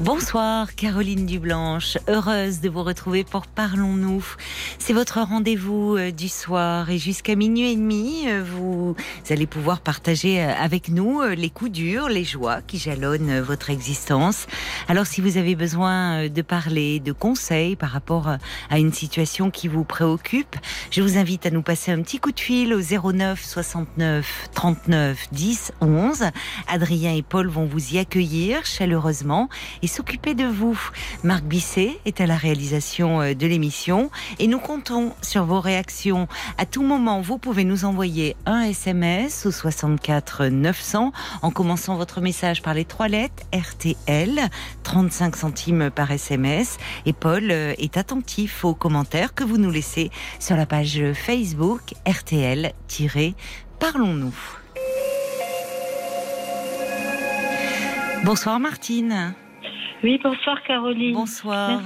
Bonsoir Caroline Dublanche, heureuse de vous retrouver pour Parlons-nous. C'est votre rendez-vous euh, du soir et jusqu'à minuit et demi, euh, vous allez pouvoir partager euh, avec nous les coups durs, les joies qui jalonnent votre existence. Alors si vous avez besoin de parler, de conseils par rapport à une situation qui vous préoccupe, je vous invite à nous passer un petit coup de fil au 09 69 39 10 11. Adrien et Paul vont vous y accueillir chaleureusement et s'occuper de vous. Marc Bisset est à la réalisation euh, de l'émission et nous comptons sur vos réactions. À tout moment, vous pouvez nous envoyer un SMS au 64 900 en commençant votre message par les trois lettres RTL, 35 centimes par SMS. Et Paul euh, est attentif aux commentaires que vous nous laissez sur la page Facebook RTL-Parlons-nous. Bonsoir Martine. Oui, bonsoir Caroline. Bonsoir.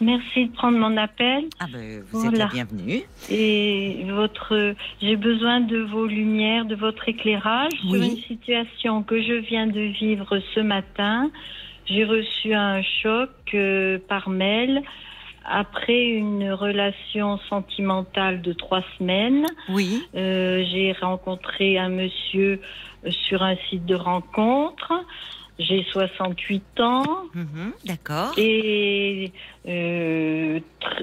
Merci de prendre mon appel. Ah ben, vous êtes la bienvenue. Et votre, j'ai besoin de vos lumières, de votre éclairage sur une situation que je viens de vivre ce matin. J'ai reçu un choc euh, par mail après une relation sentimentale de trois semaines. Oui. Euh, j'ai rencontré un monsieur sur un site de rencontre. J'ai 68 ans. Mhm, d'accord. Et euh,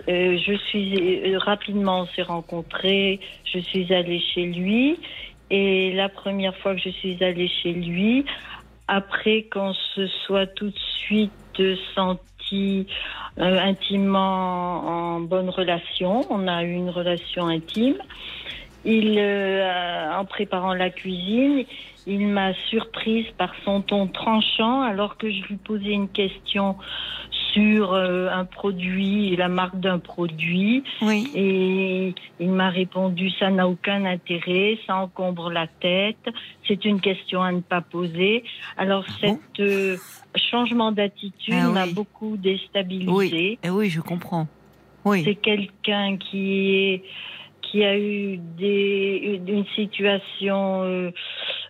euh, je suis euh, rapidement on s'est rencontrés. Je suis allée chez lui. Et la première fois que je suis allée chez lui, après qu'on se soit tout de suite senti intimement en bonne relation, on a eu une relation intime. Il, en préparant la cuisine, il m'a surprise par son ton tranchant alors que je lui posais une question sur euh, un produit, la marque d'un produit. Oui. Et il m'a répondu ça n'a aucun intérêt, ça encombre la tête, c'est une question à ne pas poser. Alors ah cet euh, changement d'attitude ah m'a beaucoup déstabilisé. Oui. Eh oui, je comprends. Oui. C'est quelqu'un qui est qui a eu des, une situation euh,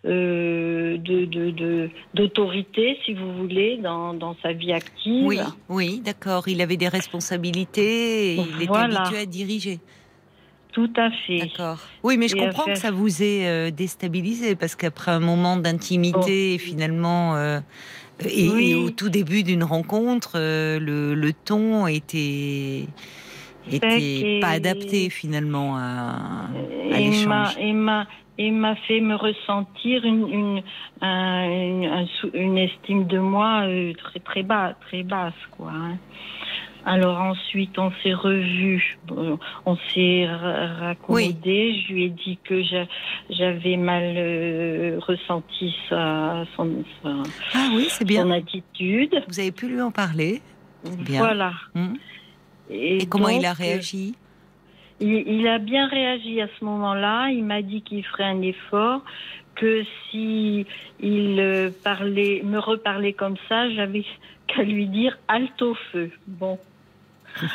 euh, de, d'autorité, si vous voulez, dans, dans, sa vie active. Oui, oui, d'accord. Il avait des responsabilités et il était habitué à diriger. Tout à fait. D'accord. Oui, mais je comprends que ça vous ait euh, déstabilisé parce qu'après un moment d'intimité, oh. finalement, et, au tout début d'une rencontre, le, le ton était était pas adapté finalement à, à l'échange. Et m'a fait me ressentir une, une, une, estime de moi euh, très très bas, très basse quoi. Hein. Alors ensuite, on s'est revus, on s'est raccommodé. Je lui ai dit que j'avais mal euh, ressenti sa, son, ah oui, bien. son attitude. Vous avez pu lui en parler bien. Voilà. Hum. Et, comment il a réagi? il, a bien réagi à ce moment-là. Il m'a dit qu'il ferait un effort, que si il euh, parlait, me reparlait comme ça, j'avais qu'à lui dire halte au feu. Bon.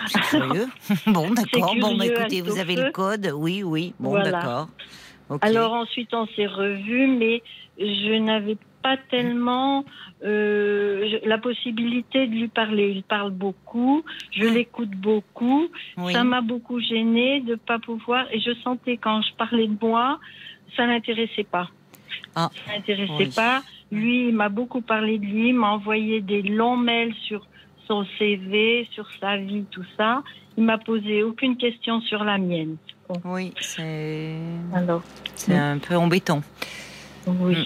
C'est curieux. bon, d'accord. Bon, bah, écoutez, vous avez le code. Oui, oui. Bon, d'accord. Alors ensuite, on s'est revus, mais je n'avais pas tellement euh, la possibilité de lui parler. Il parle beaucoup, je ah. l'écoute beaucoup. Ça m'a beaucoup gênée de pas pouvoir. Et je sentais quand je parlais de moi, ça n'intéressait pas. Ah. Ça n'intéressait pas. Lui, il m'a beaucoup parlé de lui, m'a envoyé des longs mails sur son CV, sur sa vie, tout ça. Il m'a posé aucune question sur la mienne. Oui, c'est. Alors. C'est un peu embêtant. Oui.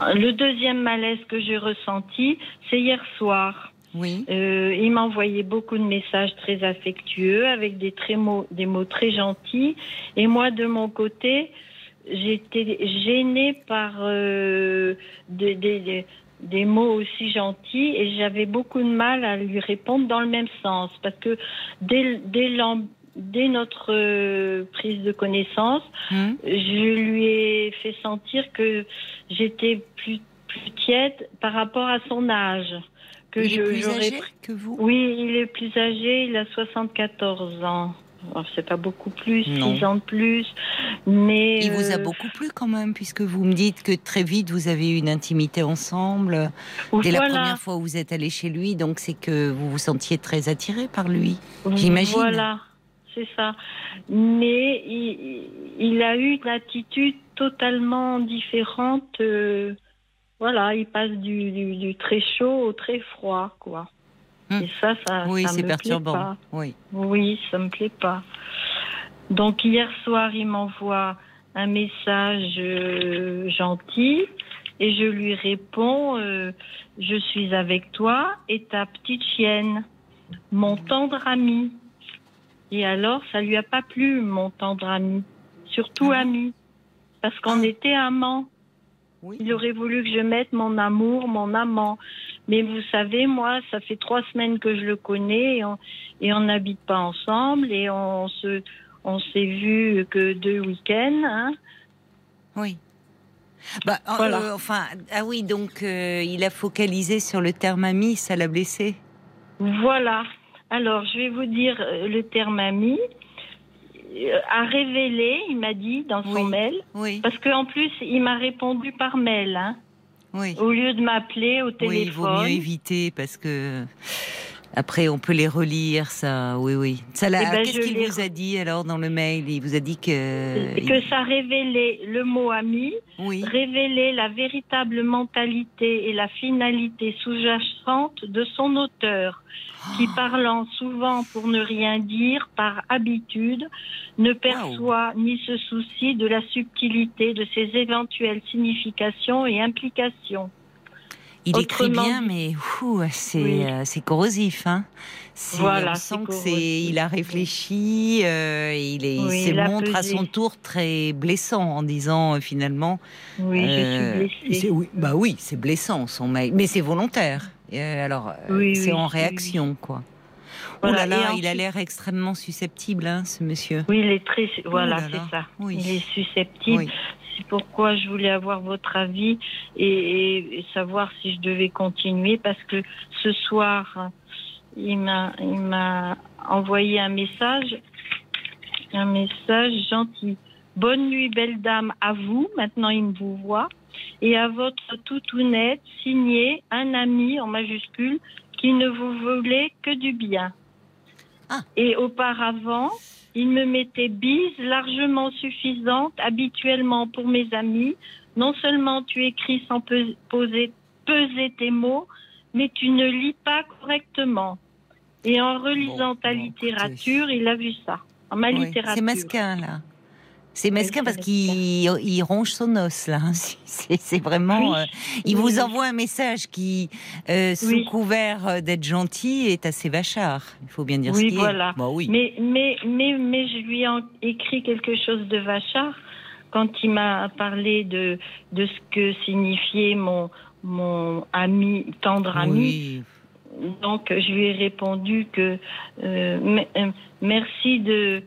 Le deuxième malaise que j'ai ressenti, c'est hier soir. Oui. Euh, il m'a envoyé beaucoup de messages très affectueux avec des, très mots, des mots très gentils. Et moi, de mon côté, j'étais gênée par euh, des, des, des, mots aussi gentils et j'avais beaucoup de mal à lui répondre dans le même sens parce que dès, dès dès notre euh, prise de connaissance, hmm. je lui ai fait sentir que j'étais plus, plus tiède par rapport à son âge. Que il je, est plus âgé que vous? Oui, il est plus âgé, il a 74 ans. Alors, c'est pas beaucoup plus, Non. 6 ans de plus, mais Il vous a euh, beaucoup plu quand même, puisque vous me dites que très vite vous avez eu une intimité ensemble. Dès la première fois où vous êtes allé chez lui, donc c'est que vous vous sentiez très attiré par lui. j'imagine. Voilà, c'est ça. Mais il, il a eu une attitude totalement différente. euh, voilà, il passe du, du- du très chaud au très froid, quoi. Hmm. Et ça, ça, oui, ça c'est me plaît perturbant. pas. Oui. Oui, ça me plaît pas. Donc hier soir, il m'envoie un message euh, gentil et je lui réponds euh, je suis avec toi et ta petite chienne, mon tendre ami. Et alors, ça lui a pas plu, mon tendre ami, surtout Ah ami, parce qu'on Ah. était amants. Oui. Il aurait voulu que je mette mon amour, mon amant. Mais vous savez, moi, ça fait trois semaines que je le connais et on n'habite pas ensemble et on se on s'est vu que deux week-ends. Hein. Oui. Bah, euh, Voilà. euh, enfin, ah oui, donc euh, il a focalisé sur le terme ami, ça l'a blessé. Voilà. Alors, je vais vous dire euh, le terme ami. Euh, A révélé, il m'a dit dans son Oui. mail, Oui, parce qu'en plus, il m'a répondu par mail, hein, oui. au lieu de m'appeler au Oui, il vaut téléphone. mieux éviter parce que après on peut les relire, ça. Oui, oui. Ça Eh ben, Qu'est-ce qu'il les vous a dit alors dans le mail? Il vous a dit que. que ça révélait le mot ami, Oui. révélait la véritable mentalité et la finalité sous-jacente de son auteur, qui parlant souvent pour ne rien dire par habitude, ne perçoit ni se soucie de la subtilité de ses éventuelles significations et implications. Il écrit bien, mais ouh, c'est Oui. euh, c'est corrosif. Hein Voilà, on sent que c'est, il a réfléchi, euh, il, est, il Oui, se il montre à son tour très blessant en disant euh, finalement. Oui, euh, je suis blessée. c'est- oui, bah oui, c'est blessant son mail, mais c'est volontaire. Alors, euh, Oui, c'est oui, en oui, réaction, quoi. Voilà, oh là là, et il a l'air extrêmement susceptible, hein, ce monsieur. Oui, il est très. Voilà, là là. c'est ça. Oui. Il est susceptible. Oui. C'est pourquoi je voulais avoir votre avis et, et- et savoir si je devais continuer parce que ce soir, il m'a, il m'a envoyé un message, un message gentil. Bonne nuit, belle dame, à vous. Maintenant, il me vous voit. Et à votre toutounette, signé un ami en majuscule qui ne vous voulait que du bien. Ah. Et auparavant, il me mettait bise largement suffisante habituellement pour mes amis. Non seulement tu écris sans pe- poser, peser tes mots, mais tu ne lis pas correctement. Et en relisant Bon, ta bon, littérature, il a vu ça. En ma Oui, littérature. C'est mesquin, là. C'est mesquin parce qu'il il ronge son os, là. hein. C'est vraiment. Oui. euh, il Oui, vous envoie un message qui, euh, sous Oui. couvert euh, d'être gentil, est assez vachard. Il faut bien dire ce qui voilà. est. Bah oui. Mais, mais, mais, mais je lui ai écrit quelque chose de vachard quand il m'a parlé de, de ce que signifiait mon, mon ami, tendre ami. Oui. Donc, je lui ai répondu que me- euh, merci de,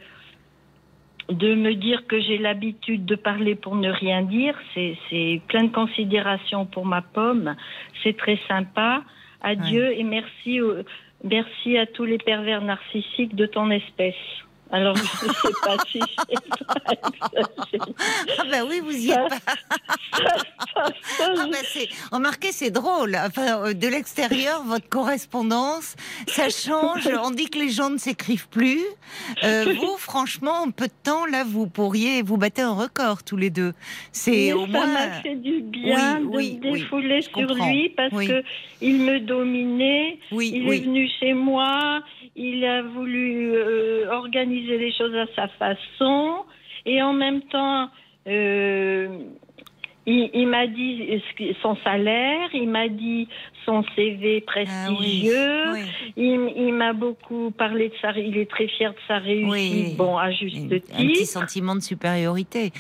de me dire que j'ai l'habitude de parler pour ne rien dire. C'est plein de considération pour ma pomme. C'est très sympa. Adieu et merci, au- merci à tous les pervers narcissiques de ton espèce. Alors, je ne sais pas si j'ai pas exagéré. Ah bah oui, vous y êtes pas. Ah c'est, remarquez, c'est drôle. Enfin, euh, de l'extérieur, votre correspondance, ça change. On dit que les gens ne s'écrivent plus. Euh, vous, franchement, en peu de temps, là, vous pourriez vous battre un record tous les deux. C'est au ça moins. m'a fait du bien Oui, de oui, me oui, défouler je sur comprends. lui parce Oui. que il me dominait. Oui, Il est oui. venu chez moi. Il a voulu euh, organiser les choses à sa façon et en même temps. euh, il, il m'a dit son salaire, il m'a dit son CV Ah oui, prestigieux, oui. il, il m'a beaucoup parlé de sa, il est très fier de sa réussite, Oui. bon à juste Un, un petit titre, sentiment de supériorité.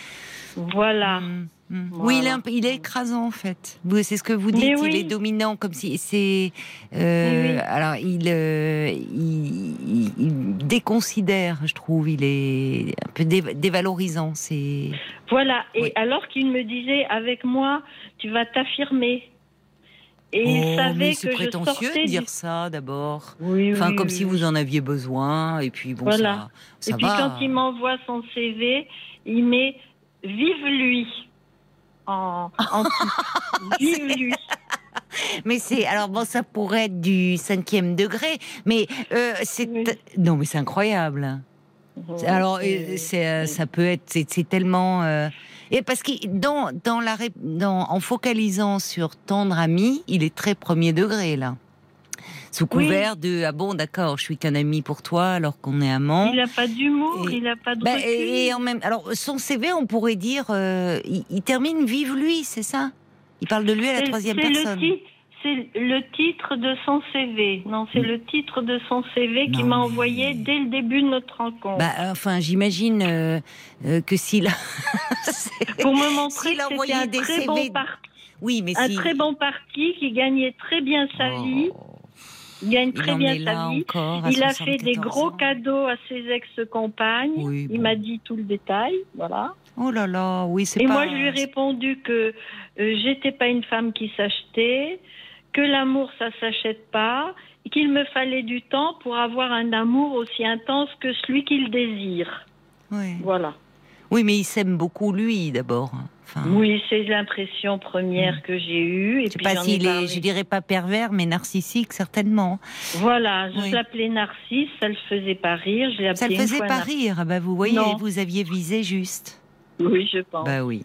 voilà. Mm, Voilà. Oui, il est, un peu- il est écrasant en fait. C'est ce que vous dites. Il est dominant, comme si c'est. euh, Oui. Alors, il, euh, il, déconsidère, je trouve. Il est un peu dé- dévalorisant. C'est. Voilà. Et Oui. alors qu'il me disait, avec moi, tu vas t'affirmer. Et il Oh, savait que je prétentieux sortais de du- dire ça d'abord. Oui, Enfin, comme si vous en aviez besoin, et puis bon, Voilà. ça, ça Et puis va. quand il m'envoie son CV, il met Vive lui en. Mais c'est alors bon, ça pourrait être du cinquième degré, mais euh, c'est Oui. non, mais c'est incroyable. Alors, C'est- euh, c'est, euh, ça peut être, c'est, tellement. euh, Et parce que dans, dans la, dans, en focalisant sur tendre ami, il est très premier degré là. Sous Oui. couvert de ah bon d'accord, je suis qu'un ami pour toi alors qu'on est amant. Il n'a pas d'humour, Et- il n'a pas de Bah, et, en même, alors son CV, on pourrait dire, euh, il, il termine vive lui, c'est ça? Il parle de lui à la troisième le personne. C'est le titre de son CV. Non, c'est le titre de son CV qu'il Non, m'a mais- envoyé dès le début de notre rencontre. Bah, enfin, j'imagine euh, euh, que s'il a. Pour me montrer que c'était un des très CV bon parti. oui, mais Un si. très bon parti qui gagnait très bien sa Oh, vie. Il gagne très en bien sa vie. Il a fait des 74 gros ans. cadeaux à ses ex-compagnes. Oui, Il m'a dit tout le détail, voilà. Oh là là, oui, c'est Et pas. moi, je lui ai répondu que euh, j'étais pas une femme qui s'achetait, que l'amour ça s'achète pas, et qu'il me fallait du temps pour avoir un amour aussi intense que celui qu'il désire. Oui. Voilà. Oui, mais il s'aime beaucoup lui d'abord. Enfin, Oui, c'est l'impression première que j'ai eue. Et Je sais puis pas j'en ai s'il parlé. est, je dirais pas pervers, mais narcissique certainement. Voilà, je Oui. l'appelais Narcisse, ça le faisait pas rire. Je Ça le faisait pas rire. Ah bah vous voyez, Non. vous aviez visé juste. Oui, je pense. Bah oui.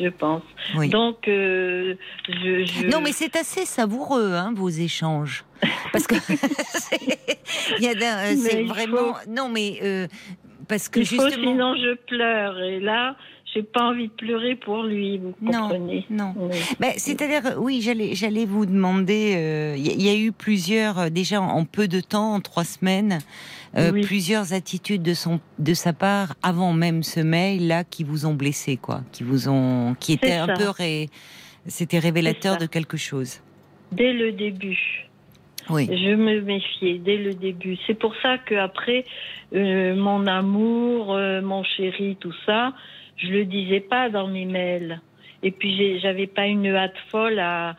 Je pense. Oui. Donc, euh, je, je- Non, mais c'est assez savoureux, hein, vos échanges. Parce que c'est il y a d'un- euh, c'est vraiment. Non, mais euh, parce que il faut, justement. sinon je pleure. Et là, j'ai pas envie de pleurer pour lui, vous Non, comprenez non. Oui. Ben, C'est-à-dire, euh, oui, j'allais, j'allais vous demander. euh, Il y, a- il y a eu plusieurs, euh, déjà en, en peu de temps, en trois semaines, euh, Oui. plusieurs attitudes de son, de sa part, avant même ce mail-là, qui vous ont blessé, quoi, qui vous ont, qui étaient un peu, ré- c'était révélateur de quelque chose. Dès le début, Oui. je me méfiais dès le début. C'est pour ça que après euh, mon amour, euh, mon chéri, tout ça, je le disais pas dans mes mails. Et puis j'avais pas une hâte folle à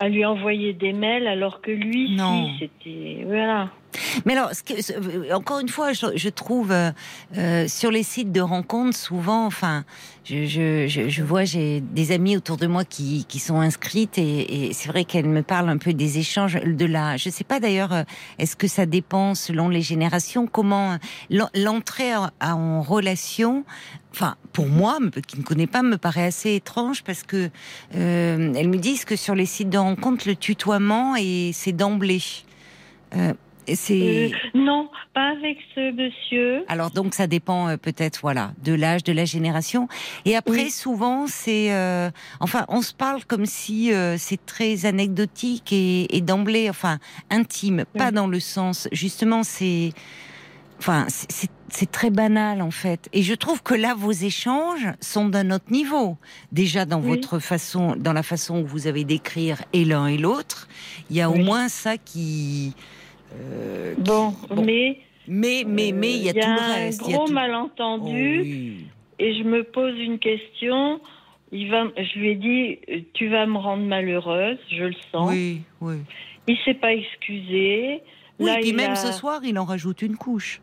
à lui envoyer des mails alors que lui, Non. si, c'était voilà. Mais alors, encore une fois, je, trouve euh, euh, sur les sites de rencontres souvent, enfin, je, je, je, vois j'ai des amis autour de moi qui, qui sont inscrites et, c'est vrai qu'elles me parlent un peu des échanges de la. Je sais pas d'ailleurs, euh, est-ce que ça dépend selon les générations Comment l'en- l'entrée en, relation Enfin, pour moi, qui ne connais pas, me paraît assez étrange parce que elles me disent que sur les sites de rencontres, le tutoiement et c'est d'emblée. C'est Euh, non, pas avec ce monsieur. alors donc ça dépend euh, peut-être voilà de l'âge, de la génération. Et après Oui. souvent c'est euh, enfin on se parle comme si euh, c'est très anecdotique et, et d'emblée enfin intime, pas dans le sens justement c'est enfin c'est- c'est très banal en fait. Et je trouve que là vos échanges sont d'un autre niveau. Déjà dans Oui. votre façon, dans la façon que vous avez d'écrire et l'un et l'autre, il y a au moins ça qui euh, qui- Bon, mais mais mais mais il y a tout le reste. un il y a gros malentendu Oh, oui. et je me pose une question. Il va, je lui ai dit, euh, tu vas me rendre malheureuse, je le sens. Oui, oui. Il s'est pas excusé. Oui, Là, et puis même a- ce soir, il en rajoute une couche.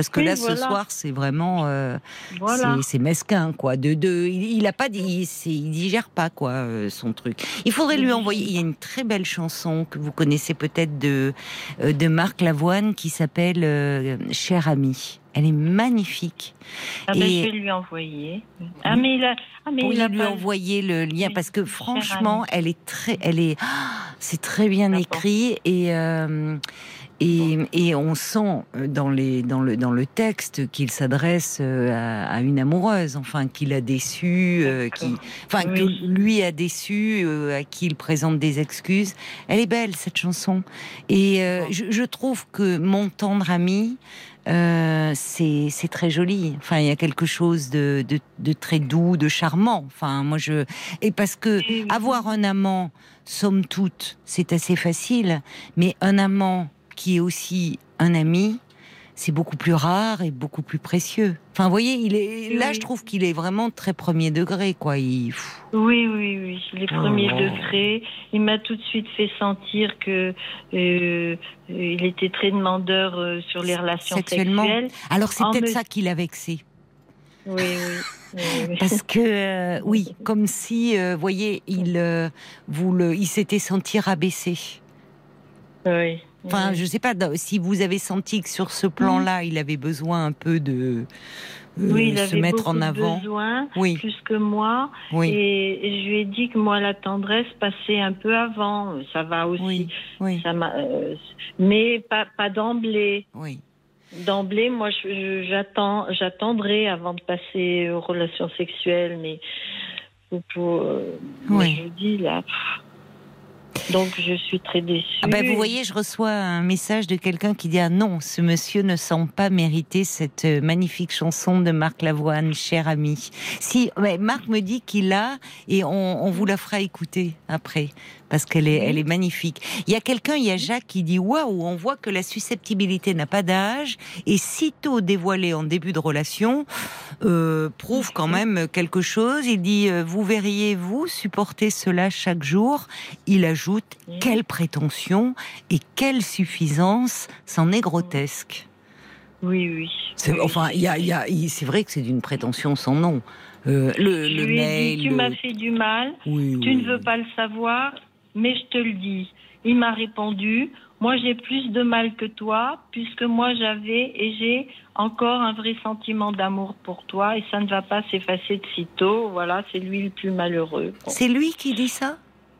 Parce que Oui, là, ce soir, c'est vraiment, euh, Voilà. c'est- mesquin, quoi. De, de, il, il a pas, dit- il, digère pas, quoi, euh, son truc. Il faudrait lui envoyer. Il y a une très belle chanson que vous connaissez peut-être de euh, de Marc Lavoine qui s'appelle euh, Cher ami. Elle est magnifique. Ah ben, et- je vais lui envoyer. Ah mais il a, ah mais il a lui pas- envoyer le lien parce que franchement, elle est très, elle est, ah, c'est très bien écrit et euh, et, et on sent dans les dans le dans le texte qu'il s'adresse euh, à, à une amoureuse, enfin qu'il a déçu, euh, qui, enfin Oui. que lui a déçu, euh, à qui il présente des excuses. Elle est belle cette chanson et euh, je, je trouve que mon tendre ami. Euh, c'est très joli. Enfin, il y a quelque chose de, de, de très doux, de charmant. Enfin, moi je et parce que avoir un amant, somme toute, c'est assez facile. Mais un amant qui est aussi un ami, c'est beaucoup plus rare et beaucoup plus précieux. Enfin, vous voyez, il est là, Oui. je trouve qu'il est vraiment très premier degré, quoi. Il, Oui, oui, oui, les premiers Oh. degrés. Il m'a tout de suite fait sentir que euh, il était très demandeur euh, sur les relations Sexuellement. sexuelles. Alors c'est peut-être me- ça qui l'a vexé. Oui, oui. oui, oui. Parce que euh, oui, comme si, euh, vous voyez, il, euh, vous le, il s'était senti rabaissé. Oui, Enfin, je sais pas si vous avez senti que sur ce plan-là, il avait besoin un peu de euh, Oui, il se avait mettre en avant. besoin, Oui, plus que moi. oui, Et, je lui ai dit que moi, la tendresse passait un peu avant. Ça va aussi. oui, Ça euh, mais pas, pas d'emblée. oui. D'emblée, moi, j'attends, j'attendrai avant de passer aux relations sexuelles, mais pour, euh, Oui. je dis là. pff. Donc, je suis très déçue. Ah ben, vous voyez, je reçois un message de quelqu'un qui dit ah non, ce monsieur ne semble pas mériter cette euh, magnifique chanson de Marc Lavoine, cher ami. Si, Marc me dit qu'il a et on, vous la fera écouter après parce qu'elle est, elle est magnifique. Il y a quelqu'un, il y a Jacques qui dit waouh, on voit que la susceptibilité n'a pas d'âge et sitôt dévoilée en début de relation euh, prouve quand même quelque chose. Il dit euh, vous verriez vous supporter cela chaque jour? Il ajoute Oui. quelle prétention et quelle suffisance, c'en est grotesque. Oui, oui. C'est, enfin, il y a, il y a- c'est vrai que c'est d'une prétention sans nom. Euh, le, Je le lui ai mail. dit, tu le- m'as fait du mal, Oui, tu oui. ne veux pas le savoir, mais je te le dis. Il m'a répondu, moi j'ai plus de mal que toi, puisque moi j'avais et j'ai encore un vrai sentiment d'amour pour toi, et ça ne va pas s'effacer de sitôt. Voilà, c'est lui le plus malheureux. C'est lui qui dit ça?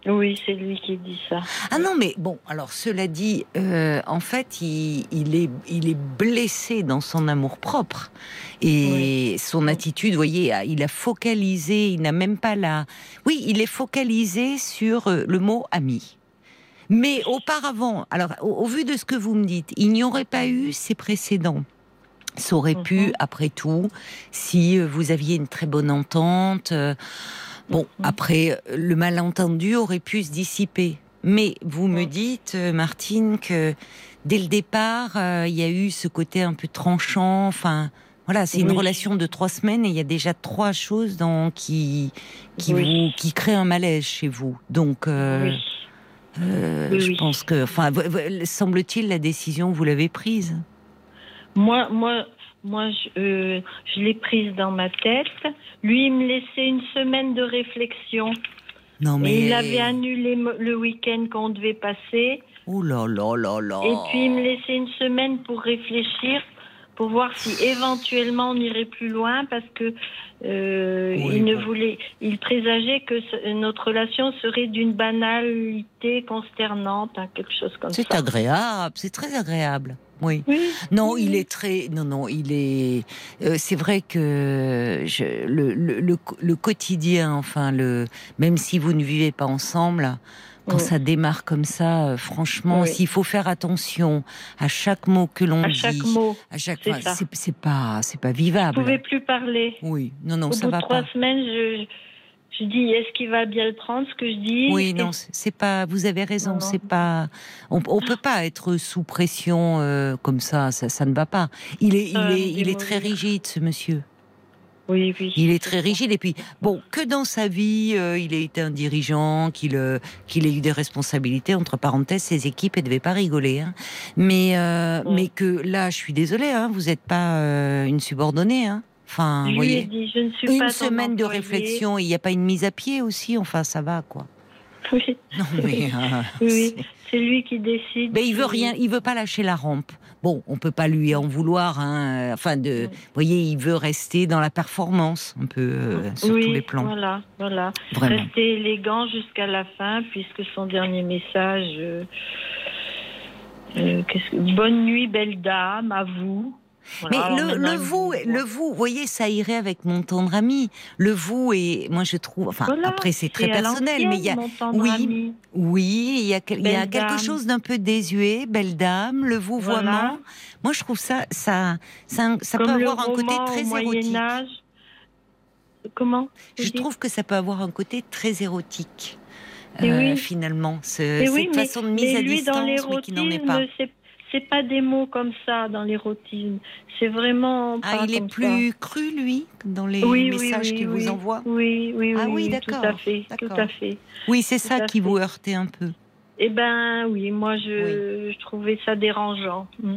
Oui, c'est lui qui dit ça. Ah non, mais bon, alors cela dit, euh, en fait, il, il est, il est blessé dans son amour propre. Et son attitude, vous voyez, il a focalisé, il n'a même pas la... Oui, il est focalisé sur euh, le mot ami. Mais auparavant, alors au, au vu de ce que vous me dites, il n'y aurait pas eu ces précédents. Ça aurait pu, Mhm. après tout, si euh, vous aviez une très bonne entente. Bon, Mhm. après, le malentendu aurait pu se dissiper. Mais vous me dites, euh, Martine, que dès le départ, euh, il y a eu ce côté un peu tranchant. Enfin, voilà, c'est une relation de trois semaines et il y a déjà trois choses dans, qui, qui, Oui. vous, qui créent un malaise chez vous. Donc, euh, Oui. euh, je pense que, enfin, semble-t-il, la décision, vous l'avez prise. Moi, moi, moi, je, euh, je l'ai prise dans ma tête. Lui, il me laissait une semaine de réflexion. Non, mais. Et il avait annulé le week-end qu'on devait passer. Oh là là là là. Et puis, il me laissait une semaine pour réfléchir, pour voir si éventuellement on irait plus loin, parce que euh, Oui, il ne bon. voulait, il présageait que ce- notre relation serait d'une banalité consternante, hein, quelque chose comme ça. C'est agréable, c'est très agréable. Oui. Oui. Non, oui, il est très. Non, non, il est. euh, c'est vrai que je, le, le, le, le quotidien, enfin, le, même si vous ne vivez pas ensemble, quand Oui. ça démarre comme ça, euh, franchement, s'il faut faire attention à chaque mot que l'on À dit, chaque mot. à chaque c'est c'est pas, c'est pas vivable. pouvais plus parler. Oui, non, non, Au ça bout de va trois pas. semaines, je, je dis est-ce qu'il va bien le prendre ce que je dis? Oui, non, c'est pas. Vous avez raison. C'est pas. On, on peut pas être sous pression euh, comme ça. Ça, ça ne va pas. Il est, il est, me il est très rigide, ce monsieur. Oui, oui. Il est très rigide. Et puis, bon, que dans sa vie, euh, il ait été un dirigeant, qu'il euh, qu'il ait eu des responsabilités. Entre parenthèses, ses équipes, elles devaient pas rigoler. Hein. Mais, euh, mais que là, je suis désolée. Hein, vous n'êtes pas euh, une subordonnée. Hein. Enfin, Je vous voyez. dit, je ne suis pas Une semaine de réflexion, il n'y a pas une mise à pied aussi. Enfin, ça va, quoi. Oui, Non, mais. euh, oui, c'est- lui qui décide. Mais il veut rien, il veut pas lâcher la rampe. Bon, on peut pas lui en vouloir. Hein, euh, enfin, de, vous voyez, il veut rester dans la performance, un peu euh, sur oui, tous les plans. Voilà, voilà. Vraiment. Rester élégant jusqu'à la fin, puisque son dernier message. euh, euh, que- Bonne nuit, belle dame, à vous. Mais le, le vous, le vous, vous voyez, ça irait avec mon tendre ami. Le vous et moi, je trouve. Enfin, Voilà, après, c'est très personnel, mais il y a. oui, ami. Oui, il y a, il y a quelque chose d'un peu désuet, belle dame, le vouvoiement. Voilà. Moi, je trouve ça, ça, ça, ça peut avoir un côté très érotique. Comment vous Je trouve que ça peut avoir un côté très érotique. Et euh, oui. finalement, ce- Et cette oui, mais- façon de mise mais à lui, dans distance, mais qui n'en est pas. C'est pas des mots comme ça dans l'érotisme. C'est vraiment. Ah, pas il est plus cru, lui, dans les ça. oui, messages oui, qu'il oui. vous envoie? Oui, oui, Ah oui, d'accord, Tout à fait, tout à fait. Oui, c'est ça qui vous heurtait un peu. Eh ben, oui, moi, je, je trouvais ça dérangeant. Mm.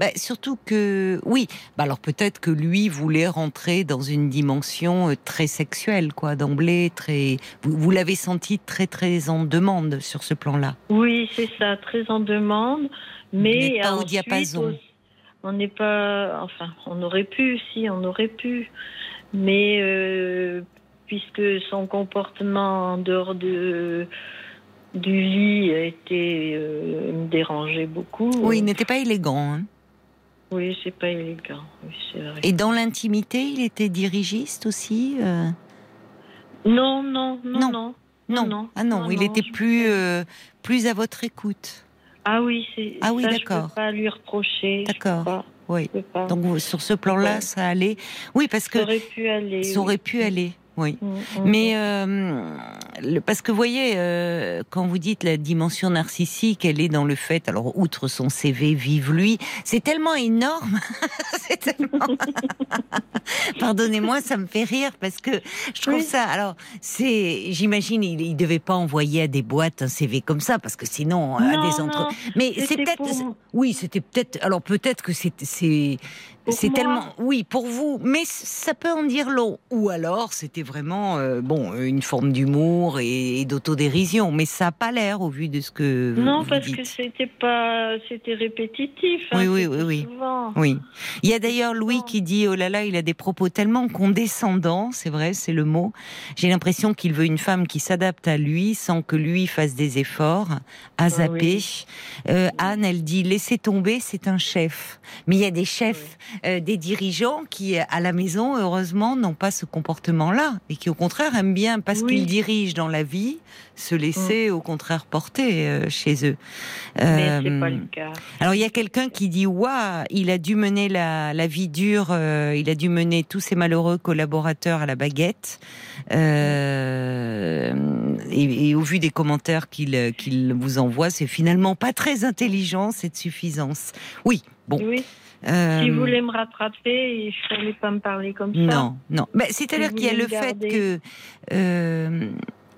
Bah, surtout que, oui, bah alors peut-être que lui voulait rentrer dans une dimension euh, très sexuelle, quoi, d'emblée, très. Vous, vous l'avez senti très, très en demande sur ce plan-là. Oui, c'est ça, très en demande. Mais pas au diapason. On n'est pas. Enfin, on aurait pu, si, on aurait pu. Mais euh, puisque son comportement en dehors de, du lit était, euh, me dérangeait beaucoup. Oui, il euh, n'était pas élégant. hein. oui, c'est pas élégant. Oui, c'est vrai. Et dans l'intimité, il était dirigiste aussi euh? Non, non, non, Non. non. Non. non. Ah non, Non, il était plus, euh, plus à votre écoute. Ah oui, c'est. Ah oui, ça, Je d'accord. peux pas lui reprocher. D'accord. Oui. Donc sur ce plan-là, Ouais. ça allait? Oui, parce que ça aurait pu aller. ça aurait pu aller. Oui. Mm, mm, Mais euh, le- parce que vous voyez, euh, quand vous dites la dimension narcissique, elle est dans le fait, alors outre son CV, vive lui, c'est tellement énorme, c'est tellement. Pardonnez-moi, ça me fait rire parce que je trouve Oui. ça. Alors, c'est, j'imagine, il, il devait pas envoyer à des boîtes un CV comme ça parce que sinon, à des entre. non, Mais c'est peut-être, oui, c'était peut-être. Alors peut-être que c'est, c'est, tellement, oui, pour vous, mais ça peut en dire long. Ou alors, c'était vraiment, euh, bon, une forme d'humour et, et d'autodérision, mais ça n'a pas l'air au vu de ce que vous, Non, vous parce dites. que c'était pas, c'était répétitif. hein, Oui, oui, oui, oui. souvent. Oui. Il y a d'ailleurs Louis qui dit oh là là, il a des propos tellement condescendants, c'est vrai, c'est le mot. J'ai l'impression qu'il veut une femme qui s'adapte à lui sans que lui fasse des efforts à zapper. Euh, Anne, elle dit laissez tomber, c'est un chef. Mais il y a des chefs, euh, des dirigeants qui à la maison, heureusement, n'ont pas ce comportement-là et qui au contraire aiment bien parce Oui. qu'ils dirigent dans la vie, se laisser au contraire porter euh, chez eux. Mais c'est Euh, pas le cas. alors il y a quelqu'un qui dit waouh, il a dû mener la, la vie dure, euh, il a dû mener tous ses malheureux collaborateurs à la baguette. Euh, et, et au vu des commentaires qu'il qu'il vous envoie, c'est finalement pas très intelligent cette suffisance. Oui, bon. Oui. Euh, S'il voulait me rattraper, il fallait pas me parler comme ça. non, non. Ben, C'est-à-dire Il qu'il y a le fait que euh,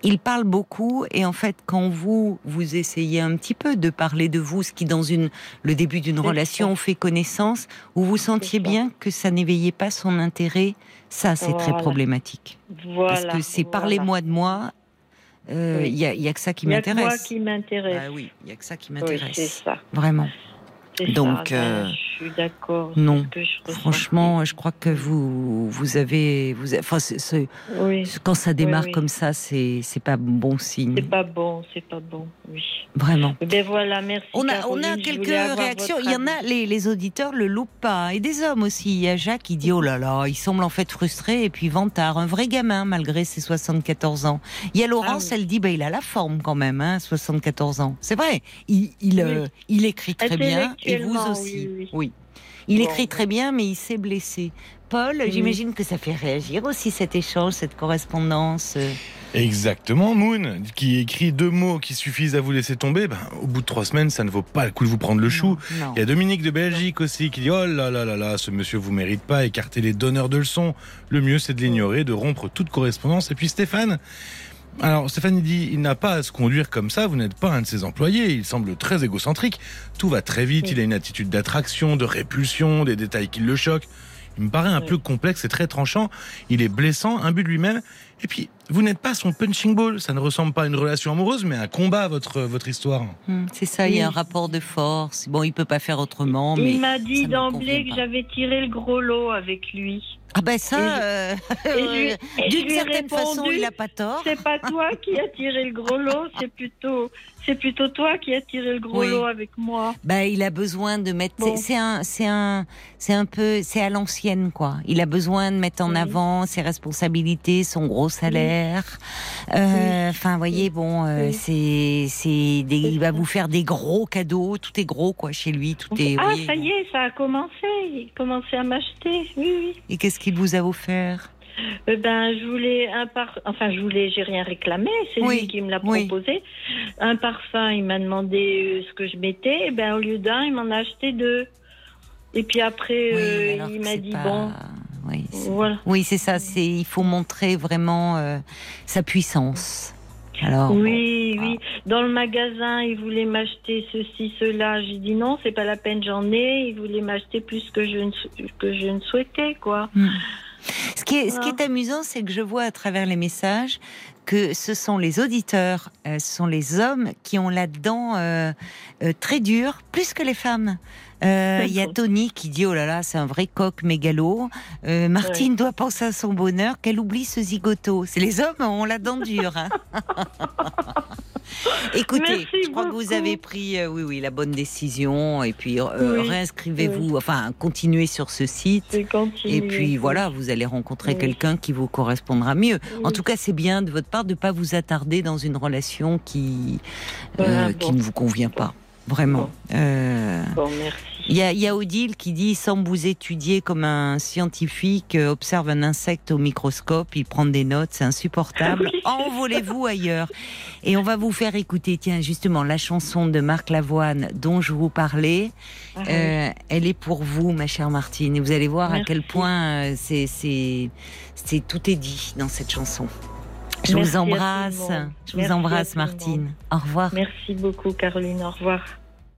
il parle beaucoup et en fait, quand vous vous essayez un petit peu de parler de vous, ce qui dans une le début d'une relation fait connaissance, où vous sentiez ça. bien que ça n'éveillait pas son intérêt, ça c'est très problématique. Voilà. Parce que c'est voilà. parlez-moi de moi. euh, Il Oui. y, a, que ça qui Il y a que moi m'intéresse. qui m'intéresse. Ah oui, il y a que ça qui oui, c'est m'intéresse. ça. Vraiment. Donc. Ben, euh, je suis d'accord. non. que je. Franchement, je crois que vous vous avez vous enfin oui, quand ça démarre oui. comme ça, c'est c'est pas bon signe. c'est pas bon, c'est pas bon. Oui. Vraiment. Ben voilà, merci. On a, on a quelques réactions. Il y en a, les, les auditeurs le loupent pas. Et des hommes aussi. Il y a Jacques qui dit Oh là là, il semble en fait frustré et puis vantard. Un vrai gamin malgré ses 74 ans. Il y a Laurence, Ah elle dit bah, Il a la forme quand même, hein, 74 ans. C'est vrai. Il, il, euh, il écrit très bien et vous aussi. oui, oui. Il Bon, écrit très bien, mais il s'est blessé. Paul, j'imagine que ça fait réagir aussi cet échange, cette correspondance. Exactement, Moon, qui écrit deux mots qui suffisent à vous laisser tomber. Ben, au bout de trois semaines, ça ne vaut pas le coup de vous prendre le chou. Non. Il y a Dominique de Belgique aussi qui dit Oh là là là là, ce monsieur vous mérite pas, écartez les donneurs de leçons. Le mieux c'est de l'ignorer, de rompre toute correspondance. Et puis Stéphane, alors Stéphane dit Il n'a pas à se conduire comme ça, vous n'êtes pas un de ses employés, il semble très égocentrique, tout va très vite, Oui. il a une attitude d'attraction, de répulsion, des détails qui le choquent. Il me paraît un Oui. peu complexe et très tranchant, il est blessant, imbu de lui-même. Et puis, vous n'êtes pas son punching ball, ça ne ressemble pas à une relation amoureuse, mais à un combat, votre, votre histoire. Hum, C'est ça, il y a un rapport de force. Bon, il peut pas faire autrement, mais Il m'a dit me d'emblée que j'avais tiré le gros lot avec lui. ah ben ça, euh, d'une certaine façon, il a pas tort. C'est pas toi qui as tiré le gros lot, c'est plutôt, c'est plutôt toi qui as tiré le gros Oui. lot avec moi. Ben, il a besoin de mettre. Bon. c'est- C'est un, c'est un, c'est un peu, c'est à l'ancienne quoi. Il a besoin de mettre en Oui. avant ses responsabilités, son gros salaire. Euh, Enfin, vous voyez, bon, euh, Oui. c'est, il va vous faire des gros cadeaux. Tout est gros quoi chez lui. Tout est. Ah, ça y est, ça a commencé. Il commençait à m'acheter. Oui, oui. Et qu'est-ce qu'il vous a offert? Euh, ben, je voulais un par... Enfin, je voulais, j'ai rien réclamé, c'est Oui, lui qui me l'a oui. proposé. Un parfum, il m'a demandé ce que je mettais. Et ben, au lieu d'un, il m'en a acheté deux. Et puis après, Oui, euh, il m'a dit, pas- bon, Oui, c'est- voilà. oui, c'est ça. C'est il faut montrer vraiment euh, sa puissance. Alors. Oui, bon, oui. Dans le magasin, il voulait m'acheter ceci, cela. J'ai dit non, c'est pas la peine, j'en ai. Il voulait m'acheter plus que je ne, que je ne souhaitais, quoi. Ce qui est, ce qui est amusant, c'est que je vois à travers les messages que ce sont les auditeurs, euh, ce sont les hommes qui ont la dent euh, euh, très dure, plus que les femmes. Euh, Il y a Tony qui dit oh là là c'est un vrai coq mégalo. Euh, Martine doit penser à son bonheur qu'elle oublie ce zigoto. C'est les hommes ont la dent dure. hein. Écoutez, Merci je crois que vous avez pris euh, oui oui la bonne décision et puis euh, Oui. réinscrivez-vous, enfin continuez sur ce site. Et puis voilà, vous allez rencontrer Oui. quelqu'un qui vous correspondra mieux. En tout cas, c'est bien de votre part de ne pas vous attarder dans une relation qui, Voilà, euh, qui ne vous convient pas. Vraiment. Euh, Bon, merci. Il y, a, il y a Odile qui dit sans vous étudier comme un scientifique euh, observe un insecte au microscope, il prend des notes, c'est insupportable. Oui. Envolez-vous ailleurs? Et on va vous faire écouter, tiens, justement, la chanson de Marc Lavoine dont je vous parlais. Ah, oui. Euh, elle est pour vous, ma chère Martine. Et vous allez voir à quel point euh, c'est, c'est, c'est tout est dit dans cette chanson. Je Merci vous embrasse. Je vous Merci embrasse, Martine. Au revoir. Merci beaucoup, Caroline. Au revoir.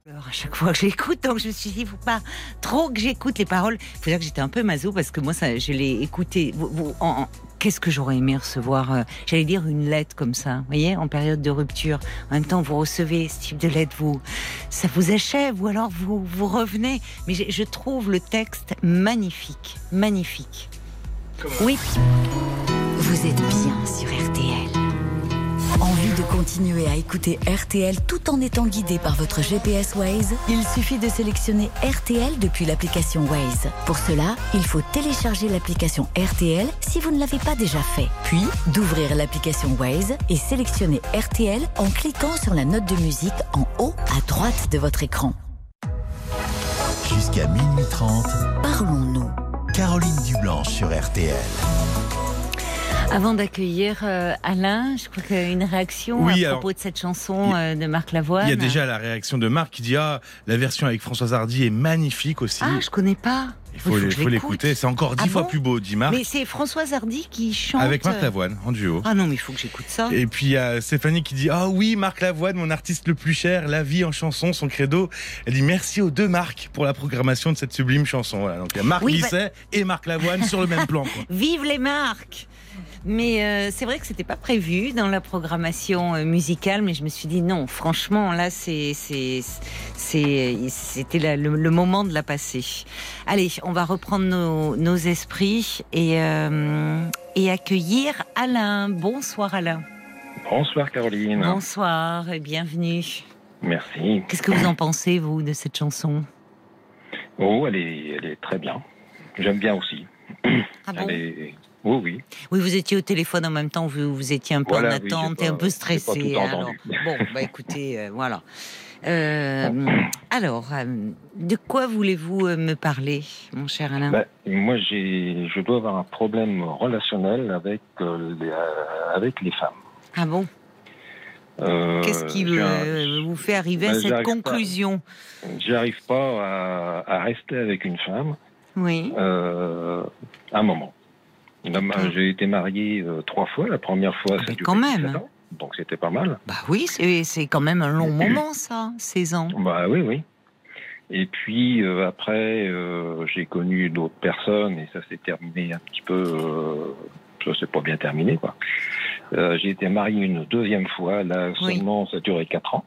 Alors, à chaque fois que j'écoute, donc je me suis dit, faut pas trop que j'écoute les paroles. Il faut dire que j'étais un peu maso parce que moi, ça, je l'ai écouté. Vous- vous- en- en- Qu'est-ce que j'aurais aimé recevoir, euh, j'allais dire une lettre comme ça, vous voyez, en période de rupture. En même temps, vous recevez ce type de lettre, vous, ça vous achève ou alors vous, vous revenez. Mais je, je trouve le texte magnifique, magnifique. Oui, Vous êtes bien sur RTL. Envie de continuer à écouter RTL tout en étant guidé par votre GPS Waze? Il suffit de sélectionner RTL depuis l'application Waze. Pour cela, il faut télécharger l'application RTL si vous ne l'avez pas déjà fait. Puis, d'ouvrir l'application Waze et sélectionner RTL en cliquant sur la note de musique en haut à droite de votre écran. Jusqu'à minuit 30, Parlons-nous. Caroline Dublanche sur RTL. Avant d'accueillir euh, Alain, je crois qu'il y a une réaction Oui, à alors, propos de cette chanson euh, de Marc Lavoine. Il y a déjà la réaction de Marc qui dit ah la version avec Françoise Hardy est magnifique aussi. Ah, je connais pas. il faut, l'écouter. C'est encore dix Ah fois bon plus beau, dit Marc, Mais c'est Françoise Hardy qui chante. avec Marc euh, Lavoine en duo. Ah non, mais il faut que j'écoute ça. Et puis il y a Stéphanie qui dit Ah oui, Marc Lavoine, mon artiste le plus cher, la vie en chanson, son credo. Elle dit merci aux deux Marc pour la programmation de cette sublime chanson. Voilà, donc il y a Marc Oui, bah- et Marc Lavoine sur le même plan. quoi. Vive les marques mais euh, c'est vrai que c'était pas prévu dans la programmation euh, musicale, mais je me suis dit non, franchement, là, c'est, c'est, c'est, c'était le, le moment de la passer. Allez, on va reprendre nos, nos esprits et, euh, et accueillir Alain. Bonsoir Alain. Bonsoir Caroline. Bonsoir et bienvenue. Merci. Qu'est-ce que vous en pensez, vous, de cette chanson? Oh, elle est, elle est très bien. J'aime bien aussi. Ah bon? Elle est... Oui, oui. Oui, vous étiez au téléphone en même temps, vous, vous étiez un peu Voilà, en oui, attente pas- et un peu stressé. alors. Bon, bah écoutez, euh, voilà. Euh, alors, euh, de quoi voulez-vous euh, me parler, mon cher Alain? Ben, moi, j'ai, je dois avoir un problème relationnel avec, les, avec les femmes. Ah bon? Qu'est-ce qui un- vous fait arriver à Ben, cette conclusion? J'arrive pas à, à rester avec une femme Oui. un moment. J'ai été marié euh, trois fois. La première fois, Ah, ça mais a duré quand même. 17 ans, donc c'était pas mal. Bah oui, c'est c'est quand même un long moment, ça, 16 ans. Bah oui, oui. Et puis euh, après, euh, j'ai connu d'autres personnes et ça s'est terminé un petit peu. Ça s'est pas bien terminé, quoi. J'ai été marié une deuxième fois. Là, Oui. seulement, ça a duré quatre ans.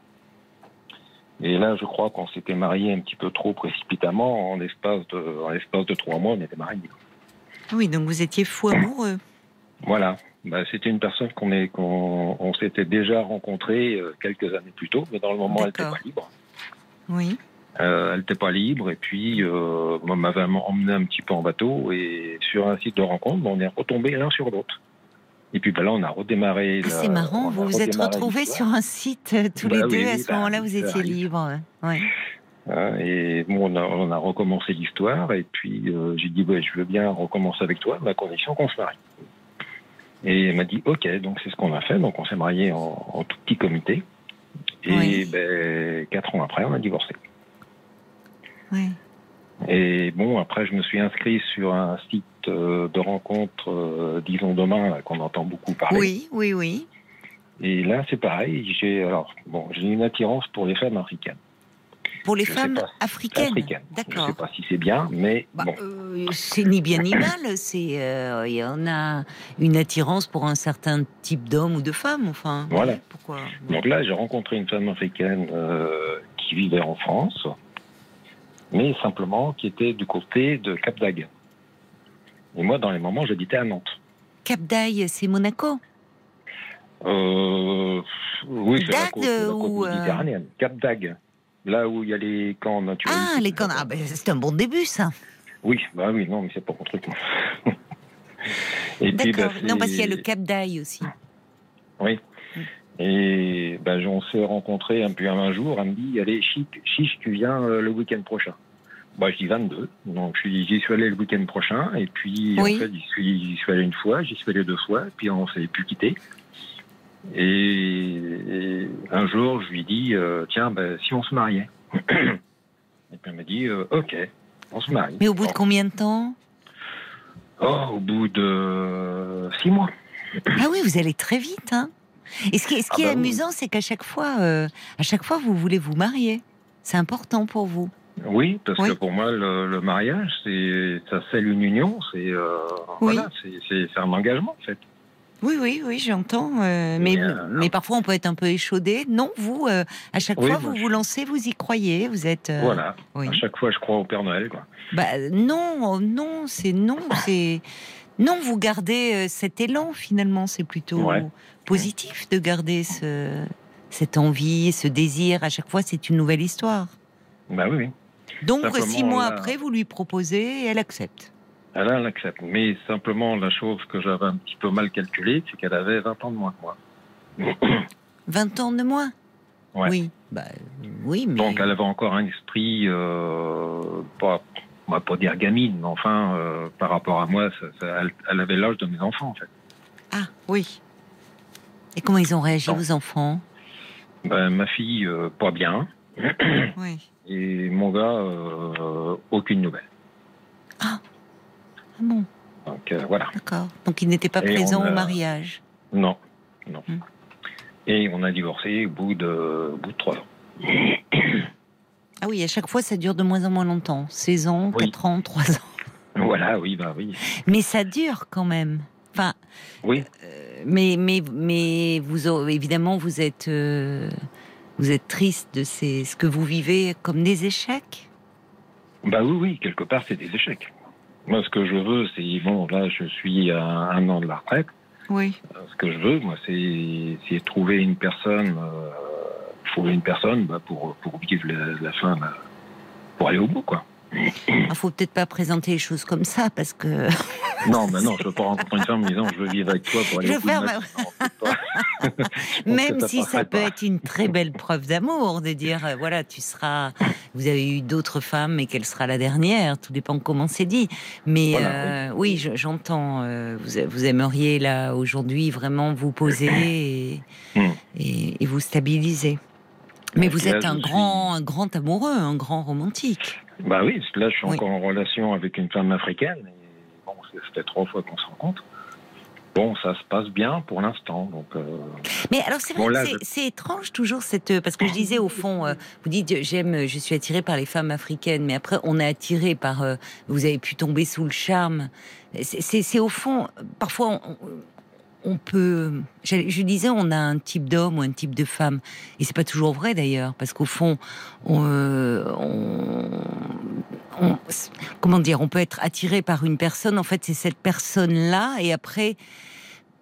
Et là, je crois qu'on s'était marié un petit peu trop précipitamment. En l'espace de, en l'espace de trois mois, on était mariés. Oui, donc vous étiez fou amoureux. Voilà. Bah, c'était une personne qu'on est, qu'on, on s'était déjà rencontré euh, quelques années plus tôt, mais dans le moment, elle n'était pas libre. Oui. Euh, elle n'était pas libre et puis euh, moi, m'avait emmené un petit peu en bateau et sur un site de rencontre, ben, on est retombé l'un sur l'autre. Et puis ben, là, on a redémarré. Ah, la- c'est marrant, on vous vous êtes retrouvés sur un site euh, tous Bah les oui, deux. à oui, ce moment-là, vous étiez libres. Ouais. Hein, et bon, on a, on a recommencé l'histoire, et puis euh, j'ai dit, ouais, je veux bien recommencer avec toi, à condition qu'on se marie. Et elle m'a dit, ok, donc c'est ce qu'on a fait, donc on s'est marié en, en tout petit comité. Et Oui. ben, quatre ans après, on a divorcé. Oui. Et bon, après, je me suis inscrit sur un site euh, de rencontre, euh, disons demain, qu'on entend beaucoup parler. Oui, oui, oui. Et là, c'est pareil. J'ai alors bon, j'ai une attirance pour les femmes africaines. Pour les Je femmes pas. africaines. Africaines. Je ne D'accord. sais pas si c'est bien, mais Bah, bon. euh, c'est ni bien ni mal. C'est euh, il y en a une attirance pour un certain type d'homme ou de femme. Enfin, Voilà. Pourquoi? Donc là, j'ai rencontré une femme africaine euh, qui vivait en France, mais simplement qui était du côté de Cap d'Agde. Et moi, dans les moments, j'habitais à Nantes. Cap d'Aille, c'est Monaco? Euh, oui, c'est la D'Agde côte, la côte ou, euh, méditerranéenne. Cap d'Agde. Là où il y a les camps naturels. Ah, les canards. Ah, ben, c'est un bon début, ça. Oui, bah oui, non, mais c'est pas mon truc. moi. Et bah, D'accord. non, parce qu'il y a le Cap d'Aille aussi. Oui. Et ben, on s'est rencontrés un peu un jour. Elle me dit Allez, chic, chiche, tu viens euh, le week-end prochain. Bah, je dis 22. Donc, je suis- j'y suis allé le week-end prochain. Et puis, Oui. en fait, j'y suis, suis allé une fois, j'y suis allé deux fois. Puis, on s'est plus quitté. Et, et un jour, je lui dis euh, Tiens, ben, si on se mariait. et puis, elle m'a dit euh, Ok, on se marie. Mais au bout de combien de temps? Oh, au bout de six mois. Ah oui, vous allez très vite, hein Et ce qui, ce qui Ah est bah oui. amusant, c'est qu'à chaque fois, euh, à chaque fois, vous voulez vous marier. C'est important pour vous. Oui, parce Oui. que pour moi, le, le mariage, c'est ça scelle une union, c'est euh, Oui. voilà, c'est un engagement en fait. Oui, oui, oui, j'entends. euh, mais, Mais, euh, mais parfois, on peut être un peu échaudé. Non, vous, euh, à chaque Oui, fois, vous je- vous lancez, vous y croyez, vous êtes. euh, voilà. oui. À chaque fois, je crois au Père Noël, quoi. Bah, non, non, c'est non, c'est non. Vous gardez cet élan finalement. C'est plutôt Ouais. positif de garder ce, cette envie, ce désir. À chaque fois, c'est une nouvelle histoire. Bah oui, oui. Donc, Simplement, six mois après, vous lui proposez et elle accepte. Elle, elle accepte. Mais simplement, la chose que j'avais un petit peu mal calculée, c'est qu'elle avait 20 ans de moins que moi. 20 ans de moins? Ouais. Oui, bah, oui, mais Donc, elle avait encore un esprit, euh, pas, on va pas dire gamine, mais enfin, euh, par rapport à moi, ça- ça- elle, elle avait l'âge de mes enfants, en fait. ah oui. Et comment ils ont réagi Non. vos enfants? Ben, ma fille, euh, pas bien. Oui. Et mon gars, euh, aucune nouvelle. Ah bon, Donc euh, voilà. d'accord. Donc il n'était pas Et présent a- au mariage. Non, non. Hmm. Et on a divorcé au bout de, au bout de trois ans. Ah oui, à chaque fois, ça dure de moins en moins longtemps. 16 ans, Oui. 4 ans, 3 ans. Voilà, oui, bah oui. Mais ça dure quand même. Enfin, Oui, euh, mais, mais, mais vous, évidemment, vous êtes, euh, vous êtes triste de ces, ce que vous vivez comme des échecs? bah oui, oui, quelque part, c'est des échecs. Moi, ce que je veux, c'est, bon, là, je suis à un an de la retraite. Oui. Euh, Ce que je veux, moi, c'est trouver une personne, euh, trouver une personne bah, pour, pour vivre la, la fin, là, pour aller au bout, quoi. Il faut peut-être pas présenter les choses comme ça parce que Non, mais non, je veux pas rencontrer une femme en disant je veux vivre avec toi pour aller Je au bout de vais ma. Non, même si ça peut pas. être une très belle preuve d'amour de dire euh, voilà tu seras vous avez eu d'autres femmes et quelle sera la dernière tout dépend comment c'est dit mais Voilà, euh, oui, je- j'entends euh, vous, vous aimeriez là aujourd'hui vraiment vous poser et, Hmm. et, et vous stabiliser mais Donc vous là, êtes un grand un grand amoureux un grand romantique Bah oui, là, je suis Oui. encore en relation avec une femme africaine. Et bon, ça fait trois fois qu'on se rencontre. Bon, ça se passe bien pour l'instant. Donc, euh, Mais alors c'est vrai Bon, c'est- je- étrange toujours cette euh, parce que je disais au fond euh, vous dites j'aime je suis attirée par les femmes africaines mais après on est attiré par euh, vous avez pu tomber sous le charme c'est- au fond parfois on, on peut je disais on a un type d'homme ou un type de femme et c'est pas toujours vrai d'ailleurs parce qu'au fond on, euh, on- comment dire on peut être attiré par une personne en fait c'est cette personne là et après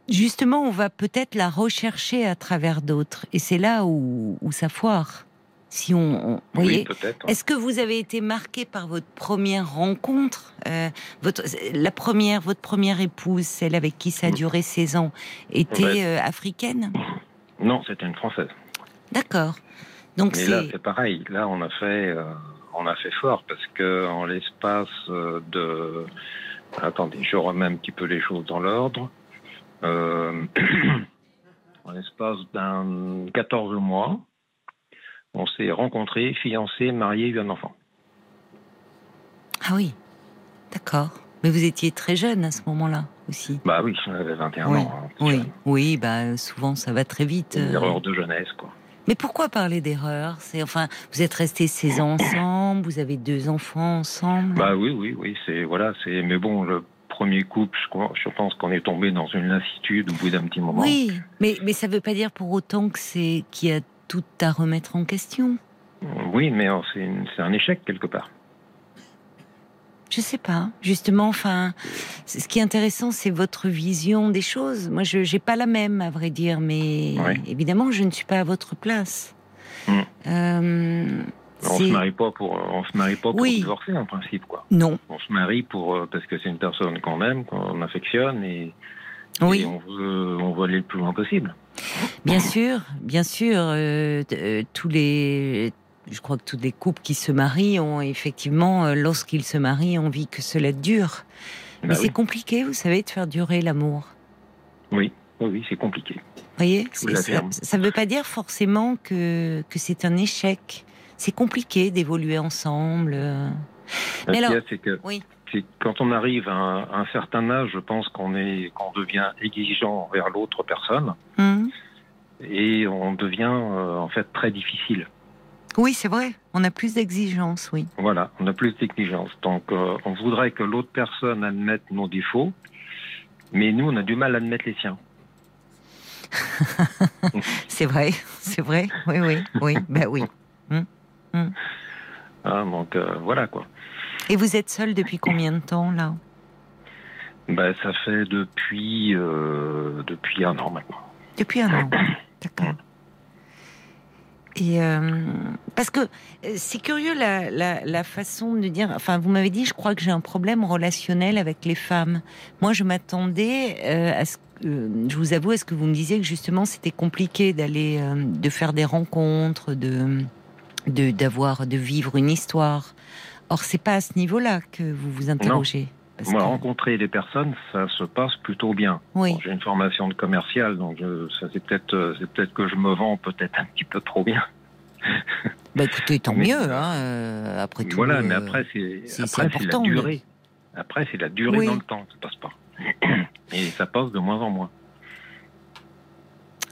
justement, on va peut-être la rechercher à travers d'autres. Et c'est là où ça foire. Si on, on- vous oui, voyez, peut-être. est-ce que vous avez été marqué par votre première rencontre, euh, votre, la première, votre première épouse, celle avec qui ça a duré 16 ans, était Ouais. euh, africaine? Non, c'était une française. D'accord. Donc Mais là, c'est. pareil. Là, on a fait, euh, on a fait fort parce que en l'espace de, attendez, je remets un petit peu les choses dans l'ordre. En l'espace d'un 14 mois, on s'est rencontrés, fiancés, mariés, eu un enfant. Ah oui, d'accord. Mais vous étiez très jeune à ce moment-là aussi. Bah oui, j'avais 21 Oui, ans. hein, Oui, jeune. oui, bah souvent ça va très vite. Une euh. erreur de jeunesse, quoi. Mais pourquoi parler d'erreur C'est enfin, vous êtes restés 16 ans ensemble, vous avez deux enfants ensemble? Bah oui, oui, oui, c'est voilà, c'est. Mais bon, le premier couple, je, crois- je pense qu'on est tombé dans une lassitude au bout d'un petit moment. oui, mais mais ça veut pas dire pour autant que c'est qu'il y a tout à remettre en question. Oui, mais c'est un échec quelque part. Je sais pas. Justement, enfin, ce qui est intéressant, c'est votre vision des choses. Moi, je j'ai pas la même, à vrai dire, mais Oui. évidemment, je ne suis pas à votre place. Mm. Euh, On se marie pas pour, on se marie pas pour Oui. divorcer en principe, quoi. Non. On se marie pour euh, parce que c'est une personne qu'on aime, qu'on affectionne et, Oui. et on veut, on veut aller le plus loin possible. Bien sûr, bien sûr, euh, euh, tous les, je crois que tous les couples qui se marient ont effectivement, euh, lorsqu'ils se marient, envie que cela dure. Mais Bah c'est oui. compliqué, vous savez, de faire durer l'amour. oui, oui, oui, c'est compliqué. Vous voyez, vous C'est- ça ne veut pas dire forcément que que c'est un échec. C'est compliqué d'évoluer ensemble. Le Mais alors- c'est que Oui. c'est quand on arrive à un, à un certain âge, je pense qu'on est, qu'on devient exigeant envers l'autre personne Hum. Et on devient euh, en fait très difficile. Oui, c'est vrai. On a plus d'exigences, oui. Voilà, on a plus d'exigence. Donc, euh, on voudrait que l'autre personne admette nos défauts, mais nous, on a du mal à admettre les siens. C'est vrai, c'est vrai. Oui, oui, oui. Ben oui. Hein, donc, euh, voilà quoi. Et vous êtes seul depuis combien de temps là? Ben, ça fait depuis, euh, depuis un an maintenant. Depuis un an. D'accord. Et euh, parce que euh, c'est curieux la, la, la façon de dire. Enfin, vous m'avez dit, je crois que j'ai un problème relationnel avec les femmes. Moi, je m'attendais euh, à ce que. euh, je vous avoue, à ce que vous me disiez que justement c'était compliqué d'aller, de faire des rencontres, de, d'avoir, de vivre une histoire. Or, c'est pas à ce niveau-là que vous vous interrogez. Moi, rencontrer des personnes, ça se passe plutôt bien. Oui. Bon, J'ai une formation de commercial, donc je, ça c'est peut-être, euh, c'est peut-être que je me vends peut-être un petit peu trop bien. Bah écoutez, tant Mais- mieux. Hein, euh, après tout. voilà, mais euh, après c'est, après la mais- durée. Après c'est la durée Oui. dans le temps, ça passe pas. Et ça passe de moins en moins.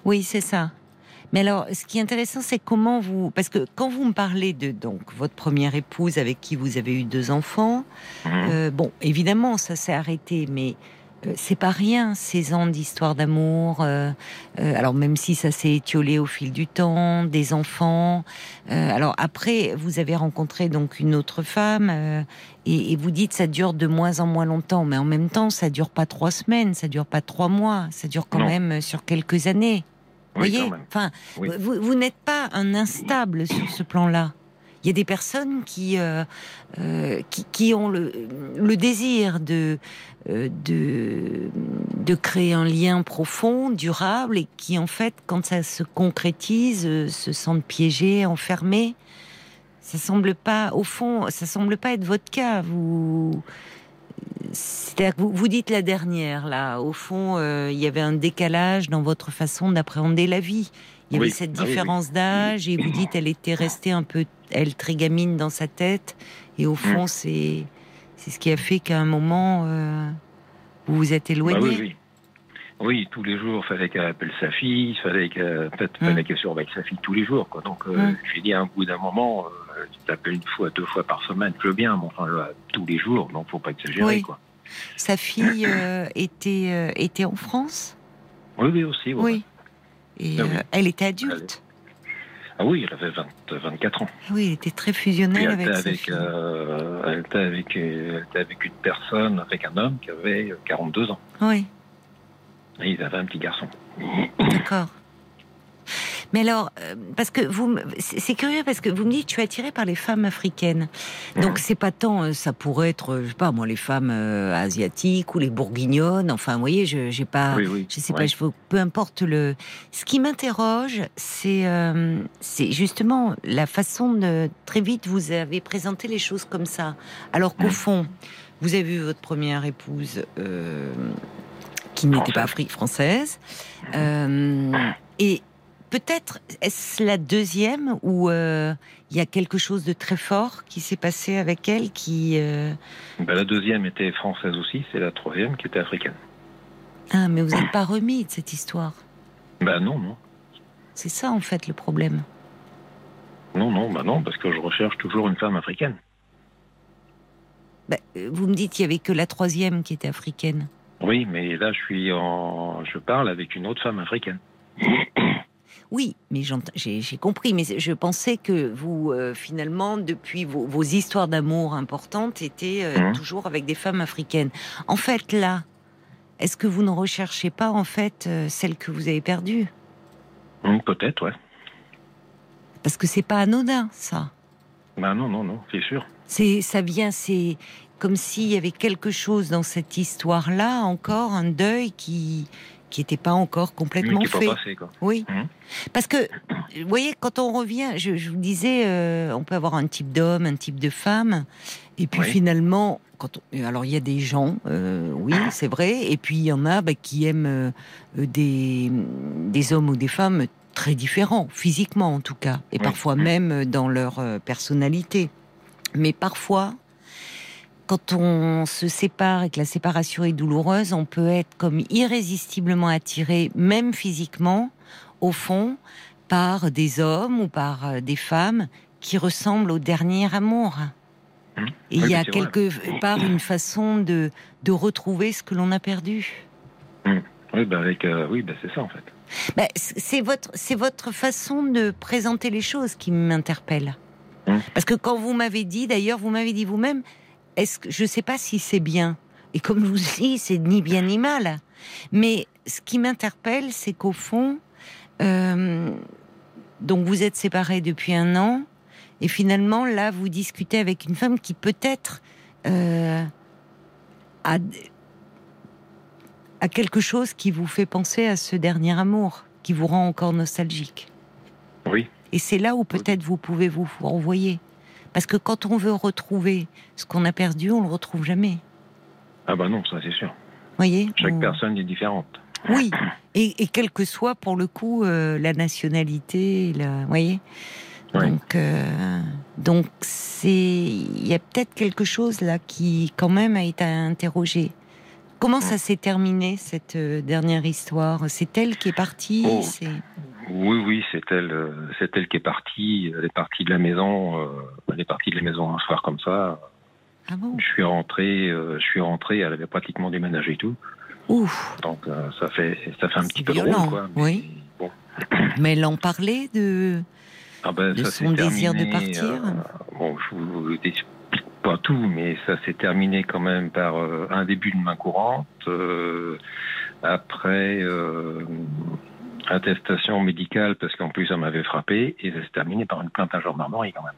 Oui, c'est ça. Mais alors, ce qui est intéressant, c'est comment vous, parce que quand vous me parlez de donc votre première épouse avec qui vous avez eu deux enfants, Mhm. euh, bon, évidemment, ça s'est arrêté, mais euh, c'est pas rien, ces ans d'histoire d'amour. euh, euh, alors même si ça s'est étiolé au fil du temps, des enfants. alors après, vous avez rencontré donc une autre femme et, et vous dites ça dure de moins en moins longtemps, mais en même temps, ça dure pas trois semaines, ça dure pas trois mois, ça dure quand Non. même sur quelques années. Vous Oui, voyez, enfin, Oui. vous, vous n'êtes pas un instable sur ce plan-là. Il y a des personnes qui, euh, euh, qui, qui ont le, le désir de, euh, de, de créer un lien profond, durable, et qui, en fait, quand ça se concrétise, se sentent piégés, enfermés. Ça semble pas, au fond, ça semble pas être votre cas. Vous, c'est-à-dire que vous, vous dites la dernière, là. Au fond, euh, il y avait un décalage dans votre façon d'appréhender la vie. Il y avait cette Ah oui, oui. différence d'âge et vous dites elle était restée un peu, elle très gamine dans sa tête. Et au fond, c'est c'est ce qui a fait qu'à un moment, euh, vous vous êtes Bah éloigné. oui, oui. Tous les jours, fallait qu'elle appelle sa fille, fallait qu'elle, en fait, Mm. fallait qu'elle surveille sa fille tous les jours, quoi. Donc, euh, Mm. j'ai dit à un bout d'un moment, euh, tu t'appelles une fois, deux fois par semaine, je veux bien, mais enfin, là, tous les jours, donc faut pas exagérer, Oui. quoi. Sa fille euh, était, euh, était en France? Oui, oui, aussi, ouais. Oui. Et Ah oui. euh, elle était adulte? Ah oui, elle avait 20, 24 ans. Oui, elle était très fusionnelle elle avec était avec, fille. euh, elle était avec, euh, elle était avec une personne, avec un homme qui avait 42 ans. Oui. Et ils avaient un petit garçon. D'accord. Mais alors, euh, parce que vous, c'est curieux parce que vous me dites, tu es attiré par les femmes africaines. Donc c'est pas tant, euh, ça pourrait être, euh, je sais pas moi, les femmes euh, asiatiques ou les bourguignonnes. Enfin, vous voyez, je j'ai pas, Oui, oui. je sais Ouais. pas, je veux- peu importe le. Ce qui m'interroge, c'est euh, c'est justement la façon de très vite vous avez présenté les choses comme ça, alors qu'au fond, vous avez vu votre première épouse. euh, qui n'était pas Afrique française. Euh, et peut-être est-ce la deuxième où euh, il y a quelque chose de très fort qui s'est passé avec elle qui euh, Ben, la deuxième était française aussi, c'est la troisième qui était africaine. ah mais vous n'êtes pas remis de cette histoire. Ben non, non. C'est ça en fait le problème. Non, non, bah non, parce que je recherche toujours une femme africaine. Bah, euh, vous me dites qu'il y avait que la troisième qui était africaine. Oui, mais là, je suis en, je parle avec une autre femme africaine. Oui, mais j'ai compris, mais je pensais que vous, euh, finalement, depuis vos, vos histoires d'amour importantes, étaient euh, Mhm. toujours avec des femmes africaines. En fait, là, est-ce que vous ne recherchez pas, en fait, euh, celle que vous avez perdue Hum, Peut-être, ouais. Parce que c'est pas anodin, ça. Ben non, non, non, c'est sûr. C'est, ça vient, c'est comme s'il y avait quelque chose dans cette histoire-là, encore un deuil qui qui n'était pas encore complètement qui fait. pas passé, quoi. Oui. Mhm. Parce que, vous voyez, quand on revient, je, je vous disais, euh, on peut avoir un type d'homme, un type de femme, et puis Oui. finalement, quand on- alors il y a des gens, euh, oui, c'est vrai, et puis il y en a bah, qui aiment euh, des, des hommes ou des femmes très différents, physiquement en tout cas, et Oui. parfois même dans leur euh, personnalité. Mais parfois, quand on se sépare et que la séparation est douloureuse, on peut être comme irrésistiblement attiré, même physiquement, au fond, par des hommes ou par euh, des femmes qui ressemblent au dernier amour. Mhm. Et il Oui, y a vrai. quelque part une façon de, de retrouver ce que l'on a perdu. Oui, ben avec, euh, oui, ben c'est ça, en fait. C- c'est votre, c'est votre façon de présenter les choses qui m'interpelle. Mhm. Parce que quand vous m'avez dit, d'ailleurs, vous m'avez dit vous-même, est-ce que je sais pas si c'est bien. Et comme je vous dis, c'est ni bien ni mal. Mais ce qui m'interpelle, c'est qu'au fond, euh, donc vous êtes séparés depuis un an, et finalement là, vous discutez avec une femme qui peut-être euh, a, a quelque chose qui vous fait penser à ce dernier amour, qui vous rend encore nostalgique. Oui. Et c'est là où peut-être vous pouvez vous renvoyer. Parce que quand on veut retrouver ce qu'on a perdu, on le retrouve jamais. Ah ben non, ça c'est sûr. Voyez Chaque On- personne est différente. Oui, et, et quelle que soit pour le coup euh, la nationalité, la, voyez. Donc, euh, donc c'est, il y a peut-être quelque chose là qui quand même a été interrogé. Comment ça s'est terminé cette euh, dernière histoire? C'est elle qui est partie. Oh. c'est- Oui, oui, c'est elle, euh, c'est elle qui est partie. Elle est partie de la maison. euh, elle est partie de la maison un soir comme ça. Ah bon? Je suis rentré, euh, je suis rentré. Elle avait pratiquement déménagé et tout. Ouf. Donc ça fait, ça fait un petit peu drôle, quoi. Mais oui. Bon. Mais elle en parlait de. Ah ben, de ça son désir de partir. euh, bon, je vous explique pas tout, mais ça s'est terminé quand même par euh, un début de main courante. euh, après, attestation médicale, parce qu'en plus, ça m'avait frappé. Et ça s'est terminé par une plainte à gendarmerie quand même.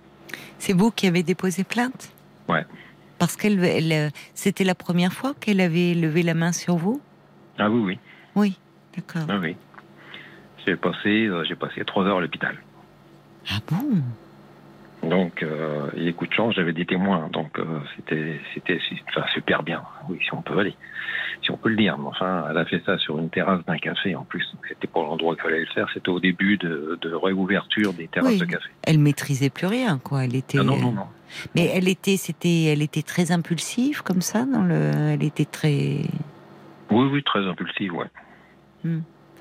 C'est vous qui avez déposé plainte? Ouais. Parce qu'elle, elle, c'était la première fois qu'elle avait levé la main sur vous? Ah oui, oui. Oui, d'accord. Ah oui. J'ai passé, euh, j'ai passé trois heures à l'hôpital. Ah bon? Donc, euh, et coup de chance, j'avais des témoins. Donc, euh, c'était, c'était, enfin, super bien. Oui, si on peut aller, si on peut le dire. Mais enfin, elle a fait ça sur une terrasse d'un café en plus. C'était pour l'endroit qu'il fallait le faire. C'était au début de, de réouverture des terrasses Oui. de café. Elle maîtrisait plus rien, quoi. Elle était. Ah non, non, non. Mais elle était, c'était, elle était très impulsive comme ça. Dans le, elle était très. Oui, oui, très impulsive, ouais.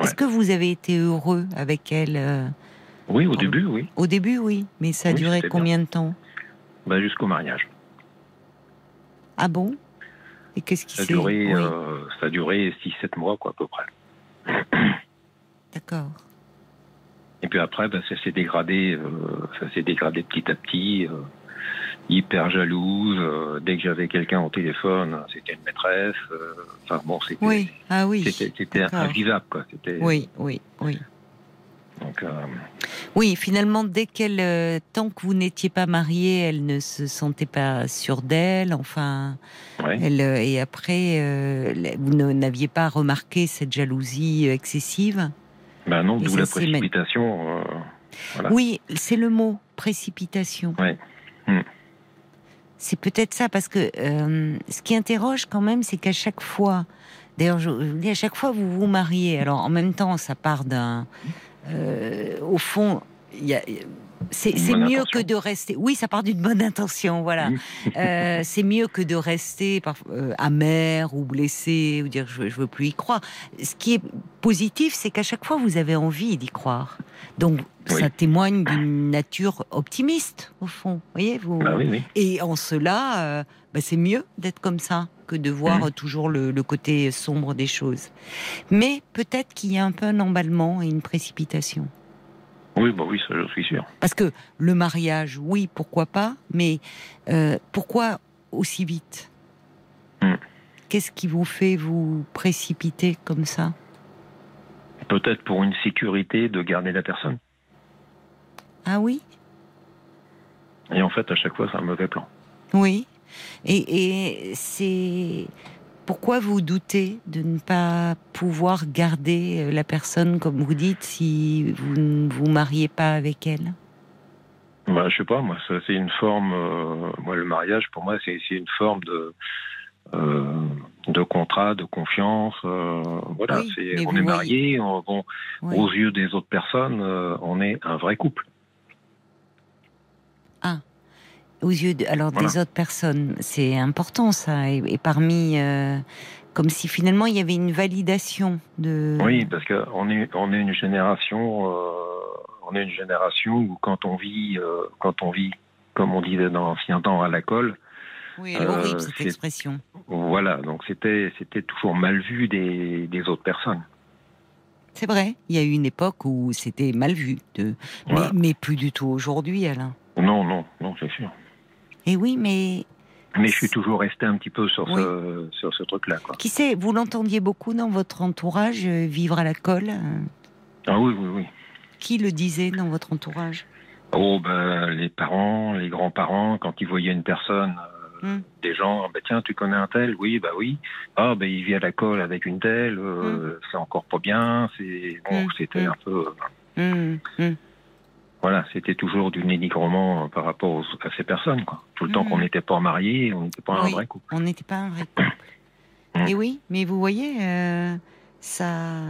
Est-ce que vous avez été heureux avec elle euh, Oui, au début, oui. au début, oui. Mais ça a Oui, duré combien de temps? Bah, jusqu'au mariage. Ah bon? Et qu'est-ce qui Ça a duré, Oui, euh, ça a duré 6-7 mois, quoi, à peu près. D'accord. Et puis après, bah, ça s'est dégradé, euh, ça s'est dégradé petit à petit. euh, hyper jalouse. euh, dès que j'avais quelqu'un au téléphone, c'était une maîtresse. euh, Enfin bon, c'était Oui. Ah oui. c'était invivable, quoi. C'était Oui, oui, oui. Donc, euh, Oui, finalement, dès qu'elle, euh, tant que vous n'étiez pas marié, elle ne se sentait pas sûre d'elle. Enfin, ouais. elle, euh, et après, vous n'aviez pas remarqué cette jalousie excessive. Ben non, d'où la précipitation. euh, voilà. Oui, c'est le mot précipitation. Ouais. Hmm. C'est peut-être ça parce que euh, ce qui interroge quand même, c'est qu'à chaque fois, d'ailleurs, je, je vous dis à chaque fois vous vous mariez. Alors en même temps, ça part d'un, au fond, il y a. C'est mieux intention. que de rester. Oui, ça part d'une bonne intention, voilà. Euh, c'est mieux que de rester par- euh, amer ou blessé ou dire je, je veux plus y croire. Ce qui est positif, c'est qu'à chaque fois vous avez envie d'y croire. Donc Oui. ça témoigne d'une nature optimiste au fond. Voyez vous. Bah oui, oui. Et en cela, euh, bah, c'est mieux d'être comme ça que de voir euh, toujours le, le côté sombre des choses. Mais peut-être qu'il y a un peu un emballement et une précipitation. Oui, bah oui, ça, je suis sûr. Parce que le mariage, oui, pourquoi pas, mais euh, pourquoi aussi vite? Hmm. Qu'est-ce qui vous fait vous précipiter comme ça? Peut-être pour une sécurité de garder la personne. Ah oui? Et en fait, à chaque fois, c'est un mauvais plan. Oui. Et, et c'est pourquoi vous doutez de ne pas pouvoir garder euh, la personne, comme vous dites, si vous ne vous mariez pas avec elle? Bah, je sais pas, moi, ça, c'est une forme. euh, moi, le mariage, pour moi, c'est c'est une forme de. euh, de contrat, de confiance, euh, voilà. Oui, c'est- mais on est on, bon, Oui. aux yeux des autres personnes, on est un vrai couple. Aux yeux de, alors des autres personnes, c'est important ça. Et, et parmi, euh, comme si finalement il y avait une validation de. Oui, parce qu'on est, on est une génération, euh, on est une génération où quand on vit, euh, quand on vit, comme on disait dans l'ancien temps, à la colle, Oui, elle est horrible cette expression. voilà, donc c'était, c'était toujours mal vu des, des autres personnes. C'est vrai. Il y a eu une époque où c'était mal vu, de... Voilà. mais, mais plus du tout aujourd'hui, Alain. Non, non, non, c'est sûr. Et oui, mais Mais je suis toujours resté un petit peu sur ce, sur ce truc-là, qui sait, vous l'entendiez beaucoup dans votre entourage, euh, vivre à la colle euh, Ah oui, oui, oui. Qui le disait dans votre entourage? Oh, ben, les parents, les grands-parents, quand ils voyaient une personne, euh, Hmm. des gens, ah, ben, tiens, tu connais un tel? Oui, bah oui. Ah, ben, il vit à la colle avec une telle, euh, c'est encore pas bien. C'est bon, Hmm. c'était Hmm. un peu. Voilà, c'était toujours du dénigrement euh, par rapport aux- à ces personnes, quoi. Tout le temps Hmm. qu'on n'était pas mariés, on n'était pas Oui. un vrai couple. On n'était pas un vrai couple. Mm. Et oui, mais vous voyez, euh, ça,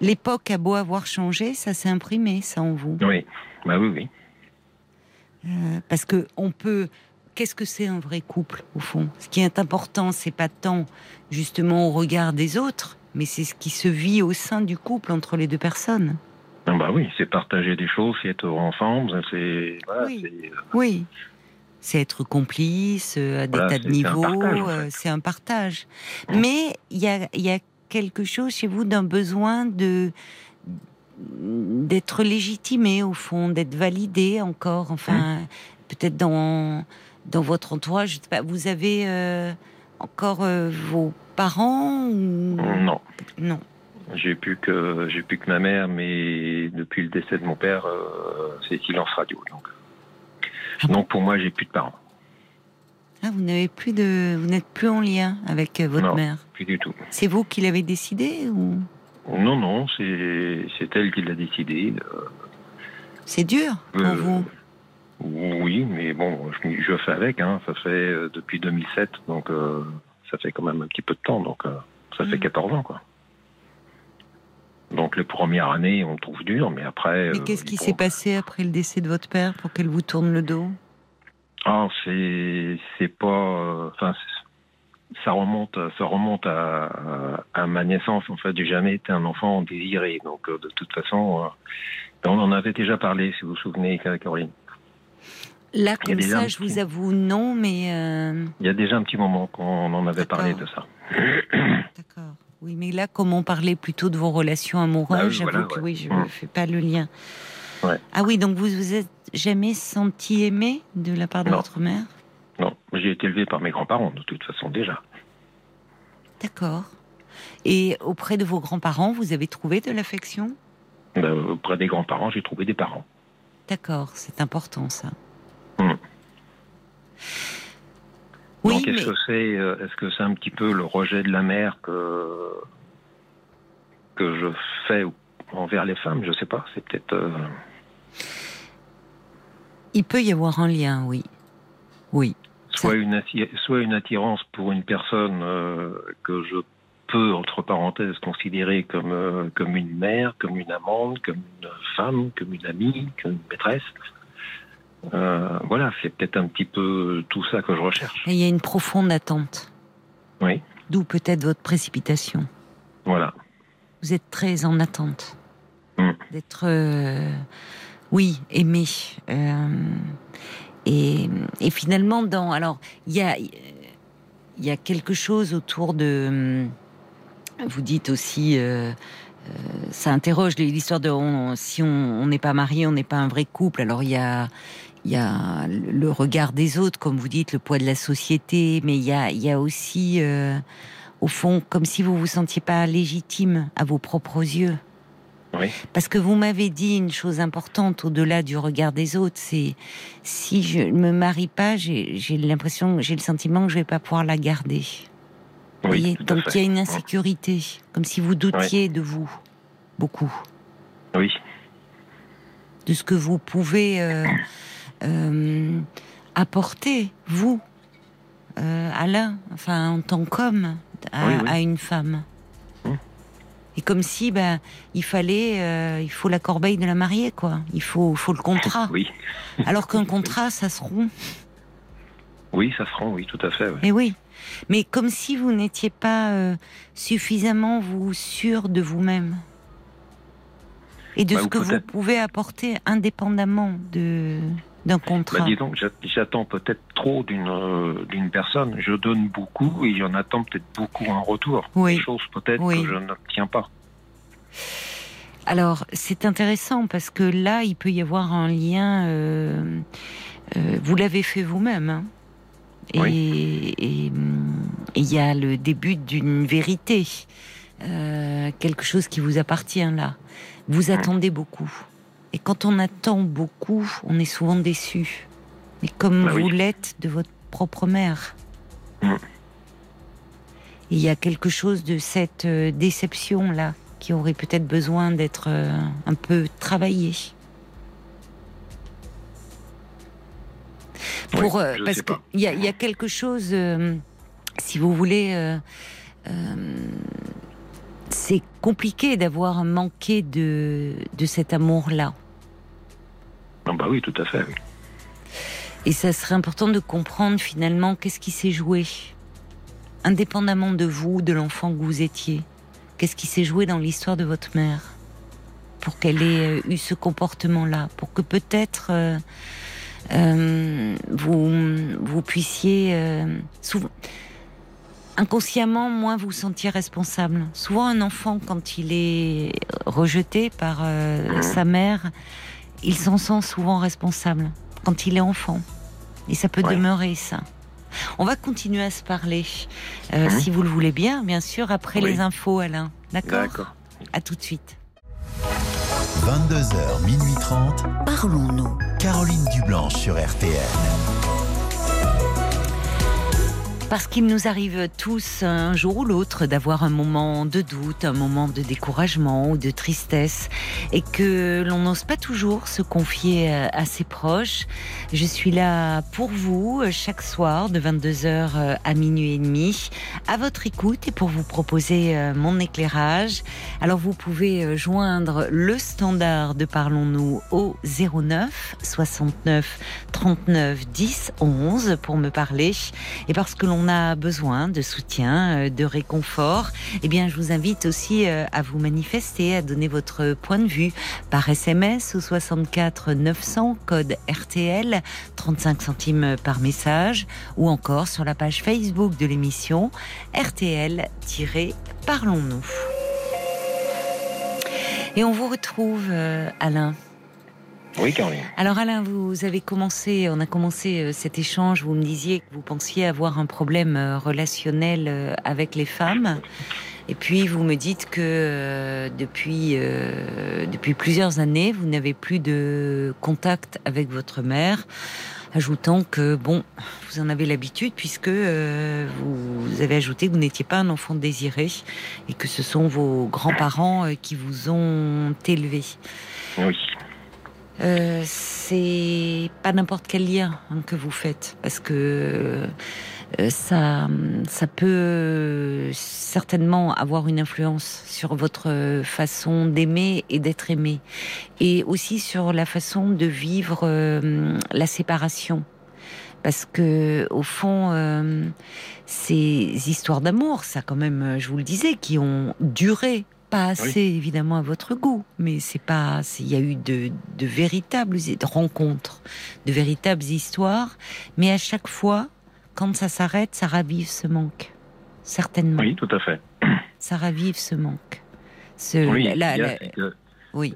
l'époque a beau avoir changé, ça s'est imprimé, ça en vous, Oui, bah oui, oui. Euh, parce que on peut. Qu'est-ce que c'est un vrai couple au fond? Ce qui est important, c'est pas tant justement au regard des autres, mais c'est ce qui se vit au sein du couple entre les deux personnes. Ah, bah oui, c'est partager des choses, c'est être ensemble, c'est voilà, Oui. c'est euh, Oui. C'est être complice euh, à des Voilà, tas de c'est- c'est un niveaux, partage, en euh, fait. c'est un partage. Mm. Mais il y a, il y a quelque chose chez vous d'un besoin de d'être légitimé au fond, d'être validé encore. Enfin, Mm. peut-être dans dans votre entourage, je sais pas, vous avez euh, encore euh, vos parents ou? Non. non J'ai plus que j'ai plus que ma mère, mais depuis le décès de mon père, euh, c'est silence radio. Donc, Ah bon donc pour moi, j'ai plus de parents, Ah, vous n'avez plus de, vous n'êtes plus en lien avec euh, votre Non. mère. plus du tout. C'est vous qui l'avez décidé ou? Non, non, c'est c'est elle qui l'a décidé. euh, c'est dur pour Euh, vous Oui, mais bon, je, je fais avec. Hein. Ça fait depuis 2007, donc euh, ça fait quand même un petit peu de temps. Donc ça fait Mm. 14 ans, quoi. Donc les premières années, on trouve dur, mais après. Mais euh, qu'est-ce qui s'est passé après le décès de votre père pour qu'elle vous tourne le dos? Ah, c'est c'est pas. Enfin, ça remonte, ça remonte à, à, à ma naissance. En fait, j'ai jamais été un enfant désiré. Donc euh, de toute façon, euh, on en avait déjà parlé, si vous vous souvenez, Corinne. Là, comme ça, je vous avoue non, mais euh, Il y a déjà un petit moment qu'on en avait parlé de ça. d'accord. Oui, mais là, comme on parlait plutôt de vos relations amoureuses, Bah oui, j'avoue voilà, que ouais. oui, je ne Mm. fais pas le lien. Ouais. Ah oui, donc vous vous êtes jamais senti aimé de la part de Non. votre mère? Non, j'ai été élevé par mes grands-parents, de toute façon, déjà. D'accord. Et auprès de vos grands-parents, vous avez trouvé de l'affection? Ben, auprès des grands-parents, j'ai trouvé des parents. D'accord, c'est important ça. Hmm. Oui, Donc, est-ce mais que c'est euh, est-ce que c'est un petit peu le rejet de la mère que que je fais envers les femmes? Je sais pas. C'est peut-être. euh, il peut y avoir un lien, oui. Oui. soit une, soit une attirance pour une personne euh, que je peux, entre parenthèses, considérer comme, euh, comme une mère, comme une amante, comme une femme, comme une amie, comme une maîtresse. Euh, voilà, c'est peut-être un petit peu tout ça que je recherche. Et il y a une profonde attente. Oui, D'où peut-être votre précipitation. voilà. Vous êtes très en attente Mm. d'être, euh, oui, aimé. Euh, et, et finalement, dans, alors, il y a, y a quelque chose autour de. Vous dites aussi, euh, ça interroge l'histoire de on- si on on n'est pas marié, on n'est pas un vrai couple. Alors il y a, il y a le regard des autres, comme vous dites, le poids de la société, mais il y a, il y a aussi, euh, au fond, comme si vous vous sentiez pas légitime à vos propres yeux. Oui. Parce que vous m'avez dit une chose importante au-delà du regard des autres, c'est si je ne me marie pas, j'ai l'impression, j'ai le sentiment que je vais pas pouvoir la garder. Vous Oui, voyez tout à Donc il y a une insécurité, comme si vous doutiez de vous beaucoup, Oui, de ce que vous pouvez euh, euh, apporter vous, euh, Alain, enfin en tant qu'homme à, Oui, oui. à une femme. Et comme si ben il fallait, euh, il faut la corbeille de la mariée quoi. Il faut, faut le contrat. oui, Alors qu'un contrat, ça se rompt. oui, ça se rend, oui, tout à fait. ouais. Et oui. Mais comme si vous n'étiez pas euh, suffisamment vous sûr de vous-même et de Bah, ce que vous pouvez apporter indépendamment de d'un contrat. Bah, dis donc, j'a- j'attends peut-être trop d'une euh, d'une personne. Je donne beaucoup et j'en attends peut-être beaucoup en retour. Oui. Des choses peut-être Oui. que je n'obtiens pas. Alors c'est intéressant parce que là, il peut y avoir un lien. euh, euh, vous l'avez fait vous-même. hein. Et Oui. et, et il y a le début d'une vérité, euh, quelque chose qui vous appartient là. Vous attendez beaucoup. Et quand on attend beaucoup, on est souvent déçu. Mais comme Bah oui. vous l'êtes de votre propre mère. Mm. Il y a quelque chose de cette euh, déception là qui aurait peut-être besoin d'être euh, un peu travaillé. Pour, Oui, euh, parce qu'il y a, il y a quelque chose, euh, si vous voulez, euh, euh, c'est compliqué d'avoir manqué de, de cet amour-là. Ah bah oui, tout à fait. oui. Et ça serait important de comprendre finalement qu'est-ce qui s'est joué, indépendamment de vous, de l'enfant que vous étiez. Qu'est-ce qui s'est joué dans l'histoire de votre mère? Pour qu'elle ait euh, eu ce comportement-là, pour que peut-être euh, euh, vous vous puissiez euh, souvent inconsciemment moins vous sentir responsable. Souvent un enfant quand il est rejeté par euh, sa mère, il s'en sent souvent responsable quand il est enfant. Et ça peut Ouais. demeurer ça. On va continuer à se parler, euh, Mhm. si vous le voulez bien, bien sûr, après Oui. les infos, Alain. D'accord? D'accord. À tout de suite. 22h, minuit 30. Parlons-nous. Caroline Dublanche sur RTN. Parce qu'il nous arrive tous un jour ou l'autre d'avoir un moment de doute, un moment de découragement ou de tristesse et que l'on n'ose pas toujours se confier euh, à ses proches. Je suis là pour vous euh, chaque soir de 22h à minuit et demi à votre écoute et pour vous proposer euh, mon éclairage. Alors vous pouvez euh, joindre le standard de Parlons-nous au 09 69 39 10 11 pour me parler et parce que l'on a besoin de soutien, euh, de réconfort, eh bien, je vous invite aussi euh, à vous manifester, à donner votre point de vue par SMS au 64 900 code RTL, 35 centimes par message, ou encore sur la page Facebook de l'émission RTL-Parlons-nous. Et on vous retrouve, euh, Alain. Oui, Caroline. Alors Alain, vous avez commencé, on a commencé euh, cet échange, vous me disiez que vous pensiez avoir un problème euh, relationnel euh, avec les femmes. Et puis vous me dites que euh, depuis, euh, depuis plusieurs années, vous n'avez plus de contact avec votre mère, ajoutant que, bon, vous en avez l'habitude puisque euh, vous avez ajouté que vous n'étiez pas un enfant désiré et que ce sont vos grands-parents qui vous ont élevé. Oui. Euh, c'est pas n'importe quel lien hein, que vous faites parce que euh, ça, ça peut certainement avoir une influence sur votre façon d'aimer et d'être aimé, et aussi sur la façon de vivre euh, la séparation. Parce que au fond, ces histoires d'amour, ça quand même, je vous le disais, qui ont duré pas assez évidemment à votre goût, mais c'est pas. Il y a eu de, de véritables rencontres, de véritables histoires, mais à chaque fois, quand ça s'arrête, ça ravive ce manque, certainement. Oui, tout à fait. Ça ravive ce manque. Ce, Oui, la- ce la- qu'il y a, c'est que- oui,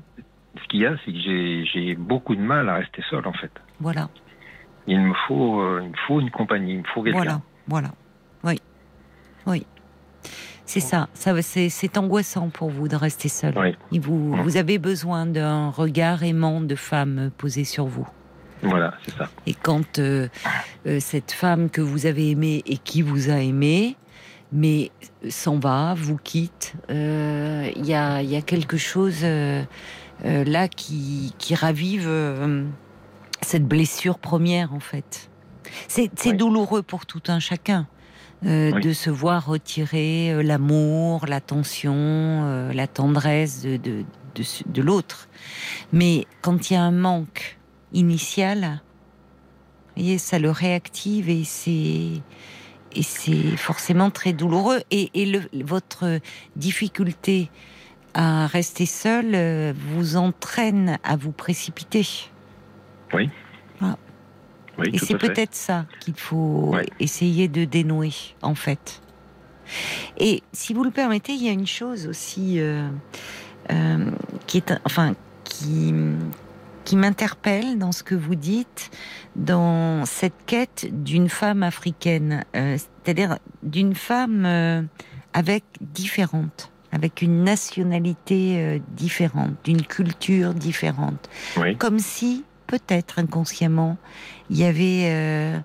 ce qu'il y a, c'est que j'ai- j'ai beaucoup de mal à rester seul, en fait. voilà, Il me faut, euh, il me faut une compagnie, il me faut quelqu'un. voilà, voilà. Oui, oui. C'est ça. Ça, c'est, c'est angoissant pour vous de rester seul. Oui. Et vous, vous avez besoin d'un regard aimant de femme posé sur vous. Voilà, c'est ça. Et quand euh, euh, cette femme que vous avez aimée et qui vous a aimé, mais s'en va, vous quitte, euh, il y, a, y a quelque chose là qui, qui ravive cette blessure première en fait. C'est c'est Oui. douloureux pour tout un chacun. Euh, Oui. de se voir retirer euh, l'amour, l'attention, euh, la tendresse de, de, de, l'autre. Mais quand il y a un manque initial, voyez, ça le réactive et c'est et c'est forcément très douloureux. Et, et le, votre difficulté à rester seul vous entraîne à vous précipiter. Oui, Et c'est peut-être ça qu'il faut Ouais. essayer de dénouer, en fait. Et si vous le permettez, il y a une chose aussi euh, euh, qui est, enfin, qui qui m'interpelle dans ce que vous dites, dans cette quête d'une femme africaine, euh, c'est-à-dire d'une femme avec différente, avec une nationalité différente, d'une culture différente, Oui, comme si peut-être inconsciemment il y avait euh,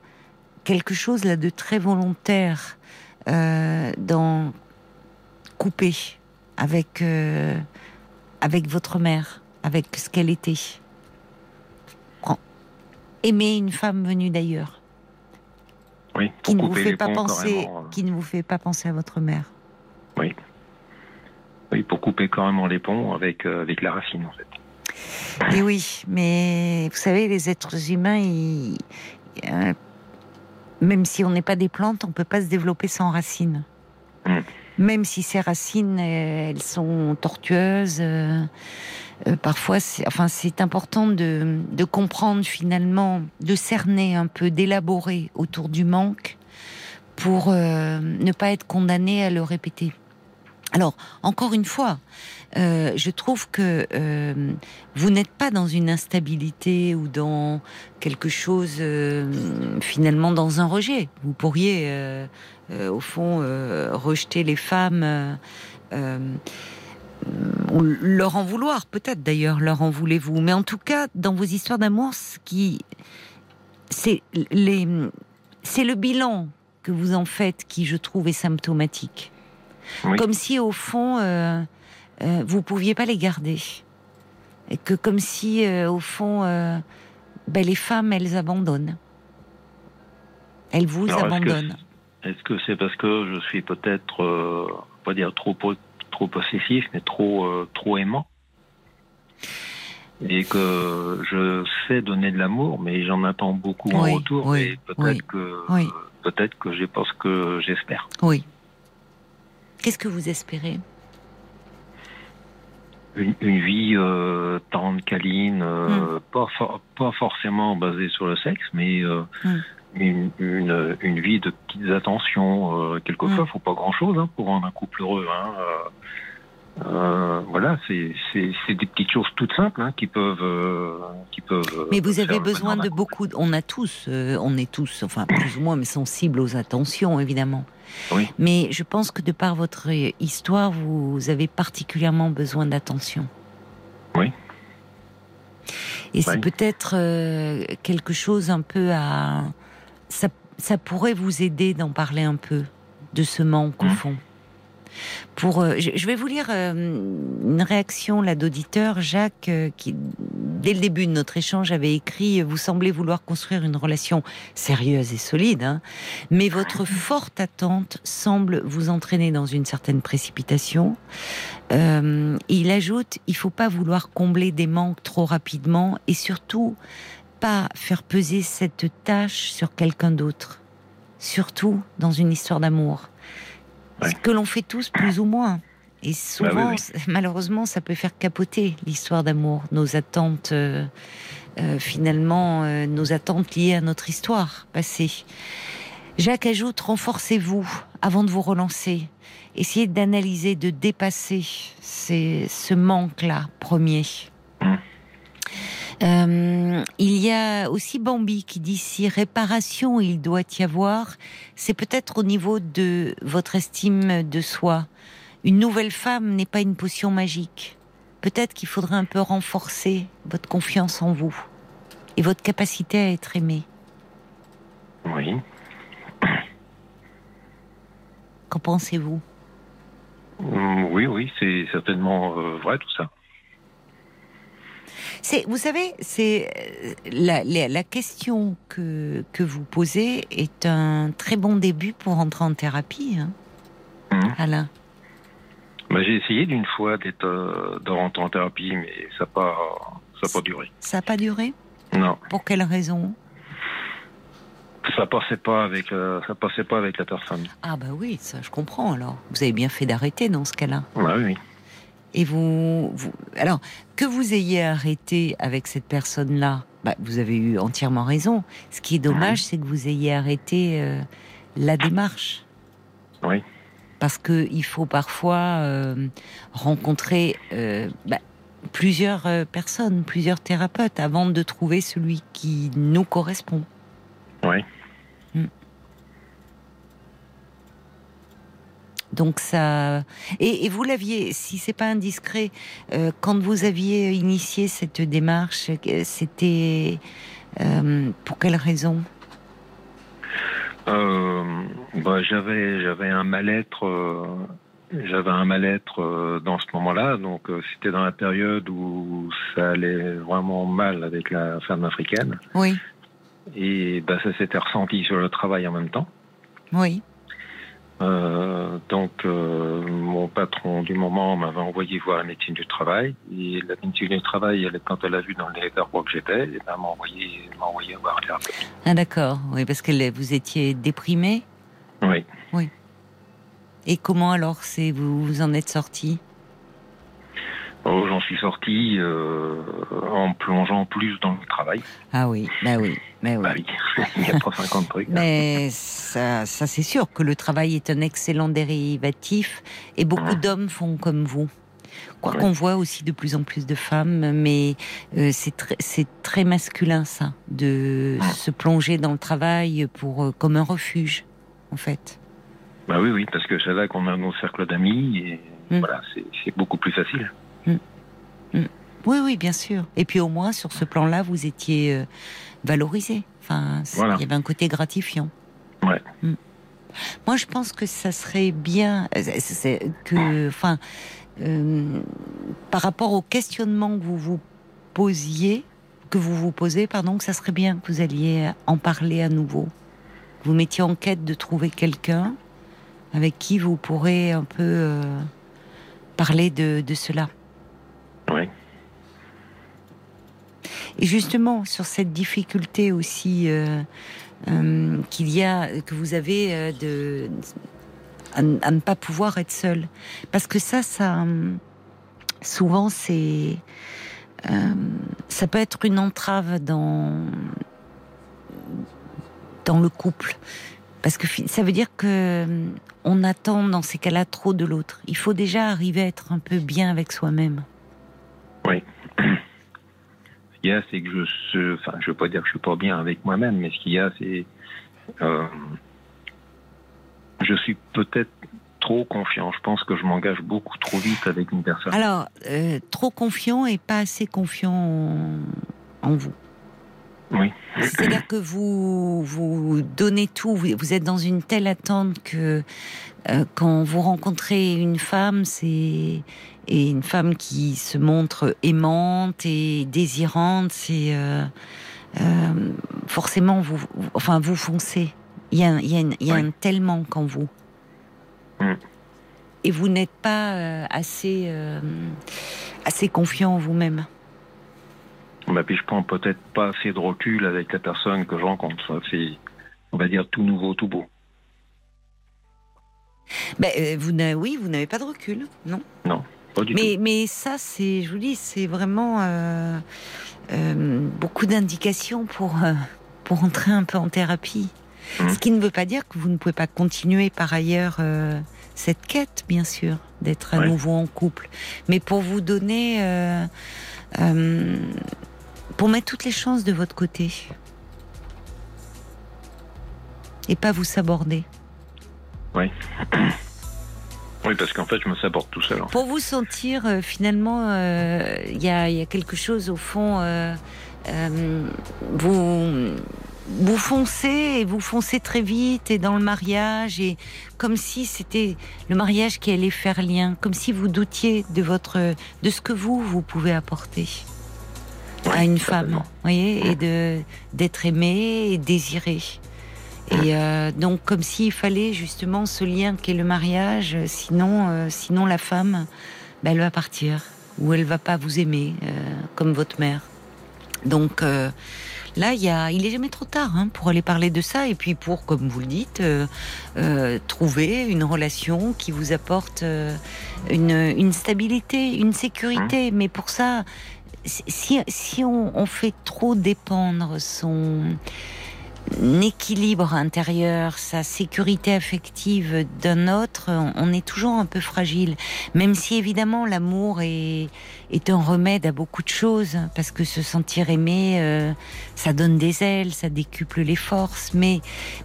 quelque chose là de très volontaire euh, dans couper avec euh, avec votre mère, avec ce qu'elle était. Aimer une femme venue d'ailleurs, oui. qui ne vous fait pas penser, carrément, qui ne vous fait pas penser à votre mère. Oui, pour couper carrément les ponts avec, avec la racine, en fait. Et oui, mais vous savez, les êtres humains, ils- euh, même si on n'est pas des plantes, on peut pas se développer sans racines. Même si ces racines, euh, elles sont tortueuses. euh, euh, parfois, c'est, enfin, c'est important de, de comprendre finalement, de cerner un peu, d'élaborer autour du manque pour ne pas être condamné à le répéter. Alors, encore une fois, euh, je trouve que euh, vous n'êtes pas dans une instabilité ou dans quelque chose euh, finalement dans un rejet. Vous pourriez, au fond, rejeter les femmes. ou leur en vouloir, peut-être d'ailleurs, leur en voulez-vous. Mais en tout cas, dans vos histoires d'amour, ce qui, c'est les, c'est le bilan que vous en faites qui, je trouve, est symptomatique. Oui. Comme si, au fond, euh, euh, vous pouviez pas les garder. Et que comme si, euh, au fond, euh, ben, les femmes, elles abandonnent. Elles vous Alors, abandonnent. Est-ce que c'est parce que je suis peut-être, euh, on va pas dire trop, trop possessif, mais trop, trop aimant? Et que je sais donner de l'amour, mais j'en attends beaucoup Oui, en retour. oui, et peut-être oui, que peut-être que j'ai pas ce que j'espère. Oui. Qu'est-ce que vous espérez? Une, une vie euh, tendre, câline, euh, pas, for- pas forcément basée sur le sexe, mais euh, Mm. une, une, une vie de petites attentions. Euh, quelquefois, Mm. faut pas grand-chose hein, pour rendre un couple heureux. Hein, voilà, c'est des petites choses toutes simples hein, qui peuvent qui peuvent. Mais vous avez besoin de beaucoup. On a tous, on est tous, enfin plus ou moins, mais sensibles aux attentions, évidemment. Oui. Mais je pense que de par votre histoire, vous avez particulièrement besoin d'attention. Oui. Et c'est peut-être euh, quelque chose un peu à. Ça, ça pourrait vous aider d'en parler un peu de ce manque au Mhm. fond. Pour, euh, je, je vais vous lire euh, une réaction là d'auditeur Jacques qui, dès le début de notre échange, avait écrit Vous semblez vouloir construire une relation sérieuse et solide, hein, mais votre forte attente semble vous entraîner dans une certaine précipitation. Euh, il ajoute Il faut pas vouloir combler des manques trop rapidement et surtout pas faire peser cette tâche sur quelqu'un d'autre, surtout dans une histoire d'amour. Ouais. Ce que l'on fait tous plus ou moins. Et souvent, Bah oui, oui. c- malheureusement, ça peut faire capoter l'histoire d'amour, nos attentes, euh, euh, finalement, euh, nos attentes liées à notre histoire passée. Jacques ajoute, renforcez-vous avant de vous relancer. Essayez d'analyser, de dépasser ces- ce manque-là premier. Euh, il y a aussi Bambi qui dit si réparation il doit y avoir, c'est peut-être au niveau de votre estime de soi. Une nouvelle femme n'est pas une potion magique. Peut-être qu'il faudrait un peu renforcer votre confiance en vous et votre capacité à être aimé. Oui. Qu'en pensez-vous? Mm, Oui, oui, c'est certainement euh, vrai tout ça. C'est, vous savez, c'est euh, la, la, la question que, que vous posez est un très bon début pour entrer en thérapie, hein, Mhm. Alain. Bah, j'ai essayé d'une fois d'être euh, de rentrer en thérapie, mais ça n'a pas ça a pas duré. Ça n'a pas duré? Non, Pour quelle raison? Ça passait pas avec euh, ça passait pas avec la personne. Ah bah oui, ça je comprends alors. Vous avez bien fait d'arrêter dans ce cas-là. Ah oui, oui. Et vous, vous, alors que vous ayez arrêté avec cette personne-là, bah, vous avez eu entièrement raison. Ce qui est dommage, c'est que vous ayez arrêté euh, la démarche. Oui. Parce que il faut parfois euh, rencontrer euh, bah, plusieurs euh, personnes, plusieurs thérapeutes avant de trouver celui qui nous correspond. Oui. Donc ça et, et vous l'aviez, si c'est pas indiscret, euh, quand vous aviez initié cette démarche, c'était euh, pour quelle raison? Bah, j'avais j'avais un mal-être euh, j'avais un mal-être euh, dans ce moment-là. Donc euh, c'était dans la période où ça allait vraiment mal avec la femme africaine. Oui, et bah, ça s'était ressenti sur le travail en même temps. Oui, Euh, donc euh, mon patron du moment m'avait envoyé voir la médecine du travail. Et la médecine du travail elle, quand elle a vu dans l'état quoi que j'étais elle m'a envoyé envoyé voir thérapeute ah d'accord, oui parce que vous étiez déprimé? oui. Et comment alors vous vous en êtes sorti? Oh, j'en suis sorti euh, en plongeant plus dans le travail Ah oui, bah oui, bah oui. Bah oui, il n'y a pas 50 trucs. hein. Mais ça, ça c'est sûr que le travail est un excellent dérivatif et beaucoup d'hommes font comme vous. Quoi qu'on voit aussi de plus en plus de femmes, mais euh, c'est très, masculin ça, de se plonger dans le travail pour euh, comme un refuge, en fait. Bah oui, oui, parce que c'est là qu'on a nos cercles d'amis et Mm. voilà, c'est beaucoup plus facile. Oui, oui, bien sûr. Et puis au moins sur ce plan-là, vous étiez euh, valorisé. Enfin, Voilà. il y avait un côté gratifiant. Ouais. Mm. Moi, je pense que ça serait bien euh, que, enfin, euh, par rapport au questionnement que vous vous posiez, que vous vous posez, pardon, que ça serait bien que vous alliez en parler à nouveau. Vous mettiez en quête de trouver quelqu'un avec qui vous pourrez un peu euh, parler de, de cela. Et justement, sur cette difficulté aussi euh, euh, qu'il y a, que vous avez euh, de, à, ne pas pouvoir être seul. Parce que ça, ça, souvent, c'est, ça peut être une entrave dans, dans le couple. Parce que ça veut dire que on attend dans ces cas-là trop de l'autre. Il faut déjà arriver à être un peu bien avec soi-même. Qu'il y a, c'est que je suis, enfin, je veux pas dire que je suis pas bien avec moi-même, mais ce qu'il y a, c'est, euh, je suis peut-être trop confiant. Je pense que je m'engage beaucoup trop vite avec une personne. Alors, euh, trop confiant et pas assez confiant en vous. Oui. C'est-à-dire que vous vous donnez tout, vous êtes dans une telle attente que euh, quand vous rencontrez une femme, c'est et une femme qui se montre aimante et désirante, c'est euh, euh, forcément vous, enfin vous foncez. Il y a, un- il y a, une- il y a Oui. un tel manque en vous. Mm. Et vous n'êtes pas assez assez confiant en vous-même. Bah, puis je prends peut-être pas assez de recul avec la personne que je rencontre. C'est, on va dire, tout nouveau, tout beau. Ben, euh, vous oui, vous n'avez pas de recul, non? Pas du Mais, mais ça, c'est, je vous dis, c'est vraiment euh, euh, beaucoup d'indications pour, pour entrer un peu en thérapie. Mhm. Ce qui ne veut pas dire que vous ne pouvez pas continuer par ailleurs cette quête, bien sûr, d'être à Ouais. nouveau en couple. Mais pour vous donner, pour mettre toutes les chances de votre côté. Et pas vous saborder. tout. Oui, parce qu'en fait, je me saborde tout seul. Pour vous sentir euh, finalement, euh, il y, a, il y a quelque chose au fond. euh, vous vous foncez et vous foncez très vite et dans le mariage et comme si c'était le mariage qui allait faire lien, comme si vous doutiez de votre de ce que vous vous pouvez apporter à une femme, voyez, et de d'être aimé et désiré. Et euh, donc comme s'il fallait justement ce lien qu'est le mariage, euh, sinon euh, sinon la femme, ben, elle va partir ou elle va pas vous aimer euh, comme votre mère. Donc là, il y a, il est jamais trop tard hein, pour aller parler de ça et puis pour, comme vous le dites, euh, euh, trouver une relation qui vous apporte euh, une, une stabilité, une sécurité. Mais pour ça, si, si on, on fait trop dépendre son équilibre intérieur, sa sécurité affective d'un autre, on- est toujours un peu fragile. Même si évidemment l'amour est, est un remède à beaucoup de choses, parce que se sentir aimé, euh, ça donne des ailes, ça décuple les forces. Mais,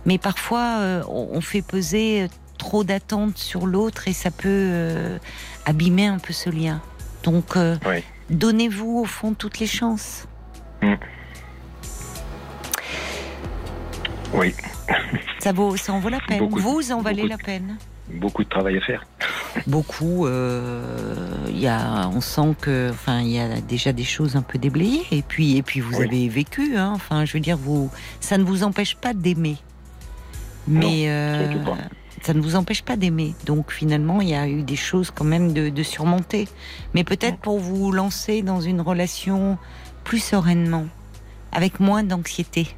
mais parfois, euh, on fait peser trop d'attentes sur l'autre et ça peut euh, abîmer un peu ce lien. Donc, euh, Oui. Donnez-vous au fond toutes les chances. Oui, Ça vaut, ça en vaut la peine. Beaucoup Vous en valez la peine. beaucoup de travail à faire. Beaucoup. euh, y a, on sent que, enfin, il y a déjà des choses un peu déblayées. Et puis, et puis, vous Oui. avez vécu. Hein, enfin, je veux dire, vous, ça ne vous empêche pas d'aimer. Mais euh. Ça ne vous empêche pas d'aimer. Donc, finalement, il y a eu des choses quand même de, de surmonter. Mais peut-être pour vous lancer dans une relation plus sereinement, avec moins d'anxiété.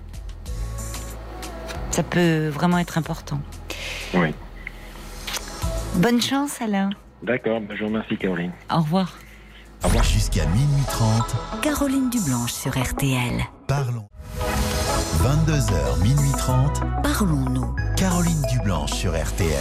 Ça peut vraiment être important. Oui. Bonne chance, Alain. D'accord, ben, je vous remercie, Caroline. Au revoir. Au revoir. Jusqu'à minuit 30, Caroline Dublanche sur RTL. parlons. 22h, minuit 30, Parlons-nous. Caroline Dublanche sur RTL.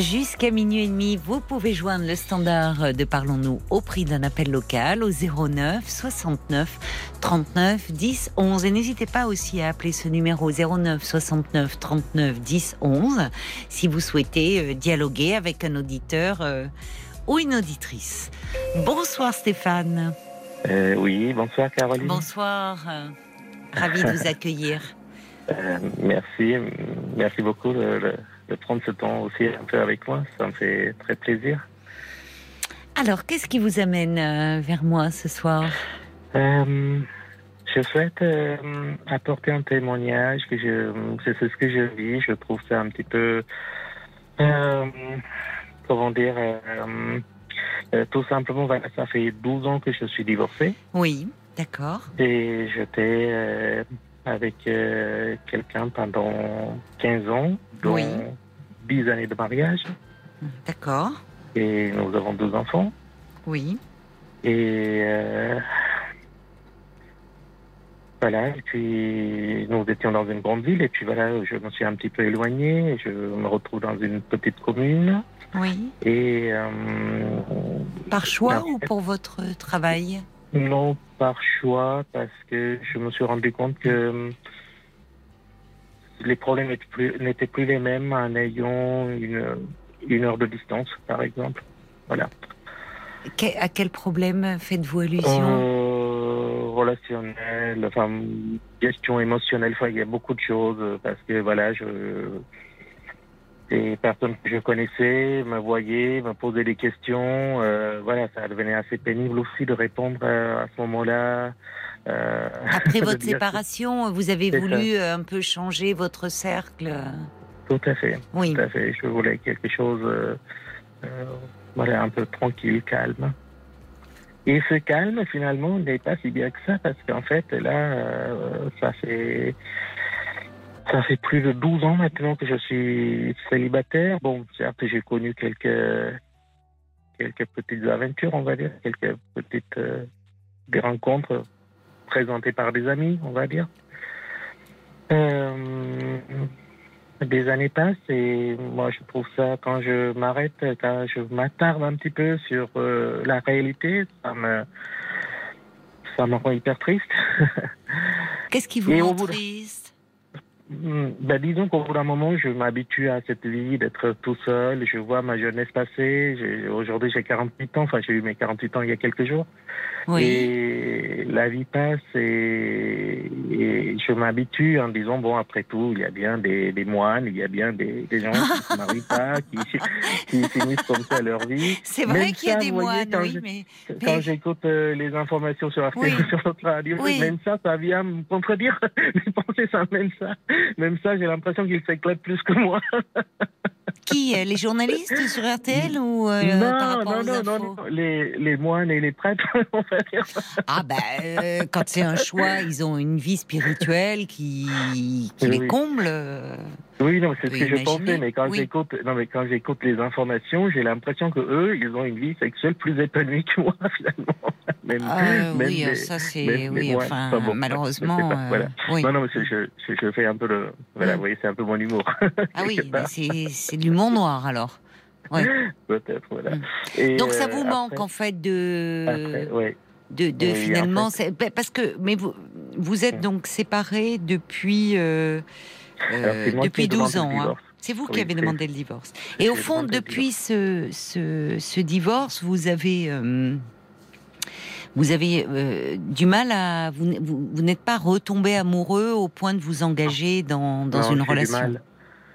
Jusqu'à minuit et demi, vous pouvez joindre le standard de Parlons-nous au prix d'un appel local au 09 69 39 10 11. Et n'hésitez pas aussi à appeler ce numéro 09 69 39 10 11 si vous souhaitez euh, dialoguer avec un auditeur euh, ou une auditrice. Bonsoir Stéphane. Euh, oui, bonsoir Caroline. Bonsoir. Ravi de vous accueillir. Euh, merci, merci beaucoup de, prendre ce temps aussi un peu avec moi. Ça me fait très plaisir. Alors, qu'est-ce qui vous amène euh, vers moi ce soir? Euh, je souhaite apporter un témoignage que je, c'est ce que je vis. Je trouve ça un petit peu, comment dire, tout simplement, ça fait 12 ans que je suis divorcé Oui, d'accord. et j'étais avec euh, quelqu'un pendant 15 ans, dont Oui. 10 années de mariage. D'accord. et nous avons deux enfants. Oui. Et euh, voilà, et puis nous étions dans une grande ville, et puis voilà, je me suis un petit peu éloigné, je me retrouve dans une petite commune. Oui. Et. Euh, par choix ou pour votre travail? Non, par choix, parce que je me suis rendu compte que les problèmes n'étaient plus, les mêmes en ayant une, heure de distance, par exemple. Voilà. à quel problème faites-vous allusion? Euh, Relationnel, enfin, gestion émotionnelle. il y a beaucoup de choses parce que voilà, je, des personnes que je connaissais me voyaient, me posaient des questions. Euh, voilà, ça devenait assez pénible aussi de répondre à ce moment-là. Euh, Après votre séparation, vous avez voulu euh, un peu changer votre cercle Tout à fait. Oui. Tout à fait. Je voulais quelque chose euh, voilà, un peu tranquille, calme. Et ce calme, finalement, n'est pas si bien que ça, parce qu'en fait, là, ça fait. Ça fait plus de 12 ans maintenant que je suis célibataire. Bon, certes, j'ai connu quelques, quelques petites aventures, on va dire, quelques petites des rencontres présenté par des amis, on va dire. Euh, des années passent et moi je trouve ça quand je m'arrête, quand je m'attarde un petit peu sur euh, la réalité, ça me ça me rend hyper triste. Qu'est-ce qui vous rend triste? Ben, disons qu'au bout d'un moment, je m'habitue à cette vie d'être tout seul. Je vois ma jeunesse passer. Aujourd'hui, j'ai 48 ans. Enfin, j'ai eu mes 48 ans il y a quelques jours. Oui. Et la vie passe et, je m'habitue en disant, bon, après tout, il y a bien des, moines, il y a bien des, gens qui ne se marient pas, qui, finissent comme ça leur vie. C'est vrai qu'il y a des moines, oui, mais... Quand j'écoute euh, les informations sur RTL sur notre radio, même ça, ça vient me contredire. Mes pensées, ça même ça. Même ça, j'ai l'impression qu'il s'éclate plus que moi. Qui Les journalistes sur RTL ou euh, non, par rapport non, non, non, les, les, moines et les prêtres, on va dire. Ah ben, euh, quand c'est un choix, ils ont une vie spirituelle qui, qui les comble. Oui, non, c'est ce que je pensais, mais quand j'écoute, non, mais quand j'écoute les informations, j'ai l'impression que eux, ils ont une vie sexuelle plus épanouie que moi, finalement. Même, ah, oui, ça c'est, oui, enfin, malheureusement, voilà. Euh, non, non, mais je, je, fais un peu le, voilà, vous voyez, c'est un peu mon humour. Ah oui, c'est, de l'humour noir alors. Ouais. Peut-être, voilà. Mm. Et Donc ça vous euh, manque en fait de. Après, de, de finalement, parce que mais vous vous êtes donc séparés depuis. Euh, depuis 12 ans. Hein. C'est vous qui avez demandé le divorce. Et au fond, depuis ce, ce, divorce, vous avez, euh, vous avez euh, du mal à. Vous, vous, n'êtes pas retombé amoureux au point de vous engager dans, dans une relation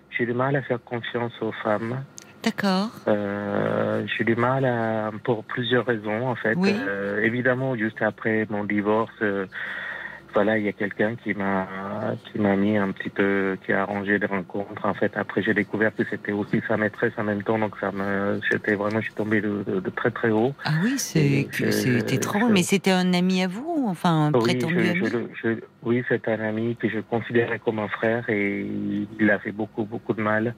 J'ai du mal à faire confiance aux femmes. D'accord. j'ai du mal à, pour plusieurs raisons en fait. évidemment, juste après mon divorce, voilà, il y a quelqu'un qui m'a qui m'a mis un petit peu, qui a arrangé des rencontres. En fait, après j'ai découvert que c'était aussi sa maîtresse en même temps, donc ça me, j'étais vraiment, je suis tombé de, très très haut. Ah oui, c'est c'est étrange, mais c'était un ami à vous, enfin un prétendu ami? oui, c'est un ami que je considérais comme un frère et il a fait beaucoup beaucoup de mal.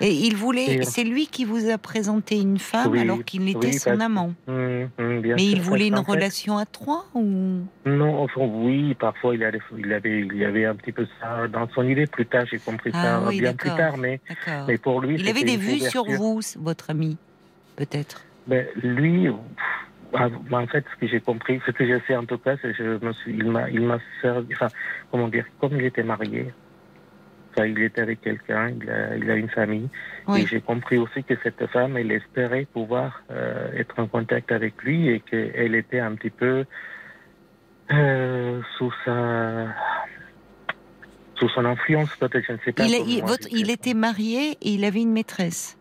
Et il voulait, c'est lui qui vous a présenté une femme alors qu'il était son amant. Hum, hum, Mais il voulait une relation à trois ou? Non, enfin, oui, parfois il avait, il avait, il y avait un petit peu ça dans son idée. Plus tard, j'ai compris ça ah bien plus tard, mais, mais pour lui, il avait des vues sur vous, votre ami, peut-être. Ben, lui, ah, en fait, ce que j'ai compris, ce que j'ai fait en tout cas, c'est je me suis, il m'a, il m'a servi, enfin, comment dire, comme il était marié, il était avec quelqu'un, il a, il a, une famille. Et j'ai compris aussi que cette femme, elle espérait pouvoir euh, être en contact avec lui et qu'elle était un petit peu euh, sous sa sous son influence, peut-être, je ne sais pas. Il, votre, il était marié et il avait une maîtresse.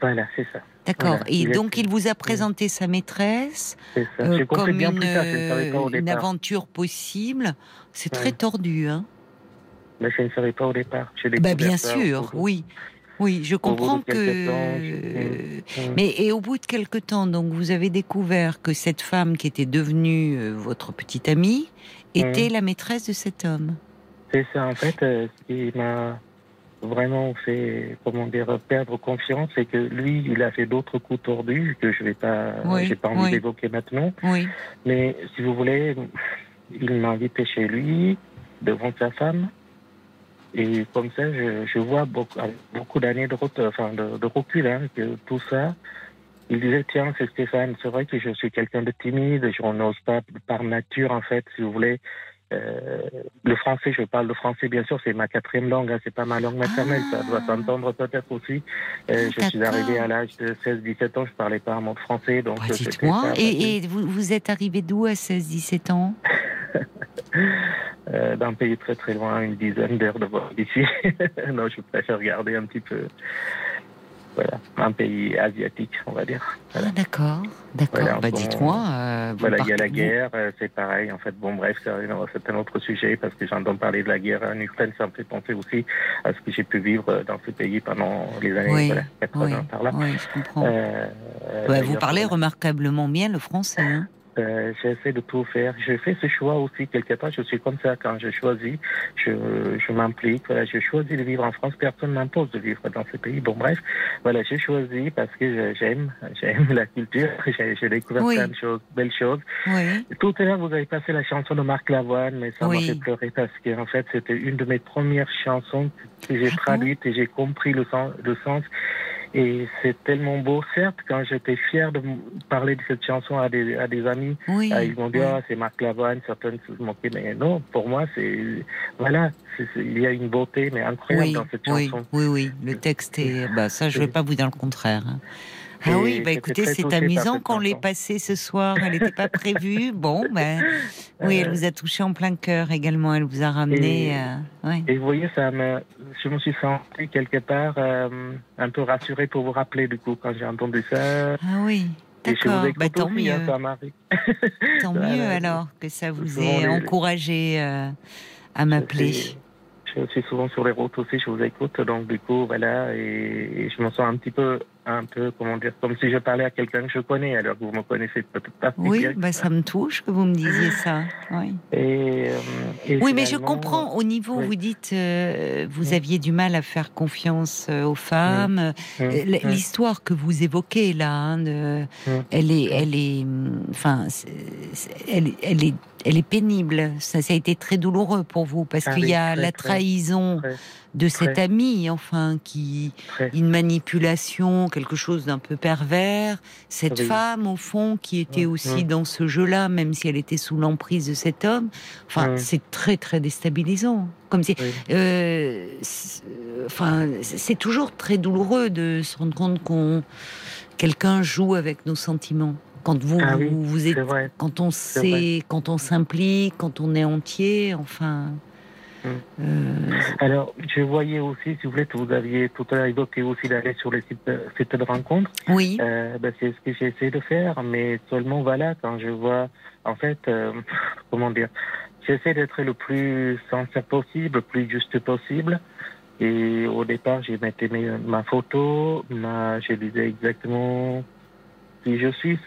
Voilà, c'est ça. D'accord. et donc, il vous a présenté sa maîtresse euh, comme une, une aventure possible. C'est très tordu, hein mais je ne savais pas au départ. Bah, bien sûr, oui. Oui, je comprends que. Mais et au bout de quelque temps, donc vous avez découvert que cette femme qui était devenue euh, votre petite amie était mmh. la maîtresse de cet homme. C'est ça, en fait, euh, ce qui m'a vraiment fait, comment dire, perdre confiance, c'est que lui, il a fait d'autres coups tordus que je vais pas, j'ai pas envie d'évoquer maintenant. Oui. Mais si vous voulez, il m'a invité chez lui devant sa femme. Et comme ça, je, je vois beaucoup, avec beaucoup d'années de, enfin, de, de recul, hein, que tout ça. Il disait, tiens, c'est Stéphane, c'est vrai que je suis quelqu'un de timide, je n'ose pas par nature, en fait, si vous voulez. Euh, le français, je parle le français, bien sûr, c'est ma quatrième langue, hein, c'est pas ma langue maternelle, ça doit s'entendre peut-être aussi. Euh, je suis arrivé à l'âge de 16-17 ans, je parlais pas un mot de français, donc euh, Dites-moi, et vous, vous êtes arrivé d'où à 16-17 ans? Euh, d'un pays très très loin, une dizaine d'heures de vol d'ici. non, je préfère regarder un petit peu. Voilà, un pays asiatique, on va dire. Voilà. Ah, D'accord, d'accord. Voilà, bah, dites-moi. euh, Voilà, il y a la guerre, euh, c'est pareil. En fait, bon, bref, c'est un, autre sujet parce que j'entends parler de la guerre en Ukraine. Ça me fait penser aussi à ce que j'ai pu vivre euh, dans ce pays pendant les années Oui, voilà, 80 Oui, par là. oui, je comprends. Euh, euh, Ouais, vous parlez voilà. remarquablement bien le français. Hein Euh, j'essaie de tout faire. Je fais ce choix aussi quelque part. Je suis comme ça quand je choisis, je, je m'implique. Voilà, je choisis de vivre en France. Personne m'impose de vivre dans ce pays. Bon, bref, voilà, j'ai choisi parce que j'aime, j'aime la culture. J'ai, découvert Oui. plein de choses, belles choses. oui. Tout à l'heure, vous avez passé la chanson de Marc Lavoine, mais ça Oui. m'a fait pleurer parce que en fait, c'était une de mes premières chansons que j'ai Ah bon traduites et j'ai compris le sens, le sens. Et c'est tellement beau, certes, quand j'étais fier de parler de cette chanson à des, à des amis, Oui. ils m'ont dit, oui. ah, c'est Marc Lavoine, certaines se moquaient, mais non, pour moi, c'est, voilà, il y a une beauté, mais incroyable oui, dans cette oui, chanson. oui, oui, le texte est. Bah, ça, je ne vais pas vous dire le contraire. hein. Ah oui, bah écoutez, c'est amusant qu'on l'ait passée ce soir. Elle n'était pas prévue. Bon, ben, oui, elle Euh, vous a touché en plein cœur également. Elle vous a ramené. Et- euh, ouais. Et vous voyez, ça me, je me suis senti quelque part euh, un peu rassuré pour vous rappeler, du coup, quand j'ai entendu ça. Ah oui, d'accord. Bah, tant aussi, mieux. hein, m'arrive. Tant Voilà. mieux alors que ça vous ait encouragé euh, à m'appeler. Je suis souvent sur les routes aussi, je vous écoute, donc du coup, voilà, et, et je me sens un petit peu, un peu, comment dire, comme si je parlais à quelqu'un que je connais, alors que vous me connaissez peut-être pas. Oui, bah, ça me touche que vous me disiez ça. Oui. Et, euh, et Oui, mais je comprends. Au niveau, oui. vous dites, euh, vous Mm. aviez du mal à faire confiance euh, aux femmes. hum, Euh, hum, L'histoire que vous évoquez là, hein, de- Mm. elle est, elle est, enfin, elle, est- elle est, elle est pénible. Ça, ça a été très douloureux pour vous parce Ah qu'il y a très, la trahison très, de cet très. ami, enfin, qui une manipulation, quelque chose d'un peu pervers. Cette Oui. femme, au fond, qui était Mm, aussi mm. dans ce jeu-là, même si elle était sous l'emprise de cet homme. Enfin, Mm. c'est très très déstabilisant. Comme si, euh, c'est- enfin, c'est toujours très douloureux de se rendre compte qu'on quelqu'un joue avec nos sentiments. Quand vous Ah vous, vous êtes, quand on sait, quand on s'implique, quand on est entier, enfin. Euh, Alors, je voyais aussi, si vous voulez, que vous aviez tout à l'heure évoqué aussi d'aller sur les sites de, sites de rencontres. oui, Euh, ben, c'est ce que j'ai essayé de faire, mais seulement voilà, quand je vois, en fait, euh, comment dire, j'essaie d'être le plus sincère possible, le plus juste possible. Et au départ, j'ai mettais ma photo, ma, je disais exactement qui je suis,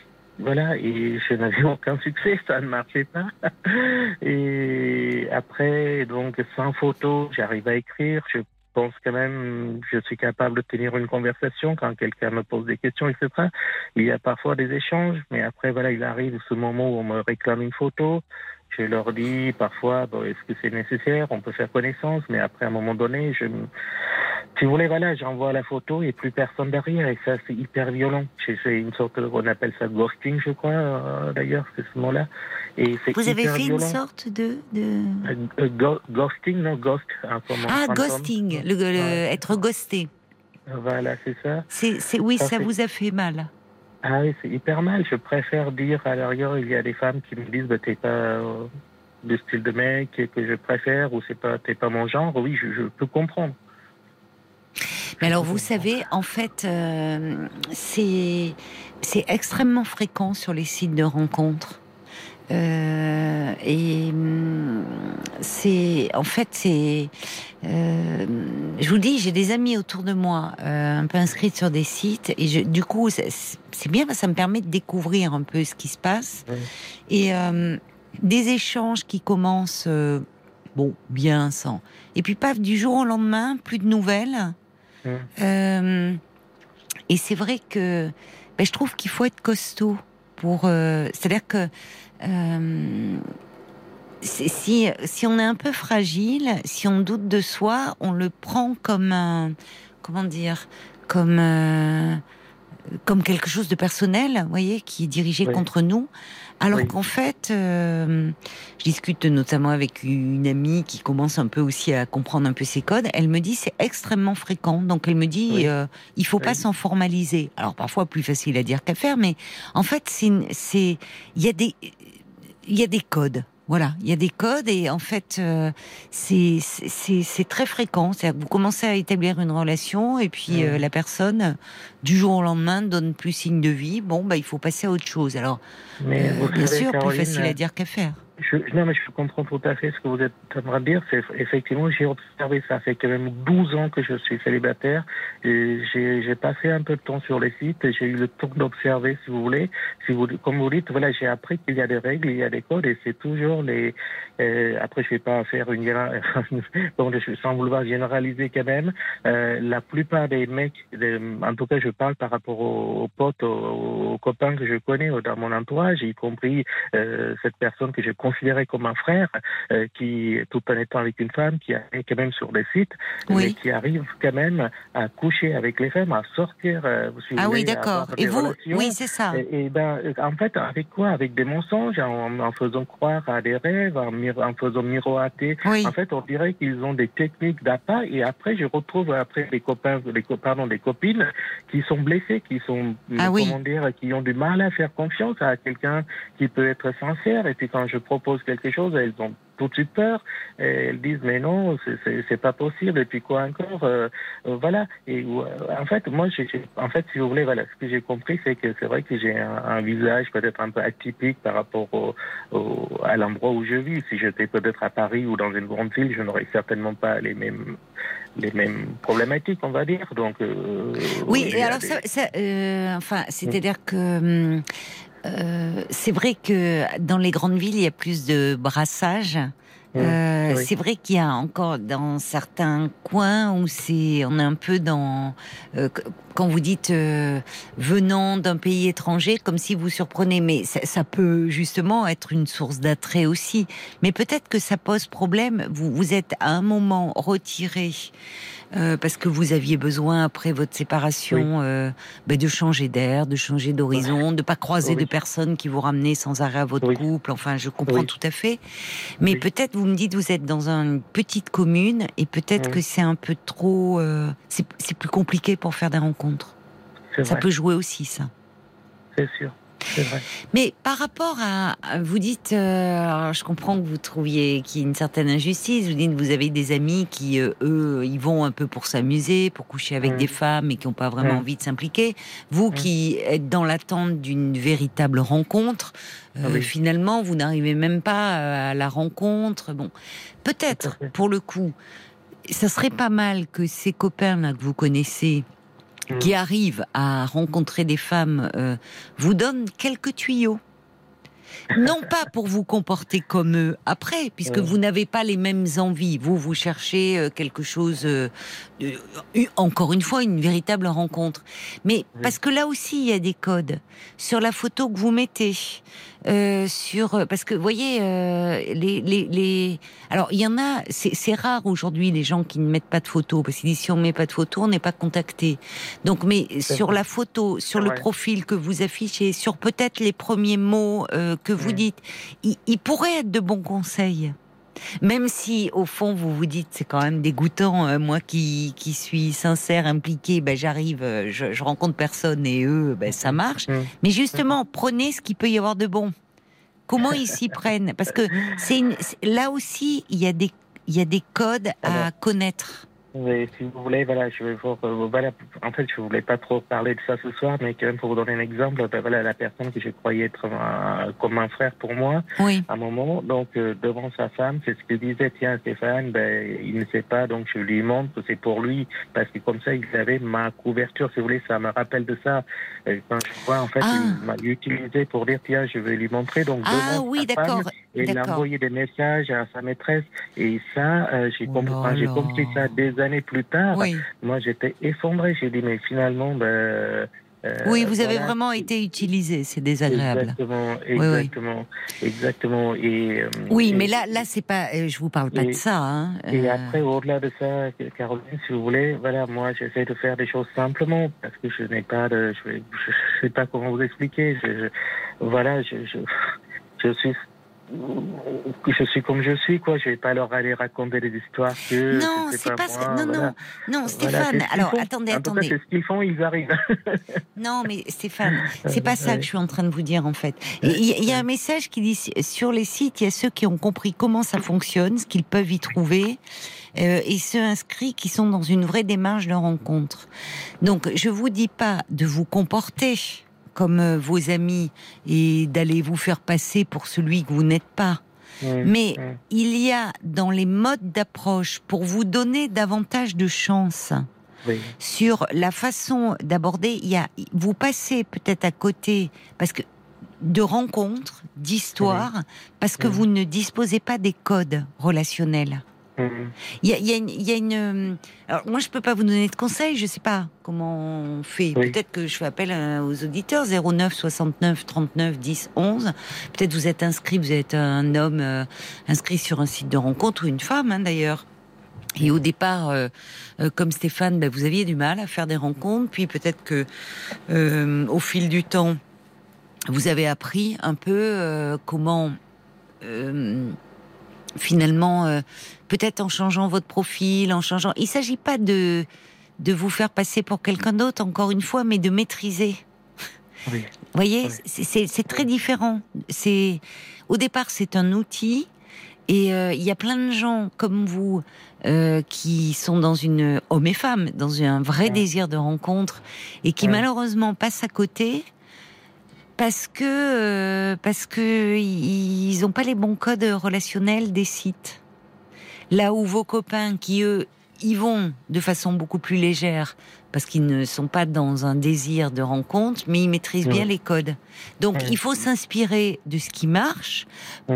voilà, et je n'avais aucun succès, ça ne marchait pas. Et après, donc, sans photo, j'arrive à écrire, je pense quand même, je suis capable de tenir une conversation quand quelqu'un me pose des questions, etc. Il y a parfois des échanges, mais après, voilà, il arrive ce moment où on me réclame une photo. Je leur dis parfois, bon, est-ce que c'est nécessaire? On peut faire connaissance, mais après, à un moment donné, je, si vous voulez, voilà, j'envoie la photo et plus personne derrière, et ça, c'est hyper violent. Fait une sorte, on appelle ça ghosting, je crois, euh, d'ailleurs, c'est ce mot-là. Et c'est vous avez fait violent. une sorte de, de... Euh, euh, go- ghosting, non, ghost, comment Ah, ghosting, le, le- Ouais. être ghosté. Voilà, c'est ça. C'est, c'est, oui, Ça vous a fait mal. Ah oui, c'est hyper mal. Je préfère dire, à l'arrière, il y a des femmes qui me disent, bah, t'es pas euh, du style de mec que je préfère, ou c'est pas, t'es pas mon genre. Oui, je, peux comprendre. Mais alors, vous savez, en fait, euh, c'est extrêmement fréquent sur les sites de rencontres. Euh, et hum, c'est, en fait, c'est, euh, je vous dis, j'ai des amis autour de moi, euh, un peu inscrites sur des sites, et je, du coup, c'est, bien, ça me permet de découvrir un peu ce qui se passe, Oui. et euh, des échanges qui commencent, bon, bien, sans, et puis paf, du jour au lendemain, plus de nouvelles. Euh, et c'est vrai que ben, je trouve qu'il faut être costaud pour. euh, C'est-à-dire que euh, si, si on est un peu fragile, si on doute de soi, on le prend comme un, comment dire, comme euh, comme quelque chose de personnel, vous voyez, qui est dirigé contre nous. Alors qu'en fait, euh, je discute notamment avec une amie qui commence un peu aussi à comprendre un peu ces codes. Elle me dit c'est extrêmement fréquent. Donc elle me dit euh, il faut pas s'en formaliser. Alors parfois plus facile à dire qu'à faire, mais en fait c'est il y a des il y a des codes. Voilà, il y a des codes et en fait, euh, c'est très fréquent. C'est-à-dire que vous commencez à établir une relation et puis euh, la personne, du jour au lendemain, donne plus signe de vie. Bon, bah, il faut passer à autre chose. Alors, Mais euh, bien sûr, plus facile à dire qu'à faire. Je, non, mais je comprends tout à fait ce que vous êtes en train de dire. C'est effectivement, j'ai observé ça. Fait quand même 12 ans que je suis célibataire. J'ai passé un peu de temps sur les sites. J'ai eu le temps d'observer, si vous voulez. Si vous, comme vous dites, voilà, j'ai appris qu'il y a des règles, il y a des codes, et c'est toujours les. Euh, après, je vais pas faire une bon, sans vouloir généraliser quand même. Euh, la plupart des mecs, en tout cas, je parle par rapport aux, potes, aux, copains que je connais dans mon entourage, y compris euh, cette personne que je considéré comme un frère, euh, qui, tout en étant avec une femme, qui est quand même sur des sites, mais qui arrive quand même à coucher avec les femmes, à sortir. Euh, ah oui, d'accord. Et vous, oui, c'est ça. Et, ben, en fait, avec quoi? Avec des mensonges, en, faisant croire à des rêves, en, en faisant miroiter. En fait, on dirait qu'ils ont des techniques d'appât, et après, je retrouve après les copains, les pardon, des copines qui sont blessés, qui sont, ah comment dire, qui ont du mal à faire confiance à quelqu'un qui peut être sincère. Et puis quand je propose quelque chose, elles ont tout de suite peur. Et elles disent mais non, c'est pas possible. Et puis quoi encore euh, euh, Voilà. Et euh, en fait, moi, j'ai en fait, si vous voulez, voilà, ce que j'ai compris, c'est que c'est vrai que j'ai un, visage peut-être un peu atypique par rapport au, à l'endroit où je vis. Si j'étais peut-être à Paris ou dans une grande ville, je n'aurais certainement pas les mêmes les mêmes problématiques, on va dire. Donc oui. Et alors, ça, enfin, c'est-à-dire que hum, euh, c'est vrai que dans les grandes villes, il y a plus de brassage. Euh, c'est vrai qu'il y a encore dans certains coins où c'est, on est un peu dans, euh, quand vous dites venant d'un pays étranger, comme si vous surprenez, mais ça, ça peut justement être une source d'attrait aussi. Mais peut-être que ça pose problème. Vous, vous êtes à un moment retiré euh, parce que vous aviez besoin après votre séparation euh, ben, de changer d'air, de changer d'horizon, de pas croiser de personnes qui vous ramenaient sans arrêt à votre couple. Enfin, je comprends tout à fait. Mais peut-être vous me dites vous êtes dans une petite commune et peut-être que c'est un peu trop. Euh, c'est plus compliqué pour faire des rencontres. Ça peut jouer aussi, ça. C'est sûr. Mais par rapport à, vous dites, euh, je comprends que vous trouviez qu'il y a une certaine injustice. Vous dites, vous avez des amis qui, euh, eux, ils vont un peu pour s'amuser, pour coucher avec des femmes et qui n'ont pas vraiment envie de s'impliquer. Vous qui êtes dans l'attente d'une véritable rencontre, euh, ah finalement, vous n'arrivez même pas à la rencontre. Bon, peut-être, pour le coup, ça serait pas mal que ces copains-là que vous connaissez, Mm. qui arrive à rencontrer des femmes euh, vous donne quelques tuyaux. Non pas pour vous comporter comme eux après, puisque vous n'avez pas les mêmes envies. Vous, vous cherchez euh, quelque chose, euh, encore une fois, une véritable rencontre. Mais parce que là aussi, il y a des codes. Sur la photo que vous mettez, euh, sur parce que vous voyez euh, les, les, les, alors il y en a c'est rare aujourd'hui les gens qui ne mettent pas de photos parce qu'ils disent si on met pas de photos on n'est pas contacté. Donc mais sur la photo sur le profil que vous affichez sur peut-être les premiers mots euh, que vous dites il, il pourrait être de bons conseils même si, au fond, vous vous dites, c'est quand même dégoûtant, euh, moi qui, qui suis sincère, impliqué, ben, j'arrive, euh, je, je, rencontre personne et eux, ben, ça marche. Mmh. Mais justement, prenez ce qu'il peut y avoir de bon. Comment ils s'y prennent? Parce que c'est là aussi, il y, a des, il y a des codes à connaître. Mais si vous voulez, voilà, je vais vous, euh, voilà, en fait, je voulais pas trop parler de ça ce soir, mais quand même pour vous donner un exemple, ben voilà, la personne que je croyais être comme un frère pour moi, oui. à un moment, donc euh, devant sa femme, c'est ce qu'il disait, tiens Stéphane, ben il ne sait pas, donc je lui montre que c'est pour lui, parce que comme ça, il avait ma couverture, si vous voulez, ça me rappelle de ça. Et quand je vois, en fait, ah. il m'a utilisé pour dire, tiens, je vais lui montrer, donc ah, oui, d'accord. Et il a envoyé des messages à sa maîtresse, et ça, euh, j'ai oh compris, j'ai compris ça des années plus tard, moi j'étais effondré. J'ai dit, mais finalement, ben, Euh, oui, vous avez vraiment été utilisé, c'est désagréable. Exactement, oui. exactement, exactement. Et, euh, Oui, et- mais là, là, c'est pas. euh, Je vous parle pas Et- de ça. Hein. Et Euh, après, au-delà de ça, Caroline, si vous voulez, voilà, moi, j'essaie de faire des choses simplement parce que je n'ai pas de, je, je sais pas comment vous expliquer. Je, je- voilà, je, je, je je suis comme je suis, quoi. Je vais pas leur aller raconter des histoires que. non, c'est pas. moi, ça. Non, voilà. non, non, Stéphane. alors, attendez, attendez. c'est ce qu'ils font, ils arrivent. Non, mais Stéphane, c'est pas ça que je suis en train de vous dire en fait. Et Il y, a- il y a un message qui dit sur les sites, il y a ceux qui ont compris comment ça fonctionne, ce qu'ils peuvent y trouver, euh, et ceux inscrits qui sont dans une vraie démarche de rencontre. Donc, je vous dis pas de vous comporter comme euh, vos amis et d'aller vous faire passer pour celui que vous n'êtes pas. Mais il y a dans les modes d'approche pour vous donner davantage de chance Oui. sur la façon d'aborder. Il y a, vous passez peut-être à côté parce que de rencontres, d'histoires, parce que vous ne disposez pas des codes relationnels. Il y a, y une, il y a une, euh, alors moi je peux pas vous donner de conseils, je sais pas comment on fait. Oui. Peut-être que je fais appel euh, aux auditeurs 09 69 39 10 11. Peut-être vous êtes inscrit, vous êtes un homme euh, inscrit sur un site de rencontre ou une femme hein, d'ailleurs. Et au départ, euh, euh, comme Stéphane, ben, vous aviez du mal à faire des rencontres, puis peut-être que au fil du temps, vous avez appris un peu comment finalement, peut-être en changeant votre profil, en changeant. Il s'agit pas de de vous faire passer pour quelqu'un d'autre, encore une fois, mais de maîtriser. Oui. Vous voyez, Oui. c'est- très différent. C'est au départ, c'est un outil, et euh, il y a plein de gens comme vous euh, qui sont dans une hommes et femmes dans un vrai Ouais. désir de rencontre et qui Ouais. malheureusement passent à côté parce que euh, parce que ils n'ont pas les bons codes relationnels des sites. Là où vos copains qui eux y vont de façon beaucoup plus légère parce qu'ils ne sont pas dans un désir de rencontre, mais ils maîtrisent bien Ouais. les codes. Donc Ouais. il faut s'inspirer de ce qui marche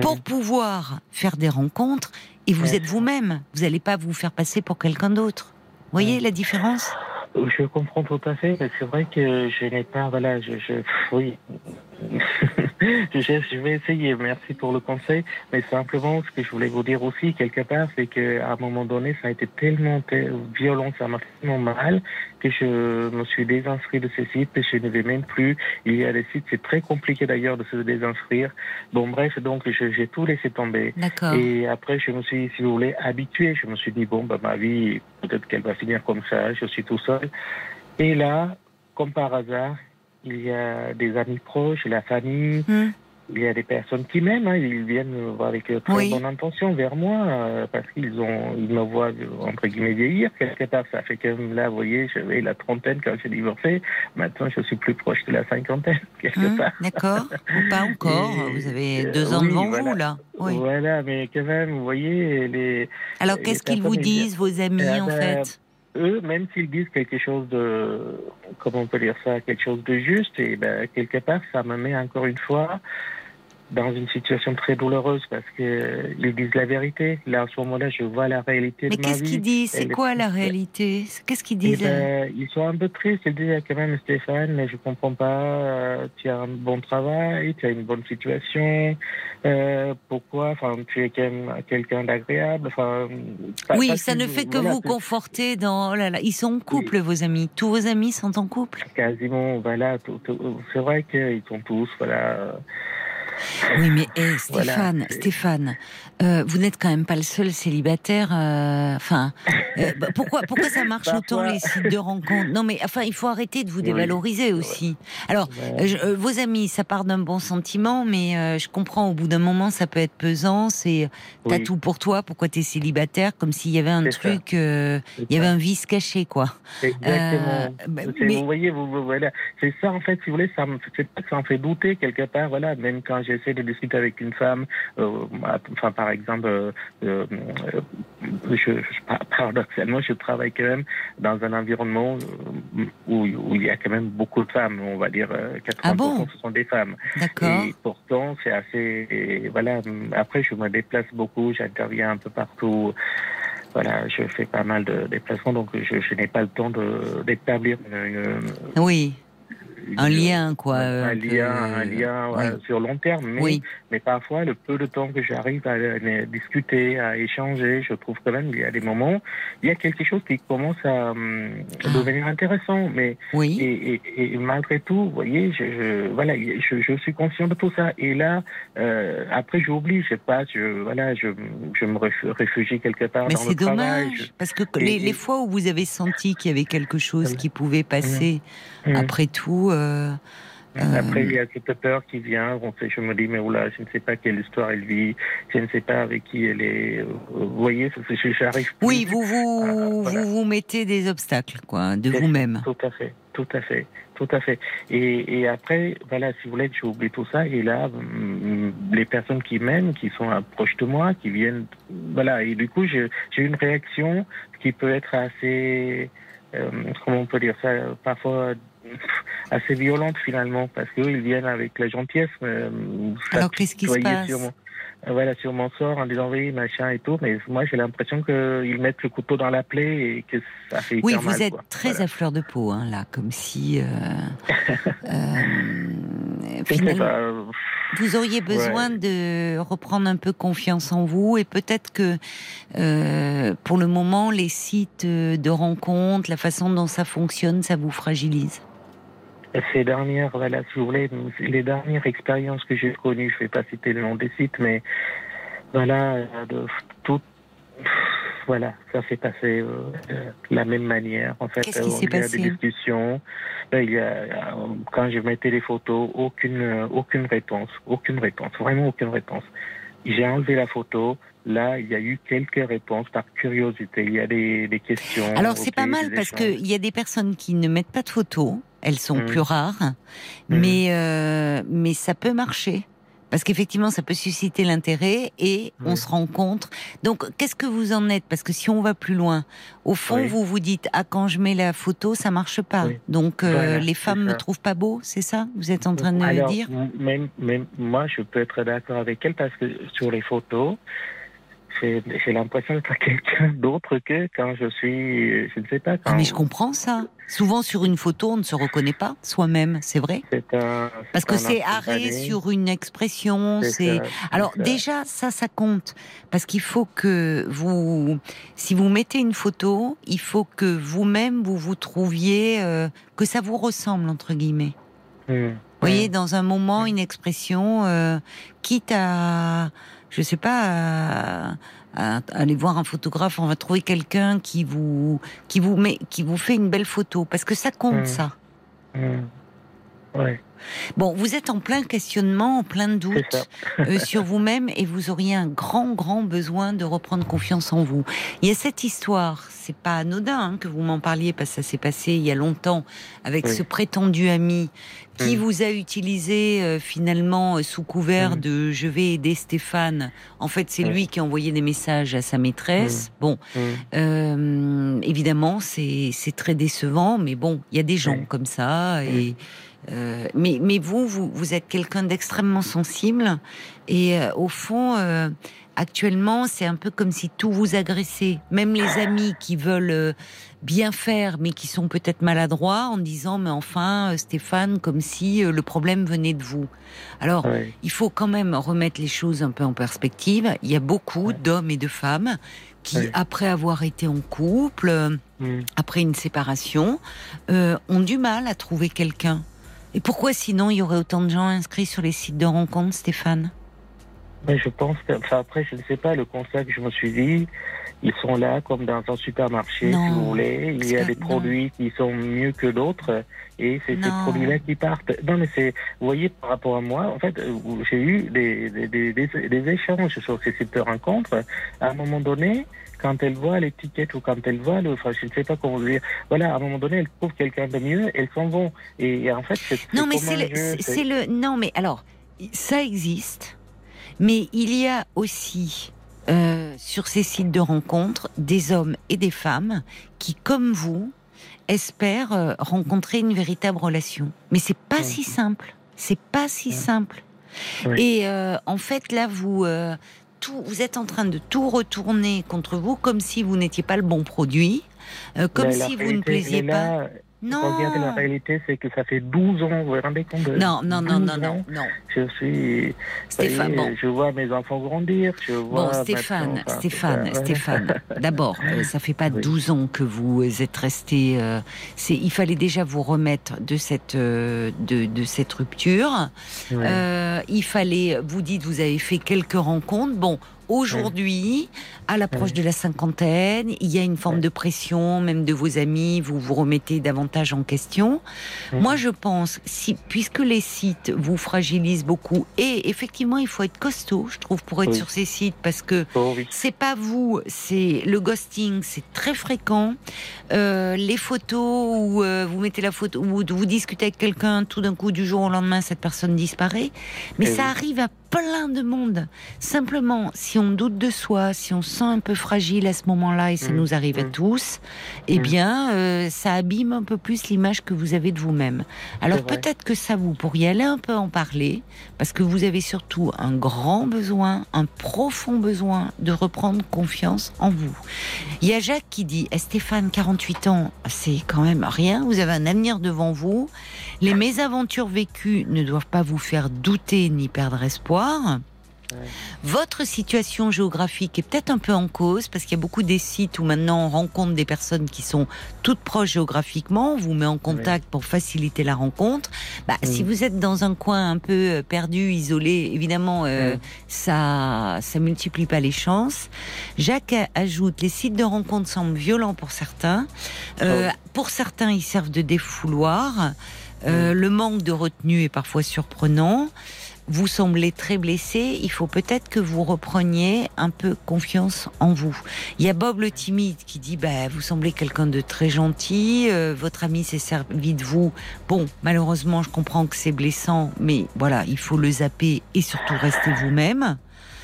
pour Mm. pouvoir faire des rencontres et vous êtes vous-même. Vous n'allez pas vous faire passer pour quelqu'un d'autre. Vous voyez la différence? Je comprends tout à fait, c'est vrai que je n'ai pas, voilà, je, je oui. je, vais essayer, merci pour le conseil, mais simplement, ce que je voulais vous dire aussi, quelque part, c'est qu'à un moment donné, ça a été tellement te- violent, ça m'a fait tellement mal, que je me suis désinscrit de ces sites, et je ne vais même plus. Il y a des sites, c'est très compliqué d'ailleurs de se désinscrire. Bon, bref, donc, j'ai tout laissé tomber. D'accord. Et après, je me suis, si vous voulez, habitué. Je me suis dit, bon, bah, ma vie, peut-être qu'elle va finir comme ça, je suis tout seul. Et là, comme par hasard, il y a des amis proches, la famille, Hmm. il y a des personnes qui m'aiment, hein, ils viennent avec euh, très Oui. bonne intention vers moi, euh, parce qu'ils ont, ils me voient, euh, entre guillemets, vieillir. Quelque part, ça fait que là, vous voyez, j'avais la trentaine quand j'ai divorcé. Maintenant, je suis plus proche de la cinquantaine, quelque Hum, part. D'accord. Ou pas encore. Et, Vous avez euh, deux ans oui, devant voilà. vous là. Oui. Voilà, mais quand même, vous voyez, les, Alors qu'est-ce qu'ils vous disent, vos amis, Eh en ben, fait? Eux, même s'ils disent quelque chose de, comment on peut dire ça, quelque chose de juste, et ben, quelque part, ça me met encore une fois dans une situation très douloureuse parce que euh, ils disent la vérité. Là, à ce moment-là, je vois la réalité Mais de ma qu'est-ce qu'ils disent? C'est quoi la réalité? Qu'est-ce qu'ils Eh disent ben, ils sont un peu tristes. Ils disent quand même, Stéphane, mais je comprends pas. euh, tu as un bon travail, tu as une bonne situation. Euh, pourquoi? Enfin, tu es quand même quelqu'un d'agréable. Enfin, Oui, ça ne fait que voilà, vous conforter dans. Oh là là, ils sont en couple, vos amis. Tous vos amis sont en couple. quasiment, voilà, tout- tout- c'est vrai qu'ils sont tous, voilà. Oui, mais eh, Stéphane, Voilà, Stéphane, euh, vous n'êtes quand même pas le seul célibataire. euh, Enfin, euh, bah, pourquoi, pourquoi ça marche autant les sites de rencontres? Non, mais enfin, il faut arrêter de vous Oui. dévaloriser aussi. Alors, je- vos amis, ça part d'un bon sentiment, mais je comprends. Au bout d'un moment, ça peut être pesant. C'est t'as Oui. tout pour toi. Pourquoi t'es célibataire? Comme s'il y avait un truc, il y avait un vice caché, quoi. Exactement. Bah, C'est- mais- Vous voyez, vous, vous- voilà. C'est ça, en fait, si vous voulez, ça me, que ça me fait douter quelque part, voilà. Même quand j'essaie de discuter avec une femme, euh, enfin, par exemple, euh, euh, je, je- paradoxalement, je travaille quand même dans un environnement où, où il y a quand même beaucoup de femmes, on va dire, euh, 80% Ah bon? ce sont des femmes. D'accord. Et pourtant, c'est assez. et voilà. Après, je me déplace beaucoup, j'interviens un peu partout. Voilà, je fais pas mal de déplacements, donc je, je n'ai pas le temps de d'établir une, une- Oui. Un lien, quoi. Un, un lien, peu- un lien oui. euh, sur long terme. Mais, Oui. mais parfois, le peu de temps que j'arrive à, euh, discuter, à échanger, je trouve quand même qu'il y a des moments, il y a quelque chose qui commence à hum, Ah. devenir intéressant. Mais Oui. et, et, et malgré tout, vous voyez, je, je, voilà, je, je suis conscient de tout ça. Et là, euh, après, j'oublie, je sais pas, je, voilà, je, je me réfugie quelque part Mais dans le c'est travail. dommage, parce que Et- les, fois où vous avez senti qu'il y avait quelque chose Oui. qui pouvait passer, Hum. après tout, euh, euh, Après, il y a cette peur qui vient. On sait, je me dis, mais oula, je ne sais pas quelle histoire elle vit, je ne sais pas avec qui elle est. euh, Vous voyez, j'arrive. plus. oui, vous vous, voilà. vous vous mettez des obstacles, quoi, de vous-même. Tout à fait, tout à fait, tout à fait. Et, et après, voilà, si vous voulez, j'ai oublié tout ça. Et là, hum, les personnes qui m'aiment, qui sont euh, proches de moi, qui viennent, voilà. Et du coup, j'ai j'ai une réaction qui peut être assez, euh, comment on peut dire ça, parfois assez violente finalement, parce qu'eux, ils viennent avec la gentillesse. euh, Alors, qu'est-ce qui se passe sur mon- euh, voilà, sur mon sort en disant oui, machin et tout, mais moi j'ai l'impression qu'ils mettent le couteau dans la plaie et que ça fait Oui, vous mal, êtes quoi. très Voilà. à fleur de peau, hein, là, comme si. euh, euh, finalement, vous auriez besoin de reprendre un peu confiance en vous et peut-être que euh, pour le moment, les sites de rencontres, la façon dont ça fonctionne, ça vous fragilise. Ces dernières, voilà, si vous voulez, les dernières expériences que j'ai connues, je ne vais pas citer le nom des sites, mais voilà, euh, de, tout, voilà, ça s'est passé euh, de la même manière. En fait, Euh, s'est il y a des discussions. Il y a, euh, quand je mettais les photos, aucune, euh, aucune réponse, aucune réponse, vraiment aucune réponse. J'ai enlevé la photo. Là, il y a eu quelques réponses par curiosité. Il y a des, des questions. Alors c'est pas mal parce qu'il y a des personnes qui ne mettent pas de photos, elles sont Mhm. plus rares, Mhm. mais euh, mais ça peut marcher parce qu'effectivement ça peut susciter l'intérêt et on se rencontre. Donc qu'est-ce que vous en êtes? Parce que si on va plus loin, au fond Oui. vous vous dites ah quand je mets la photo ça marche pas. Oui. Donc euh, Voilà, les femmes me trouvent pas beau, c'est ça? Vous êtes en train de Alors, me dire même, même moi, je peux être d'accord avec elle parce que sur les photos, j'ai j'ai l'impression d'être quelqu'un d'autre que quand je suis, je ne sais pas. Quand Ah mais je comprends ça. Souvent sur une photo on ne se reconnaît pas soi-même, c'est vrai un. Parce que c'est arrêt sur une expression, C'est Alors déjà, ça, ça compte. Parce qu'il faut que vous, si vous mettez une photo, il faut que vous-même, vous vous trouviez, euh, que ça vous ressemble, entre guillemets. Hmm. Vous voyez, Hmm. dans un moment, une expression, euh, quitte à, je sais pas, à, à aller voir un photographe, on va trouver quelqu'un qui vous, qui vous met, qui vous fait une belle photo. Parce que ça compte, Hmm. ça. Ouais, Bon, vous êtes en plein questionnement, en plein doute. euh, sur vous-même et vous auriez un grand, grand besoin de reprendre confiance en vous. Il y a cette histoire, c'est pas anodin hein, que vous m'en parliez parce que ça s'est passé il y a longtemps avec Oui. ce prétendu ami qui Mm. vous a utilisé euh, finalement euh, sous couvert Mm. de je vais aider Stéphane. En fait, c'est Oui. lui qui a envoyé des messages à sa maîtresse. Bon, évidemment, c'est très décevant, mais bon, il y a des gens comme ça. Et, euh, mais, mais vous, vous, vous êtes quelqu'un d'extrêmement sensible. Et euh, au fond, euh, actuellement, c'est un peu comme si tout vous agressait. Même les amis qui veulent bien faire, mais qui sont peut-être maladroits, en disant, mais enfin, Stéphane, comme si le problème venait de vous. Alors, il faut quand même remettre les choses un peu en perspective. Il y a beaucoup d'hommes et de femmes qui, après avoir été en couple, Hmm. après une séparation, ont du mal à trouver quelqu'un. Et pourquoi sinon il y aurait autant de gens inscrits sur les sites de rencontres, Stéphane? Mais je pense que, enfin après, je ne sais pas, le constat que je me suis dit, ils sont là comme dans un supermarché, Non, si vous voulez. Il y a des non. produits qui sont mieux que d'autres et c'est ces produits-là qui partent. Non, mais c'est, vous voyez, par rapport à moi, en fait, euh, j'ai eu des, des- des échanges sur ces sites de rencontres. À un moment donné, quand elle voit l'étiquette ou quand elle voit le, enfin, je ne sais pas comment dire, voilà, à un moment donné, elle trouve quelqu'un de mieux, elles s'en vont. Et, et en fait, c'est Non, mais c'est le, c'est-. Non, mais alors, ça existe. Mais il y a aussi euh, sur ces sites de rencontres des hommes et des femmes qui, comme vous, espèrent euh, rencontrer une véritable relation. Mais c'est pas si simple. C'est pas si simple. Oui. Et euh, en fait, là, vous. Tout, vous êtes en train de tout retourner contre vous comme si vous n'étiez pas le bon produit, euh, comme la si vous ne plaisiez pas. Non. Regardez, la réalité, c'est que ça fait 12 ans, vous vous rendez compte Non, non, non, 12 non, non, non. Je suis. Stéphane, voyez, bon. Je vois mes enfants grandir. Je vois Bon, Stéphane, enfin, Stéphane. Stéphane. D'abord, euh, ça fait pas Oui. 12 ans que vous êtes resté. euh, c'est, il fallait déjà vous remettre de cette euh, de, de cette rupture. Ouais. Euh, il fallait. Vous dites, vous avez fait quelques rencontres. Bon. Aujourd'hui, à l'approche de la cinquantaine, il y a une forme de pression, même de vos amis, vous vous remettez davantage en question. Mhm. Moi, je pense, si, puisque les sites vous fragilisent beaucoup, et effectivement, il faut être costaud, je trouve, pour être Oui. sur ces sites, parce que Oh, oui. c'est pas vous, c'est le ghosting, c'est très fréquent. Euh, les photos où euh, vous mettez la photo, où vous discutez avec quelqu'un, tout d'un coup, du jour au lendemain, cette personne disparaît. Mais Eh ça oui. arrive à plein de monde. Simplement, si on doute de soi, si on se sent un peu fragile à ce moment-là, et ça Mm, nous arrive à mm. tous, eh Mm. bien, euh, ça abîme un peu plus l'image que vous avez de vous-même. Alors peut-être que ça, vous pourriez aller un peu en parler, parce que vous avez surtout un grand besoin, un profond besoin de reprendre confiance en vous. Il y a Jacques qui dit eh, Stéphane, 48 ans, c'est quand même rien, vous avez un avenir devant vous. Les mésaventures vécues ne doivent pas vous faire douter ni perdre espoir. Votre situation géographique est peut-être un peu en cause parce qu'il y a beaucoup des sites où maintenant on rencontre des personnes qui sont toutes proches géographiquement, on vous met en contact pour faciliter la rencontre. Bah, Mm. Si vous êtes dans un coin un peu euh, perdu, isolé, évidemment, euh, ça ça multiplie pas les chances. Jacques ajoute les sites de rencontre semblent violents pour certains. Euh, Pour certains, ils servent de défouloir. Euh, Le manque de retenue est parfois surprenant. Vous semblez très blessé. Il faut peut-être que vous repreniez un peu confiance en vous. Il y a Bob le timide qui dit bah, Vous semblez quelqu'un de très gentil. euh, votre ami s'est servi de vous. Bon, malheureusement, je comprends que c'est blessant, mais voilà, il faut le zapper et surtout rester vous-même.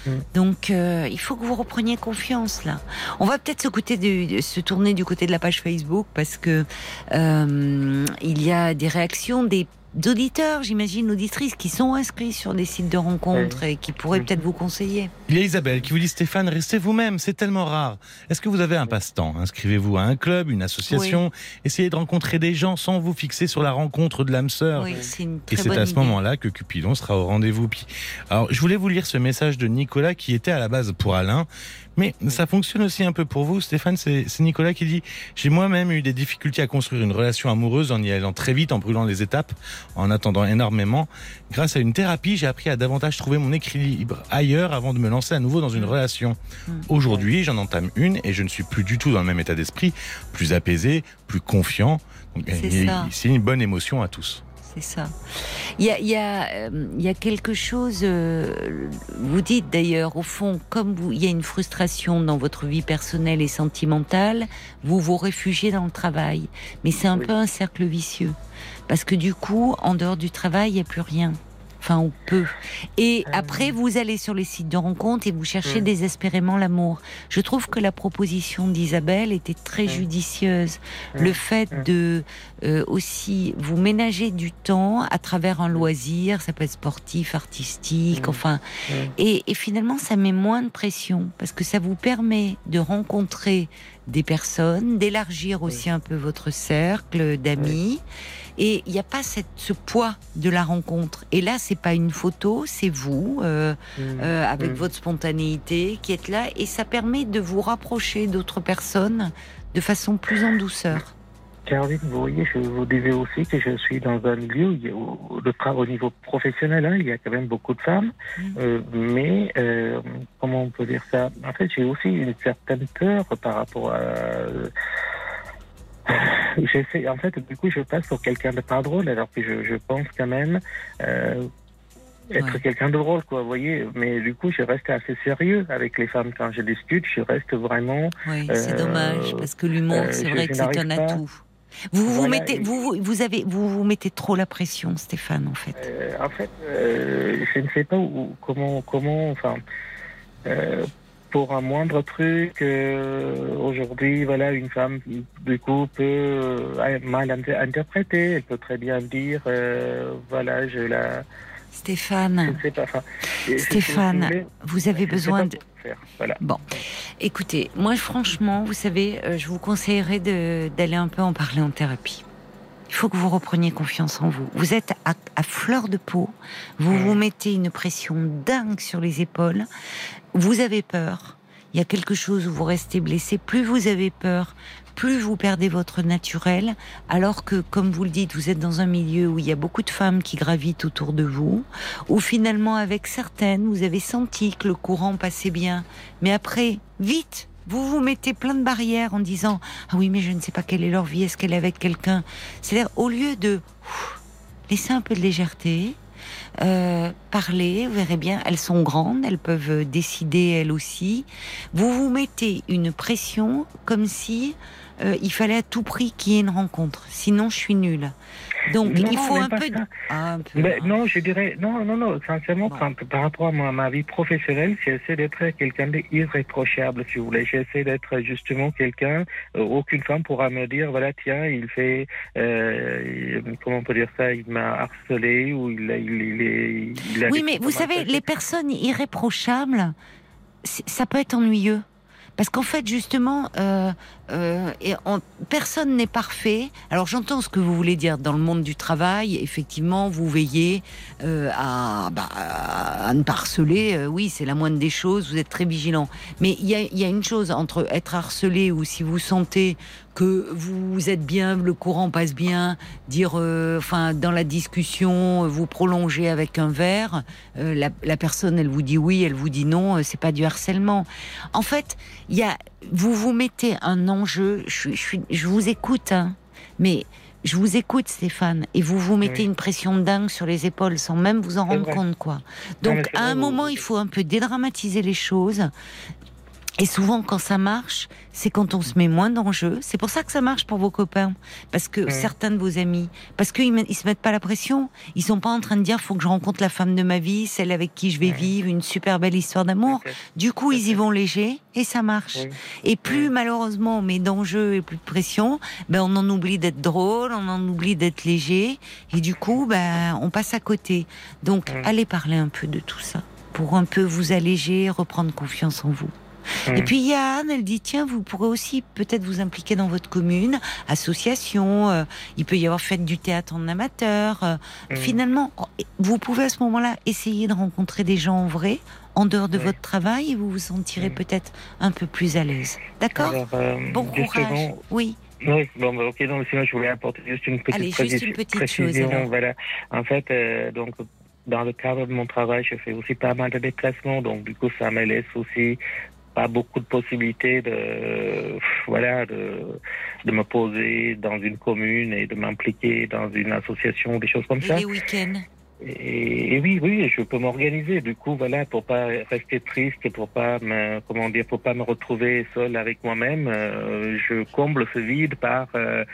Mm. Donc, euh, il faut que vous repreniez confiance là. On va peut-être se, du- se tourner du côté de la page Facebook parce que euh, il y a des réactions des d'auditeurs, j'imagine, auditrices qui sont inscrits sur des sites de rencontres et qui pourraient peut-être vous conseiller. Il y a Isabelle qui vous dit Stéphane, restez vous-même, c'est tellement rare. Est-ce que vous avez un passe-temps? Inscrivez-vous à un club, une association, essayez de rencontrer des gens sans vous fixer sur la rencontre de l'âme sœur. Oui, c'est une Et c'est à ce moment-là que Cupidon sera au rendez-vous. Alors, je voulais vous lire ce message de Nicolas qui était à la base pour Alain, mais ça fonctionne aussi un peu pour vous, Stéphane. C'est Nicolas qui dit J'ai moi-même eu des difficultés à construire une relation amoureuse en y allant très vite, en brûlant les étapes, en attendant énormément. Grâce à une thérapie, j'ai appris à davantage trouver mon équilibre ailleurs avant de me lancer à nouveau dans une relation. Mm. Aujourd'hui, j'en entame une et je ne suis plus du tout dans le même état d'esprit, plus apaisé, plus confiant. C'est une bonne émotion à tous. C'est ça. Il y a, il y, a, euh, il y a quelque chose, euh, vous dites d'ailleurs, au fond, comme vous, il y a une frustration dans votre vie personnelle et sentimentale, vous vous réfugiez dans le travail. Mais c'est un Oui. peu un cercle vicieux. Parce que du coup, en dehors du travail, il n'y a plus rien. Enfin, ou peu. Et Euh. après, vous allez sur les sites de rencontres et vous cherchez Mm. désespérément l'amour. Je trouve que la proposition d'Isabelle était très Mm. judicieuse. Mm. Le fait de euh, aussi vous ménager du temps à travers un loisir, ça peut être sportif, artistique, enfin. Et, et finalement, ça met moins de pression parce que ça vous permet de rencontrer des personnes, d'élargir aussi un peu votre cercle d'amis. Et il n'y a pas cette, ce poids de la rencontre. Et là, c'est pas une photo, c'est vous, euh, Mm. euh, avec Mm. votre spontanéité qui êtes là. Et ça permet de vous rapprocher d'autres personnes de façon plus en douceur. Caroline, vous voyez, je vous disais aussi que je suis dans un milieu où, le tra- au niveau professionnel, hein, il y a quand même beaucoup de femmes, Mm. Euh, mais euh, comment on peut dire ça? En fait, j'ai aussi une certaine peur par rapport à. J'essaie, en fait, du coup, je passe pour quelqu'un de pas drôle, alors que je, je pense quand même euh, être Ouais. quelqu'un de drôle, quoi, vous voyez. Mais du coup, je reste assez sérieux avec les femmes quand je discute. Je reste vraiment Oui, c'est Euh, dommage parce que l'humour, euh, c'est vrai je que c'est un pas. atout. Vous vous Voilà, mettez, et- vous, vous vous avez, vous vous mettez trop la pression, Stéphane, en fait. Euh, en fait, euh, je ne sais pas où, comment, comment, enfin, euh, pour un moindre truc, euh, aujourd'hui, voilà, une femme, du coup, peut euh, mal inter- interpréter. Elle peut très bien dire, euh, voilà, je la, Stéphane, sais pas. Stéphane, vous avez je besoin de. Voilà. Écoutez, moi, franchement, vous savez, euh, je vous conseillerais d'aller un peu en parler en thérapie. Il faut que vous repreniez confiance en vous. Vous êtes à, à fleur de peau, vous vous mettez une pression dingue sur les épaules, vous avez peur, il y a quelque chose où vous restez blessé, plus vous avez peur, plus vous perdez votre naturel, alors que, comme vous le dites, vous êtes dans un milieu où il y a beaucoup de femmes qui gravitent autour de vous, où finalement, avec certaines, vous avez senti que le courant passait bien, mais après, vite, vous vous mettez plein de barrières en disant ah oui mais je ne sais pas quelle est leur vie, est-ce qu'elle est avec quelqu'un? C'est-à-dire au lieu de ouf, laisser un peu de légèreté, euh, parler, vous verrez bien, elles sont grandes, elles peuvent décider elles aussi. Vous vous mettez une pression comme si euh, il fallait à tout prix qu'il y ait une rencontre, sinon je suis nulle. Donc Non, il faut un peu. Ah, un peu. Ben, non, je dirais, non, non, non, sincèrement, Bon. quand- par rapport à ma, ma vie professionnelle, j'essaie d'être quelqu'un d'irréprochable, si vous voulez. J'essaie d'être justement quelqu'un, euh, aucune femme pourra me dire, voilà, tiens, il fait, euh, comment on peut dire ça, il m'a harcelé ou il, a- il, il est. il a Oui, mais vous savez, les personnes irréprochables, ça peut être ennuyeux. Parce qu'en fait, justement, euh, euh, et on- personne n'est parfait. Alors j'entends ce que vous voulez dire dans le monde du travail. Effectivement, vous veillez euh, à, bah, à ne pas harceler. Euh, oui, c'est la moindre des choses. Vous êtes très vigilant. Mais il y a, y a une chose entre être harcelé ou si vous sentez que vous êtes bien, le courant passe bien, dire, euh, enfin, dans la discussion, vous prolongez avec un verre, euh, la, la personne, elle vous dit oui, elle vous dit non, c'est pas du harcèlement. En fait, il y a, vous vous mettez un enjeu. Je, je, je vous écoute, hein, mais je vous écoute, Stéphane, et vous vous mettez Oui. une pression dingue sur les épaules sans même vous en rendre vrai. compte, quoi. Donc, à un moment, il faut un peu dédramatiser les choses. Et souvent, quand ça marche, c'est quand on se met moins d'enjeux. C'est pour ça que ça marche pour vos copains. Parce que certains de vos amis, parce qu'ils ils se mettent pas la pression. Ils sont pas en train de dire, faut que je rencontre la femme de ma vie, celle avec qui je vais vivre une super belle histoire d'amour. Du coup, ils y vont léger et ça marche. Et plus malheureusement on met d'enjeux et plus de pression, ben on en oublie d'être drôle, on en oublie d'être léger, et du coup, ben on passe à côté. Donc, allez parler un peu de tout ça pour un peu vous alléger, reprendre confiance en vous. Mm. Et puis il y a Anne, elle dit tiens, vous pourrez aussi peut-être vous impliquer dans votre commune, association. euh, il peut y avoir fait du théâtre en amateur. euh, Mm. Finalement, oh, vous pouvez à ce moment-là essayer de rencontrer des gens en vrai, en dehors de Oui. votre travail, et vous vous sentirez Mm. peut-être un peu plus à l'aise. D'accord? Euh, Bon courage. Oui. Oui, bon, bah, ok, donc sinon je voulais apporter juste une petite, Allez, juste une petite chose, précision. alors. voilà. En fait, euh, donc, dans le cadre de mon travail, je fais aussi pas mal de déplacements, donc du coup, ça me laisse aussi pas beaucoup de possibilités de, voilà, de, de me poser dans une commune et de m'impliquer dans une association, des choses comme Et ça. les week-ends Et, et oui, oui, je peux m'organiser. Du coup, voilà, pour pas rester triste, pour pas me, comment dire, pour pas me retrouver seul avec moi-même, euh, je comble ce vide par, euh,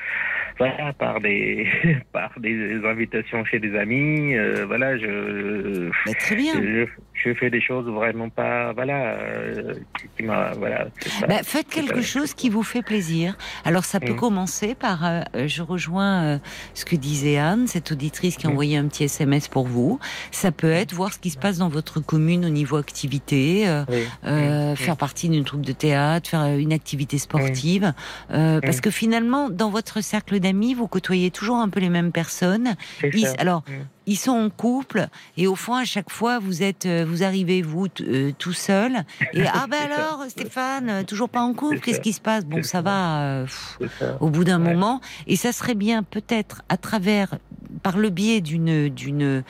par des, par des invitations chez des amis. euh, voilà, je, Très bien. je, je fais des choses vraiment pas, voilà, euh, qui, m'a, voilà. pas- Bah, faites quelque chose qui vous fait plaisir. Alors ça peut Mm. commencer par, euh, je rejoins ce que disait Anne, cette auditrice qui a Mm. envoyé un petit SMS pour vous. Ça peut être voir ce qui se passe dans votre commune au niveau activité, Oui. Mm. faire partie d'une troupe de théâtre, faire une activité sportive, parce que finalement dans votre cercle d'amis vous côtoyez toujours un peu les mêmes personnes. Ils- alors Mm. ils sont en couple et au fond à chaque fois vous êtes euh, vous arrivez vous euh, tout seul et ah ben ça. alors Stéphane euh, toujours pas en couple C'est qu'est-ce qui se passe? Bon ça ça. va euh, pff, au bout d'un Ouais. moment et ça serait bien peut-être à travers par le biais d'une d'une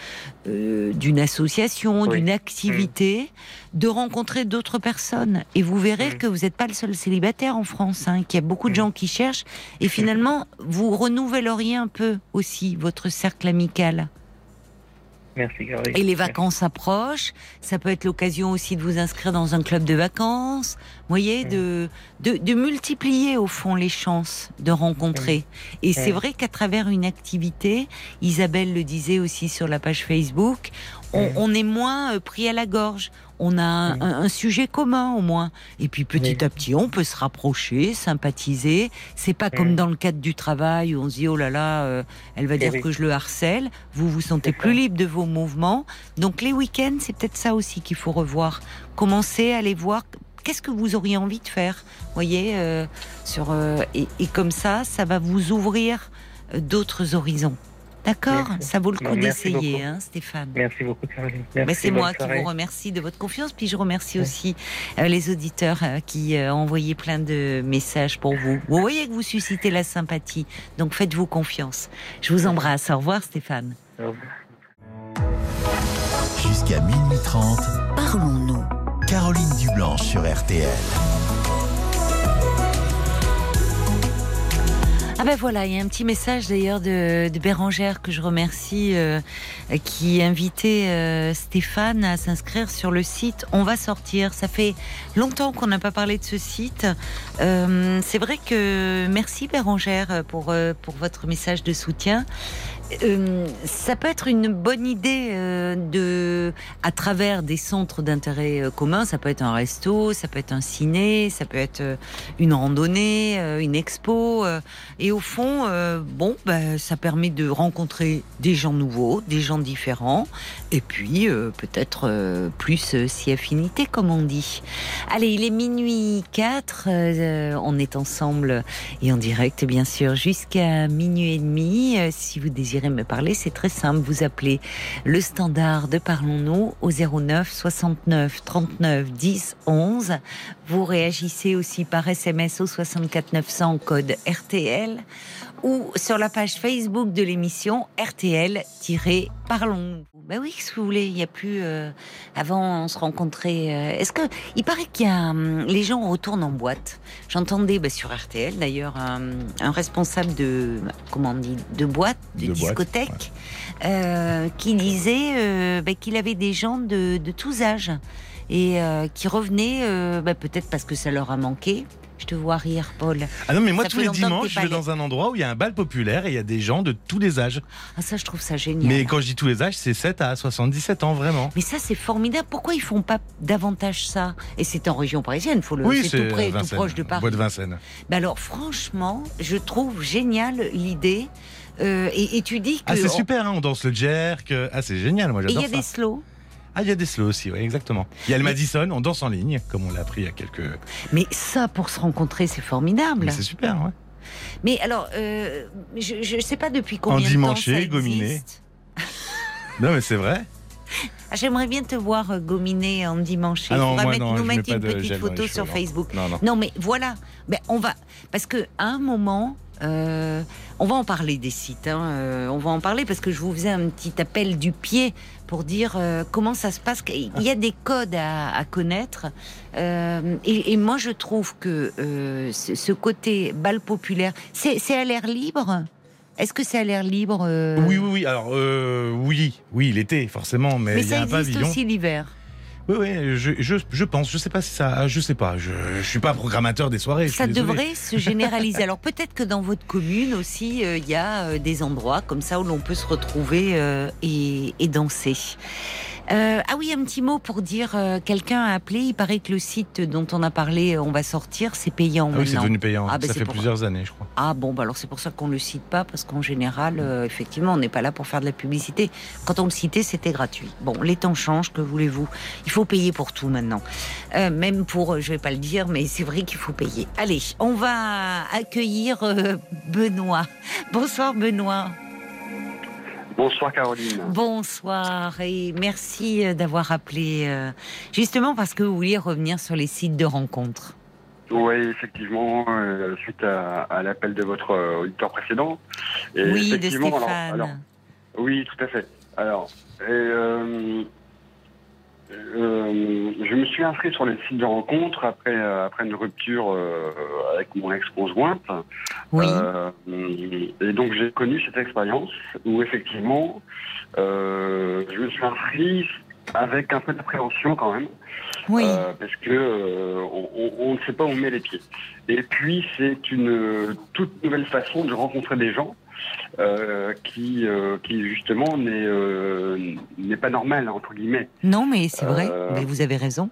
euh, d'une association Oui. d'une activité de rencontrer d'autres personnes et vous verrez Mm. que vous n'êtes pas le seul célibataire en France hein, qu'il y a beaucoup de Mm. gens qui cherchent et finalement vous renouvelleriez un peu aussi votre cercle amical Merci, Gary. et les vacances approchent, ça peut être l'occasion aussi de vous inscrire dans un club de vacances, vous voyez, de, de, de multiplier au fond les chances de rencontrer. Et c'est vrai qu'à travers une activité, Isabelle le disait aussi sur la page Facebook, on, Mm. on est moins euh, pris à la gorge. On a un, Mm. un- un sujet commun au moins. Et puis petit Oui. à petit, on peut se rapprocher, sympathiser. C'est pas comme Mm. dans le cadre du travail où on se dit oh là là, euh, elle va Eh dire oui. que je le harcèle. Vous vous sentez plus libre de vos mouvements. Donc les week-ends, c'est peut-être ça aussi qu'il faut revoir. Commencer à aller voir qu'est-ce que vous auriez envie de faire. Voyez, euh, sur euh, et, et comme ça, ça va vous ouvrir euh, d'autres horizons. D'accord. Ça vaut le coup d'essayer, hein, Stéphane. Merci beaucoup, Caroline. Ben, Merci, c'est moi qui vous remercie de votre confiance, puis je remercie Ouais. aussi euh, les auditeurs euh, qui euh, ont envoyé plein de messages pour vous. Vous voyez que vous suscitez la sympathie, donc faites-vous confiance. Je vous embrasse. Au revoir Stéphane. Au revoir. Jusqu'à minuit 30, Parlons-nous. Caroline Dublanche sur RTL. Ah ben voilà, il y a un petit message d'ailleurs de, de Bérangère que je remercie, euh, qui invitait euh, Stéphane à s'inscrire sur le site. On va sortir. Ça fait longtemps qu'on n'a pas parlé de ce site. Euh, C'est vrai que merci Bérangère pour euh, pour votre message de soutien. Euh, ça peut être une bonne idée euh, de, à travers des centres d'intérêt euh, commun. Ça peut être un resto, ça peut être un ciné, ça peut être euh, une randonnée, une expo. et au fond, bon, ben, ça permet de rencontrer des gens nouveaux, des gens différents, et puis peut-être plus si affinité, comme on dit. Allez, il est minuit 4, euh, on est ensemble et en direct, bien sûr, jusqu'à minuit et demi. Si vous désirez me parler, c'est très simple, vous appelez le standard de Parlons-nous au 09 69 39 10 11. Vous réagissez aussi par SMS au 64 900 code RTL ou sur la page Facebook de l'émission RTL-Parlons. Ben oui, qu'est-ce que vous voulez Il y a plus. euh, avant, on se rencontrait. euh, Est-ce que il paraît qu'il y a hum, les gens retournent en boîte J'entendais ben, sur RTL d'ailleurs un, responsable de comment on dit de boîte, de, De boîte, discothèque, euh, qui disait ben, qu'il avait des gens de, de tous âges et qui revenaient ben, peut-être parce que ça leur a manqué. Je te vois rire, Paul. Ah non, mais moi, Ça tous les dimanches, je vais dans un endroit où il y a un bal populaire et il y a des gens de tous les âges. Ah ça, je trouve ça génial. Mais quand je dis tous les âges, c'est 7 à 77 ans, vraiment. Mais ça, c'est formidable. Pourquoi ils font pas davantage ça? Et c'est en région parisienne, faut le. Oui, c'est tout près, tout proche de Paris. Bois de Vincennes. Ben alors, franchement, je trouve génial l'idée. Euh, et, et tu dis que. Ah, c'est super, hein, on danse le jerk. Ah, c'est génial, moi Et il j'adore y a ça. des slows? Ah, il y a des slows aussi, oui, exactement. Il y a le Madison, on danse en ligne, comme on l'a appris il y a quelques. Mais ça, pour se rencontrer, c'est formidable. C'est super, ouais. Mais alors, euh, je ne sais pas depuis combien de temps ça gominé. existe. Non, mais c'est vrai. Ah, J'aimerais bien te voir euh, gominer en dimanche. Ah faudra moi, mettre- non, nous mettre une petite photo sur non. Facebook. Non, non. Non, mais voilà. Ben, on va parce que à un moment, euh, on va en parler des sites. hein, euh, on va en parler parce que je vous faisais un petit appel du pied pour dire euh, comment ça se passe. Il y a des codes à, à connaître. euh, et, et moi, je trouve que euh, ce, côté bal populaire, c'est à l'air libre? Est-ce que c'est à l'air libre Oui, oui, oui. Alors, oui, oui, l'été, forcément, mais, Mais il y a ça un existe pavillon. aussi l'hiver. Oui, oui, je, je, je pense. Je sais pas si ça. Je sais pas. Je, je suis pas programmateur des soirées. Ça devrait se généraliser. Alors peut-être que dans votre commune aussi, euh, il y a euh, des endroits comme ça où l'on peut se retrouver euh, et, et danser. Euh, ah oui, un petit mot pour dire, euh, quelqu'un a appelé, il paraît que le site dont on a parlé, euh, on va sortir, c'est payant Ah oui, c'est devenu payant. Ah, ben, ça fait pour- plusieurs années, je crois. Ah bon, bah alors c'est pour ça qu'on le cite pas, parce qu'en général, euh, effectivement, on n'est pas là pour faire de la publicité. Quand on le citait, c'était gratuit. Bon, les temps changent, que voulez-vous? Il faut payer pour tout maintenant. Euh, même pour, euh, je vais pas le dire, mais c'est vrai qu'il faut payer. Allez, on va accueillir euh, Benoît. Bonsoir Benoît. Bonsoir Caroline. Bonsoir et merci euh, d'avoir appelé, euh, justement parce que vous vouliez revenir sur les sites de rencontres. Oui, effectivement, euh, suite à, à l'appel de votre euh, auditeur précédent. Et oui, de effectivement, alors- Stéphane. alors, oui, tout à fait. Alors, et, euh, je me suis inscrit sur les sites de rencontres après, euh, après une rupture euh, avec mon ex-conjointe. oui. Et donc j'ai connu cette expérience où effectivement je me suis inscrit avec un peu d'appréhension quand même. oui. Parce que on, ne sait pas où on met les pieds. Et puis c'est une toute nouvelle façon de rencontrer des gens euh, qui, euh, qui justement n'est euh, n'est pas normal entre guillemets. Non, mais c'est vrai, mais vous avez raison.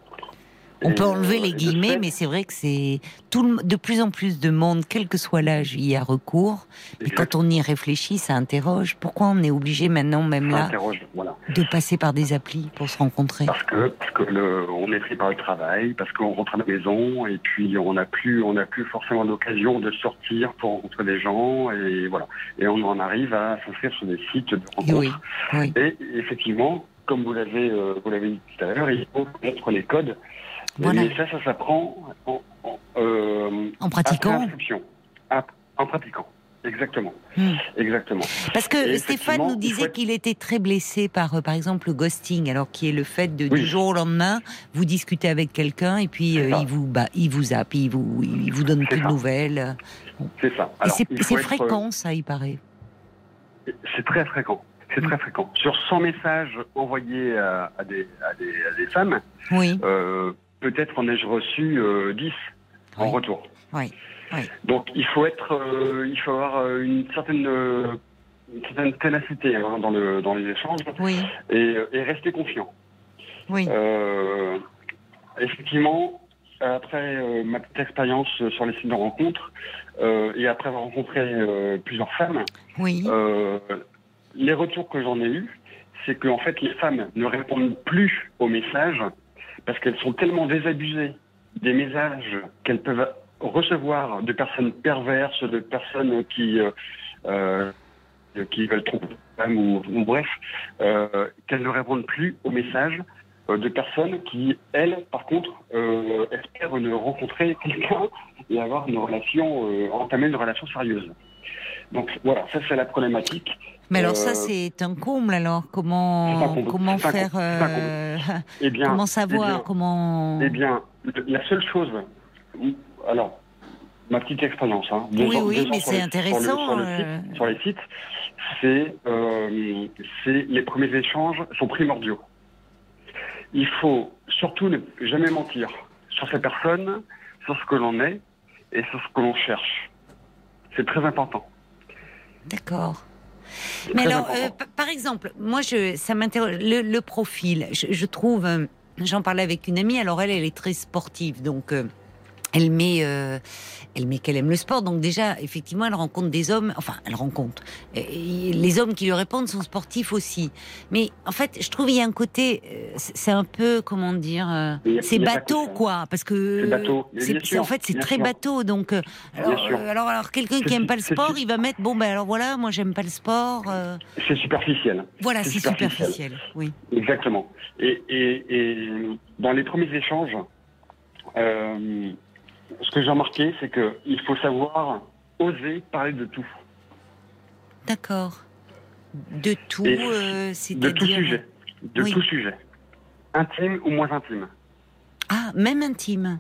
On peut enlever les guillemets, fait, mais c'est vrai que c'est tout le- de plus en plus de monde, quel que soit l'âge, y a recours. Et quand on y réfléchit, ça interroge. Pourquoi on est obligé maintenant, même ça là, voilà. de passer par des applis pour se rencontrer? Parce que, parce que le, on est pris par le travail, parce qu'on rentre à la maison et puis on n'a plus, on n'a plus forcément l'occasion de sortir pour rencontrer des gens et voilà. Et on en arrive à s'inscrire sur des sites de rencontres. Oui, oui. Et effectivement, comme vous l'avez, euh, vous l'avez dit tout à l'heure, il faut connaître les codes. Voilà. Mais ça, ça s'apprend en, en, euh, En pratiquant. en pratiquant. Exactement. Hmm. Exactement. Parce que Et Stéphane nous disait être- qu'il était très blessé par, euh, par exemple, le ghosting, alors qui est le fait de, Oui. du jour au lendemain, vous discutez avec quelqu'un et puis euh, il vous, bah, il vous zappe, il vous, il vous donne plus de ça. nouvelles. C'est ça. Et c'est être, fréquent, ça, il paraît. C'est très fréquent. C'est très fréquent. Sur 100 messages envoyés à, à des, à, des, à des femmes, Oui, euh, peut-être en ai-je reçu euh, 10 en Oui. retour. oui. Donc il faut être, euh, il faut avoir euh, une certaine, euh, une certaine ténacité hein, dans, le, dans les échanges Oui, et, et rester confiant. oui. Euh, effectivement, après euh, ma petite expérience sur les sites de rencontres euh, et après avoir rencontré euh, plusieurs femmes, Oui, euh, les retours que j'en ai eus, c'est que en fait les femmes ne répondent plus aux messages parce qu'elles sont tellement désabusées des messages qu'elles peuvent recevoir de personnes perverses, de personnes qui euh, euh, qui veulent tromper ou, ou bref, euh, qu'elles ne répondent plus aux messages de personnes qui, elles, par contre, espèrent ne rencontrer quelqu'un et avoir une relation, entamer une relation sérieuse. Donc voilà, ça c'est la problématique. Mais alors ça, euh, c'est un comble, alors. Comment, comment faire... euh, Eh bien, comment eh savoir bien, Comment... Eh bien, la seule chose, alors, ma petite expérience, hein, deux Oui, ans- oui, deux mais c'est intéressant, Sur, le, sur, le euh. site, sur les sites, c'est euh, les premiers échanges sont primordiaux. Il faut surtout ne jamais mentir sur ces personnes, sur ce que l'on est et sur ce que l'on cherche. C'est très important. D'accord. Mais alors, euh, par exemple, moi, je, ça m'interroge. Le, le profil, je, je trouve. euh, J'en parlais avec une amie. Alors elle, elle est très sportive, donc. euh, elle met, euh, elle met qu'elle aime le sport, donc déjà, effectivement, elle rencontre des hommes. Enfin, elle rencontre. Et les hommes qui lui répondent sont sportifs aussi. Mais en fait, je trouve il y a un côté, euh, c'est un peu, comment dire, euh, c'est bateau, quoi, parce que C'est bateau, en fait, c'est très sûr. bateau. Donc, alors, alors, alors, quelqu'un qui aime pas le sport, il va mettre, bon, ben alors voilà, moi j'aime pas le sport. euh, C'est superficiel. voilà, C'est c'est superficiel. superficiel. Oui. Exactement. Et, et, et dans les premiers échanges, euh, ce que j'ai remarqué, c'est qu'il faut savoir oser parler de tout, D'accord. De tout, euh, de c'est-à-dire. tout sujet, de Oui. tout sujet, intime ou moins intime. Ah, même intime.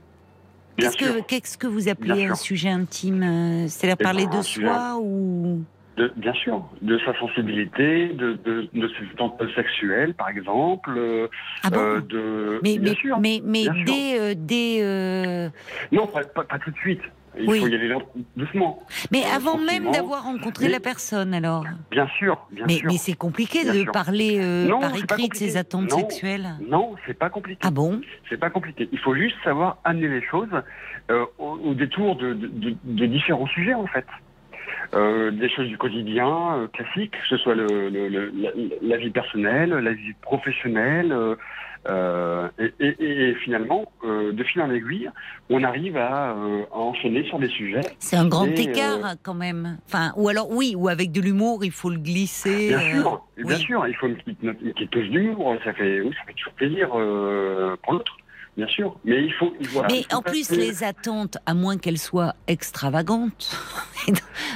Qu'est-ce que, sûr. qu'est-ce que vous appelez un sujet intime euh, C'est-à-dire Eh parler ben, de un sujet- soi ou. De, bien sûr, de sa sensibilité, de, de, de ses attentes sexuelles, par exemple, euh, Ah bon euh, de. mais, bien mais, sûr. mais, mais bien dès. euh, dès, euh, Non, pas, pas, pas tout de suite. Il Oui. faut y aller doucement. Mais avant même d'avoir rencontré Mais- la personne, alors. Bien sûr, bien Mais, sûr. mais c'est compliqué Bien de sûr. parler Non, par écrit de ses attentes Non. sexuelles. Non, c'est pas compliqué. Ah bon C'est pas compliqué. Il faut juste savoir amener les choses au, au détour de différents sujets, en fait. Euh, des choses du quotidien euh, classiques, que ce soit le, le- le- la, la vie personnelle, la vie professionnelle, euh, et, et- et finalement, de fil en aiguille, on arrive à, à enchaîner sur des sujets. C'est un grand Et, écart euh, quand même. Enfin, ou alors oui, ou avec de l'humour, il faut le glisser. Bien sûr, bien sûr, il faut une petite, une petite touche d'humour, ça fait, oui, ça fait toujours plaisir pour l'autre, bien sûr. Mais il faut, il- voilà, Mais il faut en plus, les attentes, à moins qu'elles soient extravagantes.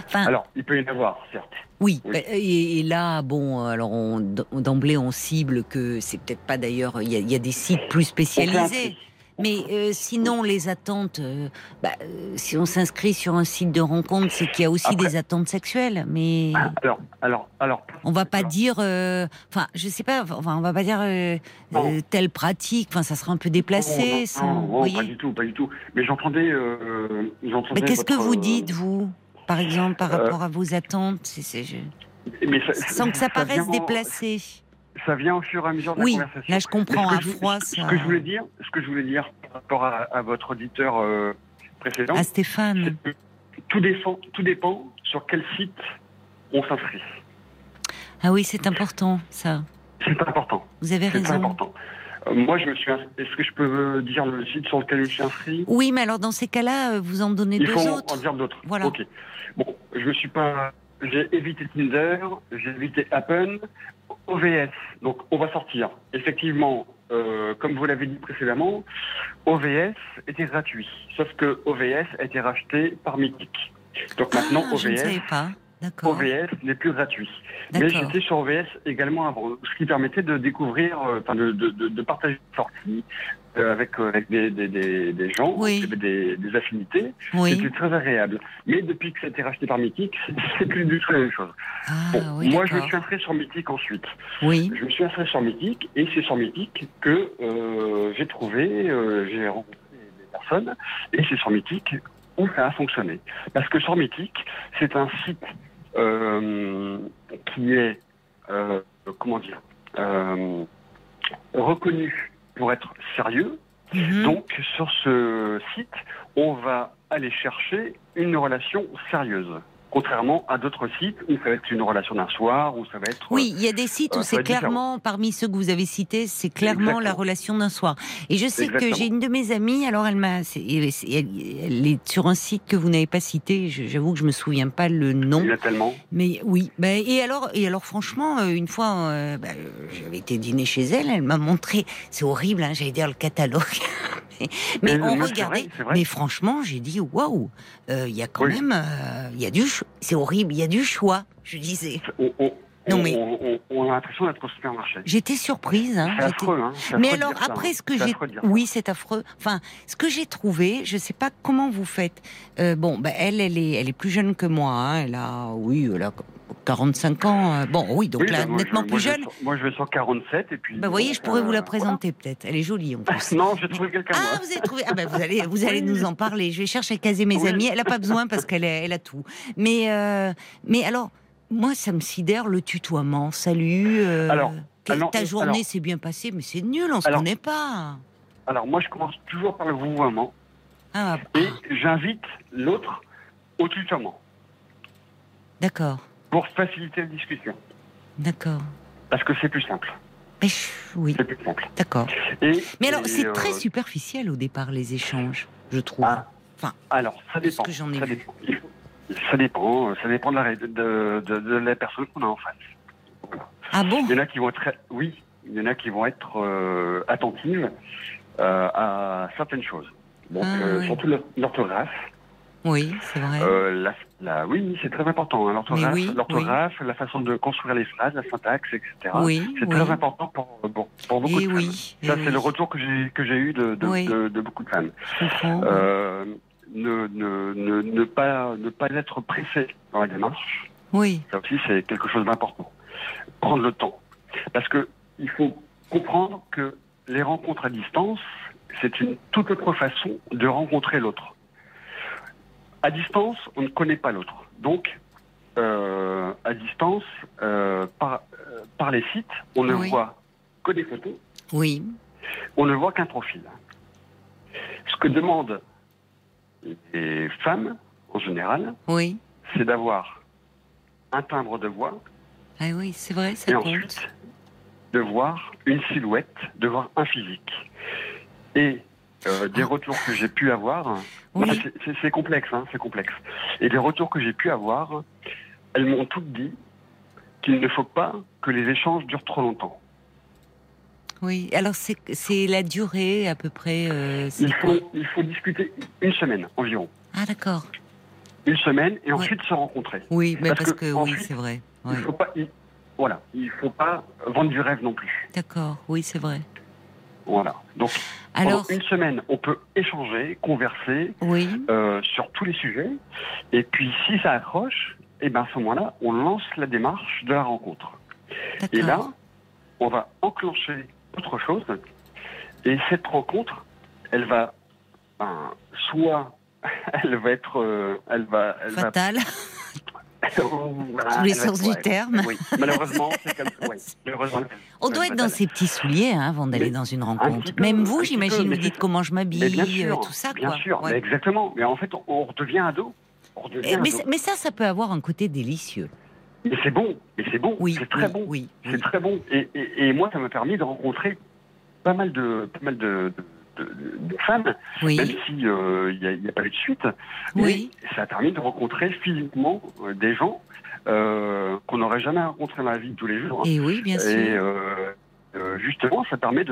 enfin, Alors, il peut y en avoir, certes. oui. oui. Et, et là, bon, alors on- d'emblée, on cible que c'est peut-être pas d'ailleurs. Il y, a- il y a des sites plus spécialisés. Mais euh, sinon, les attentes, euh, bah, euh, si on s'inscrit sur un site de rencontre, c'est qu'il y a aussi Après- des attentes sexuelles. Mais Alors, alors, alors. on va pas alors, dire, enfin, je sais pas, enfin, on va pas dire telle pratique. Enfin, ça sera un peu déplacé. non, voyez pas du tout, pas du tout. Mais j'entendais, j'entendais Mais qu'est-ce que vous dites, vous, par exemple, par rapport à vos attentes c'est- c'est- je- mais ça- Sans que ça paraisse vient- déplacé. Ça vient au fur et à mesure de Oui, la conversation. là je comprends, à je- froid, ce que je voulais dire, ce que je voulais dire, rapport à, à votre auditeur euh, précédent. À Stéphane. c'est Tout dépend, tout dépend sur quel site on s'inscrit. Ah oui, c'est important, ça. C'est important. Vous avez C'est raison. important. Euh, moi, je me suis. Est-ce que je peux dire le site sur lequel je suis inscrit? Oui, mais alors dans ces cas-là, euh, vous en donnez Il deux faut en- autres. en dire d'autres. Voilà. Ok. Bon, je me suis pas. J'ai évité Tinder, j'ai évité Appen, OVS. Donc, on va sortir. Effectivement, euh, comme vous l'avez dit précédemment, OVS était gratuit. Sauf que OVS a été racheté par Mythic. Donc maintenant, Ah, ne OVS. OVS n'est plus gratuit. Mais j'étais sur OVS également avant, ce qui permettait de découvrir, euh, enfin de, de, de, de partager une sortie euh, avec, euh, avec des, des, des, des gens, Oui. des, des affinités. Oui. C'était très agréable. Mais depuis que ça a été racheté par Mythic, c'est- plus du tout la même chose. Ah Bon, oui, moi, je me suis inscrit sur Mythic ensuite. Oui. Je me suis inscrit sur Mythic et c'est sur Mythic que euh, j'ai trouvé, euh, j'ai rencontré des personnes et c'est sur Mythic où ça a fonctionné. Parce que sur Mythic, c'est un site euh, qui est, euh, comment dire, euh, reconnu pour être sérieux. Mhm. Donc sur ce site, on va aller chercher une relation sérieuse. Contrairement à d'autres sites où ça va être une relation d'un soir, où ça va être... Oui, il y a des sites euh, où ça c'est différent. clairement, parmi ceux que vous avez cités, c'est clairement la relation d'un soir. Et je sais que j'ai une de mes amies, alors elle m'a, elle, elle est sur un site que vous n'avez pas cité, j'avoue que je me souviens pas le nom. Il y a tellement. Mais oui, bah, et alors, et alors franchement, euh, une fois, euh, bah, euh, j'avais été dîner chez elle, elle m'a montré, c'est horrible, hein, j'allais dire le catalogue, mais, Mais on non, regardait, vrai, mais franchement, j'ai dit waouh, euh, il y a quand Oui. même, euh, il y a du, c'est horrible, il y a du choix, je disais. On, on- Non, on- mais- on- on- a l'impression d'être au supermarché. J'étais surprise. Hein, C'est affreux, hein. Mais affreux alors dire ça, après hein. ce que j'ai, oui, c'est affreux. Enfin, ce que j'ai trouvé, je sais pas comment vous faites. Euh, bon, bah, elle, elle est, elle est plus jeune que moi. hein, elle a, oui, elle a 45 ans. euh, Bon, oui, donc Oui, là, bah, moi, nettement je- plus jeune. Moi, je vais sur 47 et puis. Bah, vous voyez, je pourrais vous la euh, présenter peut-être. Elle est jolie en plus. Non, j'ai trouvé quelqu'un. Ah, vous avez trouvé. Ah, ben vous allez, vous allez nous en parler. Je vais chercher à caser mes Oui. amis. Elle a pas besoin parce qu'elle a, elle a tout. Mais, euh, mais alors, moi, ça me sidère le tutoiement. Salut. euh, Alors, ta journée s'est bien passée, mais c'est nul. On se Alors- connaît pas. Alors, moi, je commence toujours par le vouvoiement Ah, et j'invite l'autre au tutoiement d'accord, pour faciliter la discussion. d'accord. Parce que c'est plus simple. Mais oui, C'est plus simple. d'accord. Mais alors, c'est euh, très superficiel au départ les échanges, je trouve. Ah, Enfin, alors, ça dépend. que j'en ai ça vu. dépend. Ça dépend, ça dépend de la, de, de, la personne qu'on a en face. Voilà. Ah bon? Il y en a qui vont être, oui, il y en a qui vont être euh, attentives euh, à certaines choses. Donc, Ah, euh, oui. surtout l'or- l'orthographe. Oui, c'est vrai. La, oui, c'est très important. hein, l'orthographe, Mais oui, l'orthographe, la façon de construire les phrases, la syntaxe, etc. oui, C'est très important pour, pour, pour beaucoup Et de femmes. eh Ça, oui, c'est le retour que j'ai que j'ai eu de, de, Oui. de, de beaucoup de femmes. Euh, ne, ne, ne, ne pas ne pas être pressé dans la démarche. oui, Ça aussi, c'est quelque chose d'important. Prendre le temps, parce que il faut comprendre que les rencontres à distance, c'est une toute autre façon de rencontrer l'autre. À distance, on ne connaît pas l'autre. Donc, euh, à distance, euh, par, euh, par les sites, on ne Oui. voit que des photos, oui, on ne voit qu'un profil. Ce que demandent les femmes, en général, oui. c'est d'avoir un timbre de voix Ah oui, c'est vrai, ça et compte. ensuite de voir une silhouette, de voir un physique. Et euh, des retours que j'ai pu avoir. Oui. C'est- complexe, hein, c'est complexe. Et des retours que j'ai pu avoir, elles m'ont toutes dit qu'il ne faut pas que les échanges durent trop longtemps. Oui, alors c'est la durée à peu près. euh, Il faut, il faut discuter une semaine environ. Ah d'accord. Une semaine et Ouais. ensuite se rencontrer. Oui, mais Parce parce, que que, oui, c'est vrai. Il faut pas, il- voilà, il faut pas vendre du rêve non plus. D'accord, oui, c'est vrai. Voilà. Donc Alors, pendant une semaine, on peut échanger, converser oui, euh, sur tous les sujets. Et puis si ça accroche, et ben à ce moment-là, on lance la démarche de la rencontre. Et là, on va enclencher autre chose. Et cette rencontre, elle va, ben, soit elle va être, euh, elle va, elle va Fatal. Voilà, Tous les ouais, sens du terme. Oui, malheureusement, c'est comme ça. ouais. Malheureusement. On doit être dans ses petits souliers hein, avant d'aller dans une rencontre. Même vous, j'imagine, vous dites comment je m'habille, euh, tout ça. bien quoi. sûr, Ouais. mais exactement. Mais en fait, on, redevient ado. On redevient Eh, Mais, ado. c'est- mais ça, ça peut avoir un côté délicieux. Mais c'est bon, et c'est bon, Oui, c'est très oui, bon. oui, C'est très bon. Et, et, et moi, ça m'a permis de rencontrer pas mal de, pas mal de, de, de- de femmes, Oui, même si euh, n'y a, pas eu de suite. oui. Mais ça a permis de rencontrer physiquement euh, des gens euh, qu'on n'aurait jamais rencontrés dans la vie de tous les jours. Et oui, bien sûr. Et justement, ça permet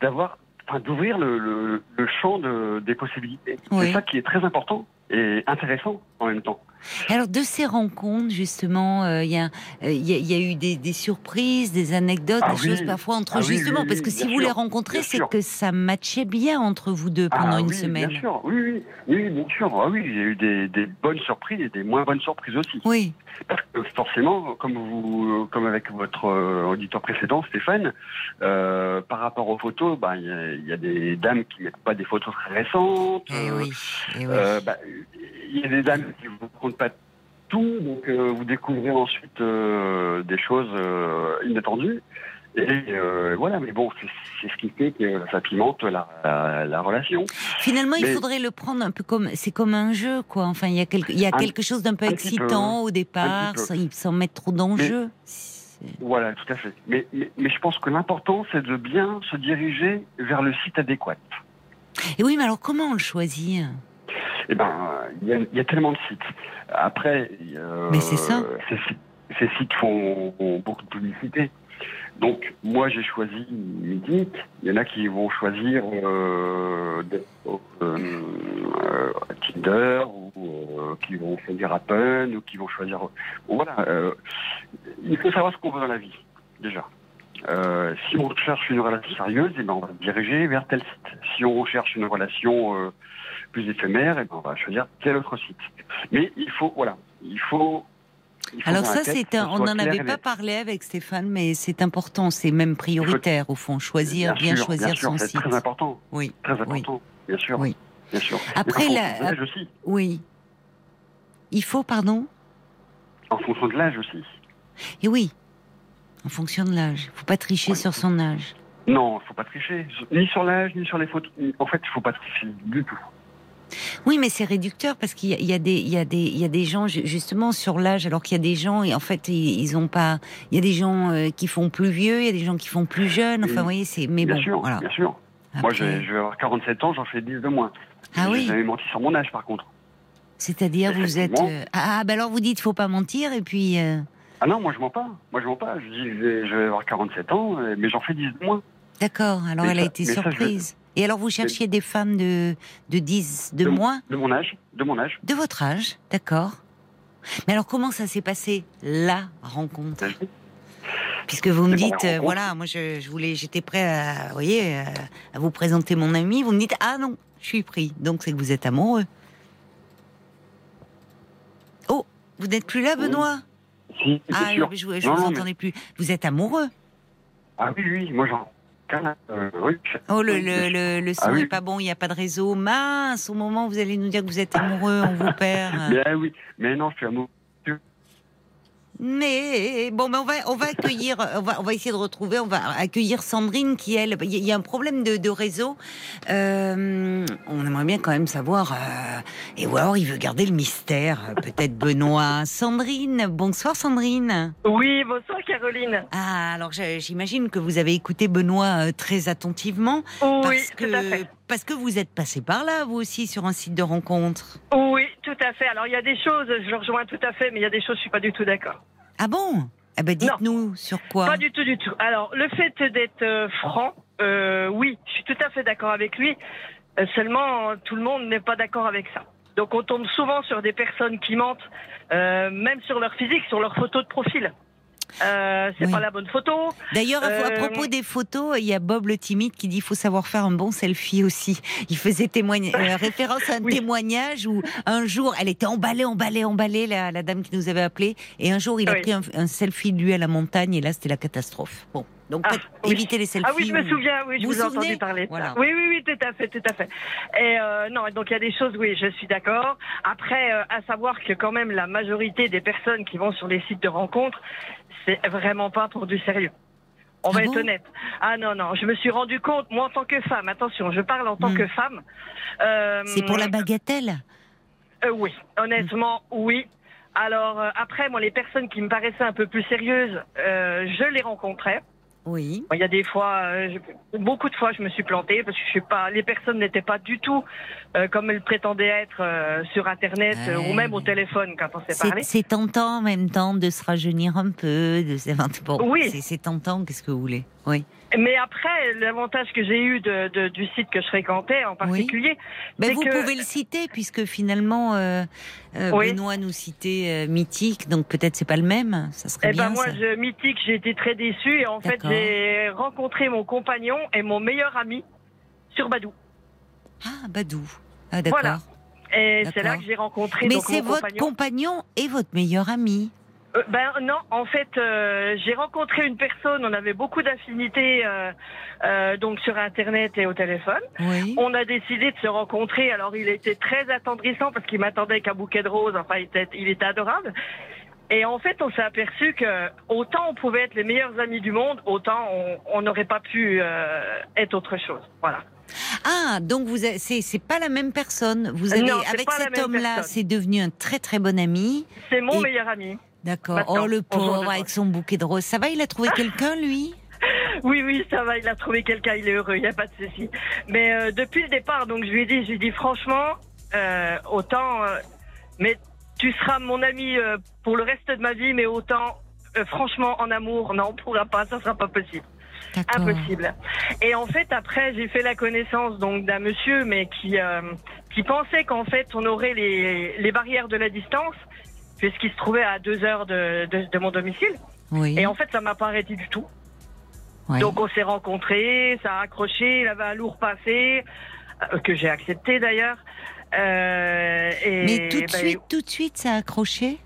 d'avoir, enfin, d'ouvrir le, le, le champ de, des possibilités. Oui. C'est ça qui est très important et intéressant en même temps. Alors de ces rencontres, justement, euh, il y, a, euh, y, a- il y a eu des, des surprises, des anecdotes, Ah des oui. choses parfois entre Ah justement, oui, parce oui, que si vous les rencontrez, c'est que ça matchait bien entre vous deux pendant Ah une oui, semaine. Bien sûr, oui, oui, oui, bien sûr. Ah oui, il y a eu des, des bonnes surprises et des moins bonnes surprises aussi. Oui, Parce que forcément, comme vous, comme avec votre euh, auditeur précédent, Stéphane, euh, par rapport aux photos, bah, il y, a- il y a des dames qui mettent pas des photos très récentes. eh euh, oui, eh oui. euh, bah, il y a des dames qui vous pas tout, donc euh, vous découvrez ensuite euh, des choses euh, inattendues. Et euh, voilà, mais bon, c'est ce qui fait que ça pimente la, la, la relation. Finalement, il faudrait le prendre un peu comme c'est comme un jeu, quoi. Enfin, il y a quelque, il y a Un- quelque chose d'un peu excitant au départ, sans, sans mettre trop d'enjeux. Voilà, tout à fait. Mais, mais, mais je pense que l'important, c'est de bien se diriger vers le site adéquat. Et oui, mais alors comment on le choisit? Eh ben, il y, a- il y a tellement de sites. Après, euh, Mais c'est ça. Ces, sites- ces sites font, beaucoup de publicité. Donc, moi, j'ai choisi Mythique. Il y en a qui vont choisir euh, euh, Tinder ou euh, qui vont choisir Apple ou qui vont choisir. Voilà. il faut savoir ce qu'on veut dans la vie, déjà. Si on cherche une relation sérieuse, eh ben, on va se diriger vers tel site. Si on cherche une relation plus éphémère, eh ben, on va choisir tel autre site. Mais il faut, voilà, il faut. il Alors ça, c'est un, on n'en avait et pas parlé avec Stéphane, mais c'est important, c'est même prioritaire au fond, choisir, bien, sûr, choisir bien sûr, son c'est site. très important, Oui, très oui. important, bien sûr, Oui. bien sûr. Après, la- l'âge aussi, oui. Il faut, pardon? En fonction de l'âge aussi. Et oui, en fonction de l'âge. faut pas tricher sur son âge. Non, il faut pas tricher, ni sur l'âge, ni sur les photos. En fait, il faut pas tricher du tout. Oui, mais c'est réducteur parce qu'il y, a- il y a des, il y a des, il y a des gens ju- justement sur l'âge, alors qu'il y a des gens et en fait ils, ont pas. Il y a des gens euh, qui font plus vieux, il y a des gens qui font plus jeunes. Enfin, vous voyez, c'est. Mais bien bon, sûr, voilà. bien sûr. Moi, Après, je, je vais avoir 47 ans, j'en fais 10 de moins. Ah oui. jamais menti sur mon âge, par contre. C'est-à-dire, vous êtes. Euh, Ah, ben alors vous dites, faut pas mentir et puis. euh, Ah non, moi je mens pas. Moi je mens pas. Je dis je vais, avoir 47 ans, mais j'en fais 10 de moins. D'accord. Alors Mais elle a été mais ça, je- surprise. Et alors vous cherchiez des femmes de de 10 de De- moins, De mon âge, de mon âge. de votre âge, d'accord. Mais alors comment ça s'est passé la rencontre? Puisque vous me dites, euh, voilà, moi je, je voulais, j'étais prêt à, vous voyez, à, à vous présenter mon ami. Vous me dites, ah non, je suis pris. Donc c'est que vous êtes amoureux. Oh, vous n'êtes plus là, Benoît? Si, Ah, sûr. je, je Non, vous mais- entendais plus. Vous êtes amoureux? Ah oui, oui, moi j'en. Oh, le, le, le, le son Ah oui. est pas bon, il n'y a pas de réseau. Mince, au moment où vous allez nous dire que vous êtes amoureux, on vous perd. Ah oui, mais non, je suis amoureux. Mais bon, ben on va on va accueillir, on va on va essayer de retrouver, on va accueillir Sandrine qui elle, il y a- il y a un problème de, de réseau. Euh, on aimerait bien quand même savoir. euh, et ou alors il veut garder le mystère. Peut-être Benoît, Sandrine. Bonsoir Sandrine. Oui, bonsoir Caroline. Ah alors j'imagine que vous avez écouté Benoît euh, très attentivement Oui, parce tout à fait. Parce que vous êtes passé par là vous aussi sur un site de rencontre. Oui, tout à fait. Alors il y a des choses, je le rejoins tout à fait, mais il y a des choses, je suis pas du tout d'accord. Ah bon? Eh ben dites-nous sur quoi. Pas du tout, du tout. Alors le fait d'être euh, franc, euh, oui, je suis tout à fait d'accord avec lui. Euh, seulement, tout le monde n'est pas d'accord avec ça. Donc on tombe souvent sur des personnes qui mentent, même sur leur physique, sur leur photo de profil. Euh, c'est Oui. pas la bonne photo. D'ailleurs, à, à Euh, propos des photos, il y a Bob le timide qui dit qu'il faut savoir faire un bon selfie aussi. Il faisait euh, référence à un Oui. témoignage où un jour, elle était emballée, emballée, emballée, la, la dame qui nous avait appelé, et un jour, il a Oui. pris un, un selfie de lui à la montagne, et là, c'était la catastrophe. Bon, Donc Ah, oui. évitez les selfies. Ah oui, je me ou- souviens, oui, je Vous vous, ai entendu parler Voilà. Oui, oui, oui, tout à fait, tout à fait. Et non, donc il y a des choses, oui, je suis d'accord. Après, à savoir que quand même la majorité des personnes qui vont sur les sites de rencontres, c'est vraiment pas pour du sérieux. On va Ah être bon honnête. Ah non, non, je me suis rendu compte, moi en tant que femme, attention, je parle en tant Hmm. que femme. euh, C'est pour la bagatelle. euh, oui, honnêtement, oui. Alors euh, après, moi, les personnes qui me paraissaient un peu plus sérieuses, euh, je les rencontrais. Oui. Il y a des fois, euh, je- beaucoup de fois, je me suis plantée parce que je suis pas, les personnes n'étaient pas du tout euh, comme elles prétendaient être euh, sur Internet ou même au téléphone quand on s'est parlé. c'est tentant en même temps de se rajeunir un peu. De... Bon, Oui. C'est tentant, qu'est-ce que vous voulez? Oui. Mais après, l'avantage que j'ai eu de, de- du site que je fréquentais en particulier, Ben, c'est vous que pouvez le citer, puisque finalement, euh, euh, Oui. Benoît nous citait euh, Mythique, donc peut-être c'est pas le même. Ça serait Eh bien. ben moi, ça. je, mythique, j'ai été très déçue et en fait, j'ai rencontré mon compagnon et mon meilleur ami sur Badou. Ah, Badou. Ah, d'accord. Voilà. Et c'est là que j'ai rencontré Mais c'est votre compagnon. compagnon et votre meilleur ami. Euh, ben non, en fait, euh, j'ai rencontré une personne, on avait beaucoup d'affinités euh, donc sur Internet et au téléphone. Oui. On a décidé de se rencontrer, alors il était très attendrissant parce qu'il m'attendait avec un bouquet de roses, enfin il était, il était adorable. Et en fait, on s'est aperçu que autant on pouvait être les meilleurs amis du monde, autant on- n'aurait pas pu être autre chose. Voilà. Ah, donc vous, c'est c'est pas la même personne. Vous avez Non, avec cet homme-là, c'est devenu un très très bon ami. C'est mon Et- meilleur ami. D'accord. Oh le pauvre avec son bouquet de roses. Ça va, il a trouvé quelqu'un lui? Oui, oui, ça va, il a trouvé quelqu'un, il est heureux, il n'y a pas de souci. Mais euh, depuis le départ, donc je lui ai dit, je lui ai dit franchement, euh, autant, euh, mais tu seras mon ami pour le reste de ma vie, mais autant, franchement, en amour, non, on pourra pas, ça sera pas possible. Impossible. Et en fait, après, j'ai fait la connaissance donc d'un monsieur, mais qui qui pensait qu'en fait, on aurait les, les barrières de la distance, puisqu'il se trouvait à deux heures de, de, de mon domicile. Oui. Et en fait, ça m'a pas arrêté du tout. Ouais. Donc on s'est rencontrés, ça a accroché, il avait un lourd passé, euh, que j'ai accepté d'ailleurs. Euh, et Mais tout de ben, suite, tout de suite, ça a accroché?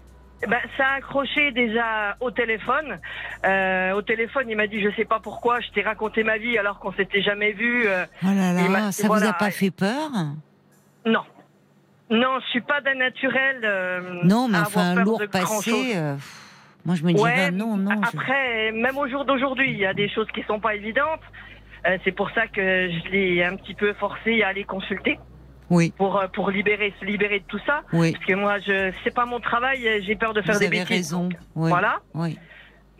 ben, ça a accroché déjà au téléphone. Euh, au téléphone, il m'a dit, je sais pas pourquoi, je t'ai raconté ma vie alors qu'on s'était jamais vu. euh, Oh là là, ça voilà. vous a pas fait peur? Non. Non, je suis pas d'un naturel. euh, Non, mais enfin, un lourd passé. euh, moi, je me dirais Ouais, non, non. je- Après, même au jour d'aujourd'hui, il y a des choses qui sont pas évidentes. Euh, c'est pour ça que je l'ai un petit peu forcé à aller consulter Oui, pour euh, pour libérer se libérer de tout ça. oui. Parce que moi, je c'est pas mon travail, et j'ai peur de faire Vous des avez bêtises. raison. donc, Oui. Voilà. Oui.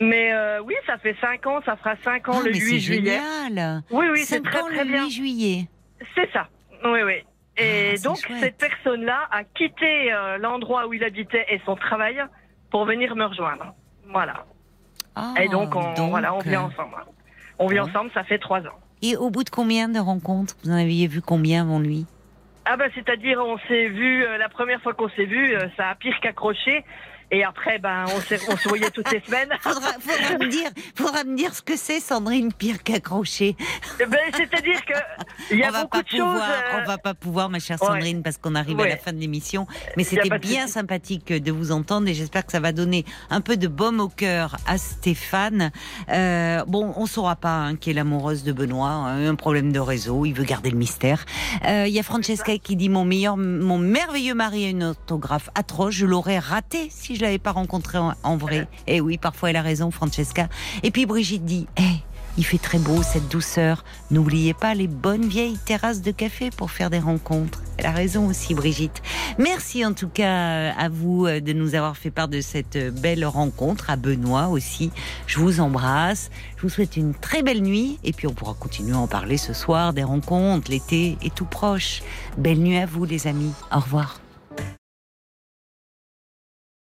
Mais euh, oui, ça fait cinq ans, ça fera cinq ans Ah, le mais 8 c'est juillet. génial. Oui, oui, c'est très très le bien. 8 juillet. C'est ça. Oui, oui. Et Ah, donc chouette. cette personne-là a quitté euh, l'endroit où il habitait et son travail pour venir me rejoindre. Voilà. Ah, et donc on donc, voilà, on vit ensemble. On vit Ouais. ensemble, ça fait trois ans. Et au bout de combien de rencontres Vous en aviez vu combien avant lui? Ah bah c'est-à-dire on s'est vu euh, la première fois qu'on s'est vu, euh, ça a pire qu'accroché. Et après ben on, on se voyait toutes les semaines. faudra, faudra me dire, faudra me dire ce que c'est, Sandrine, pire qu'accrocher. Eh ben, c'est-à-dire que il y a on beaucoup pas de choses. pouvoir, euh, on va pas pouvoir, ma chère ouais. Sandrine, parce qu'on arrive à la fin de l'émission. Mais Y a c'était bien sympathique de vous entendre et j'espère que ça va donner un peu de baume au cœur à Stéphane. Euh, bon, on saura pas hein, qui est l'amoureuse de Benoît, hein, un problème de réseau, il veut garder le mystère. Euh, Il y a Francesca qui dit mon meilleur, mon merveilleux mari a une orthographe atroce, je l'aurais raté si je l'avais pas rencontré en, vrai. Et oui, parfois elle a raison, Francesca. Et puis Brigitte dit, hé, il fait très beau cette douceur. N'oubliez pas les bonnes vieilles terrasses de café pour faire des rencontres. Elle a raison aussi, Brigitte. Merci en tout cas à vous euh, de nous avoir fait part de cette euh, belle rencontre, à Benoît aussi. Je vous embrasse. Je vous souhaite une très belle nuit et puis on pourra continuer à en parler ce soir des rencontres. L'été est tout proche. Belle nuit à vous, les amis. Au revoir.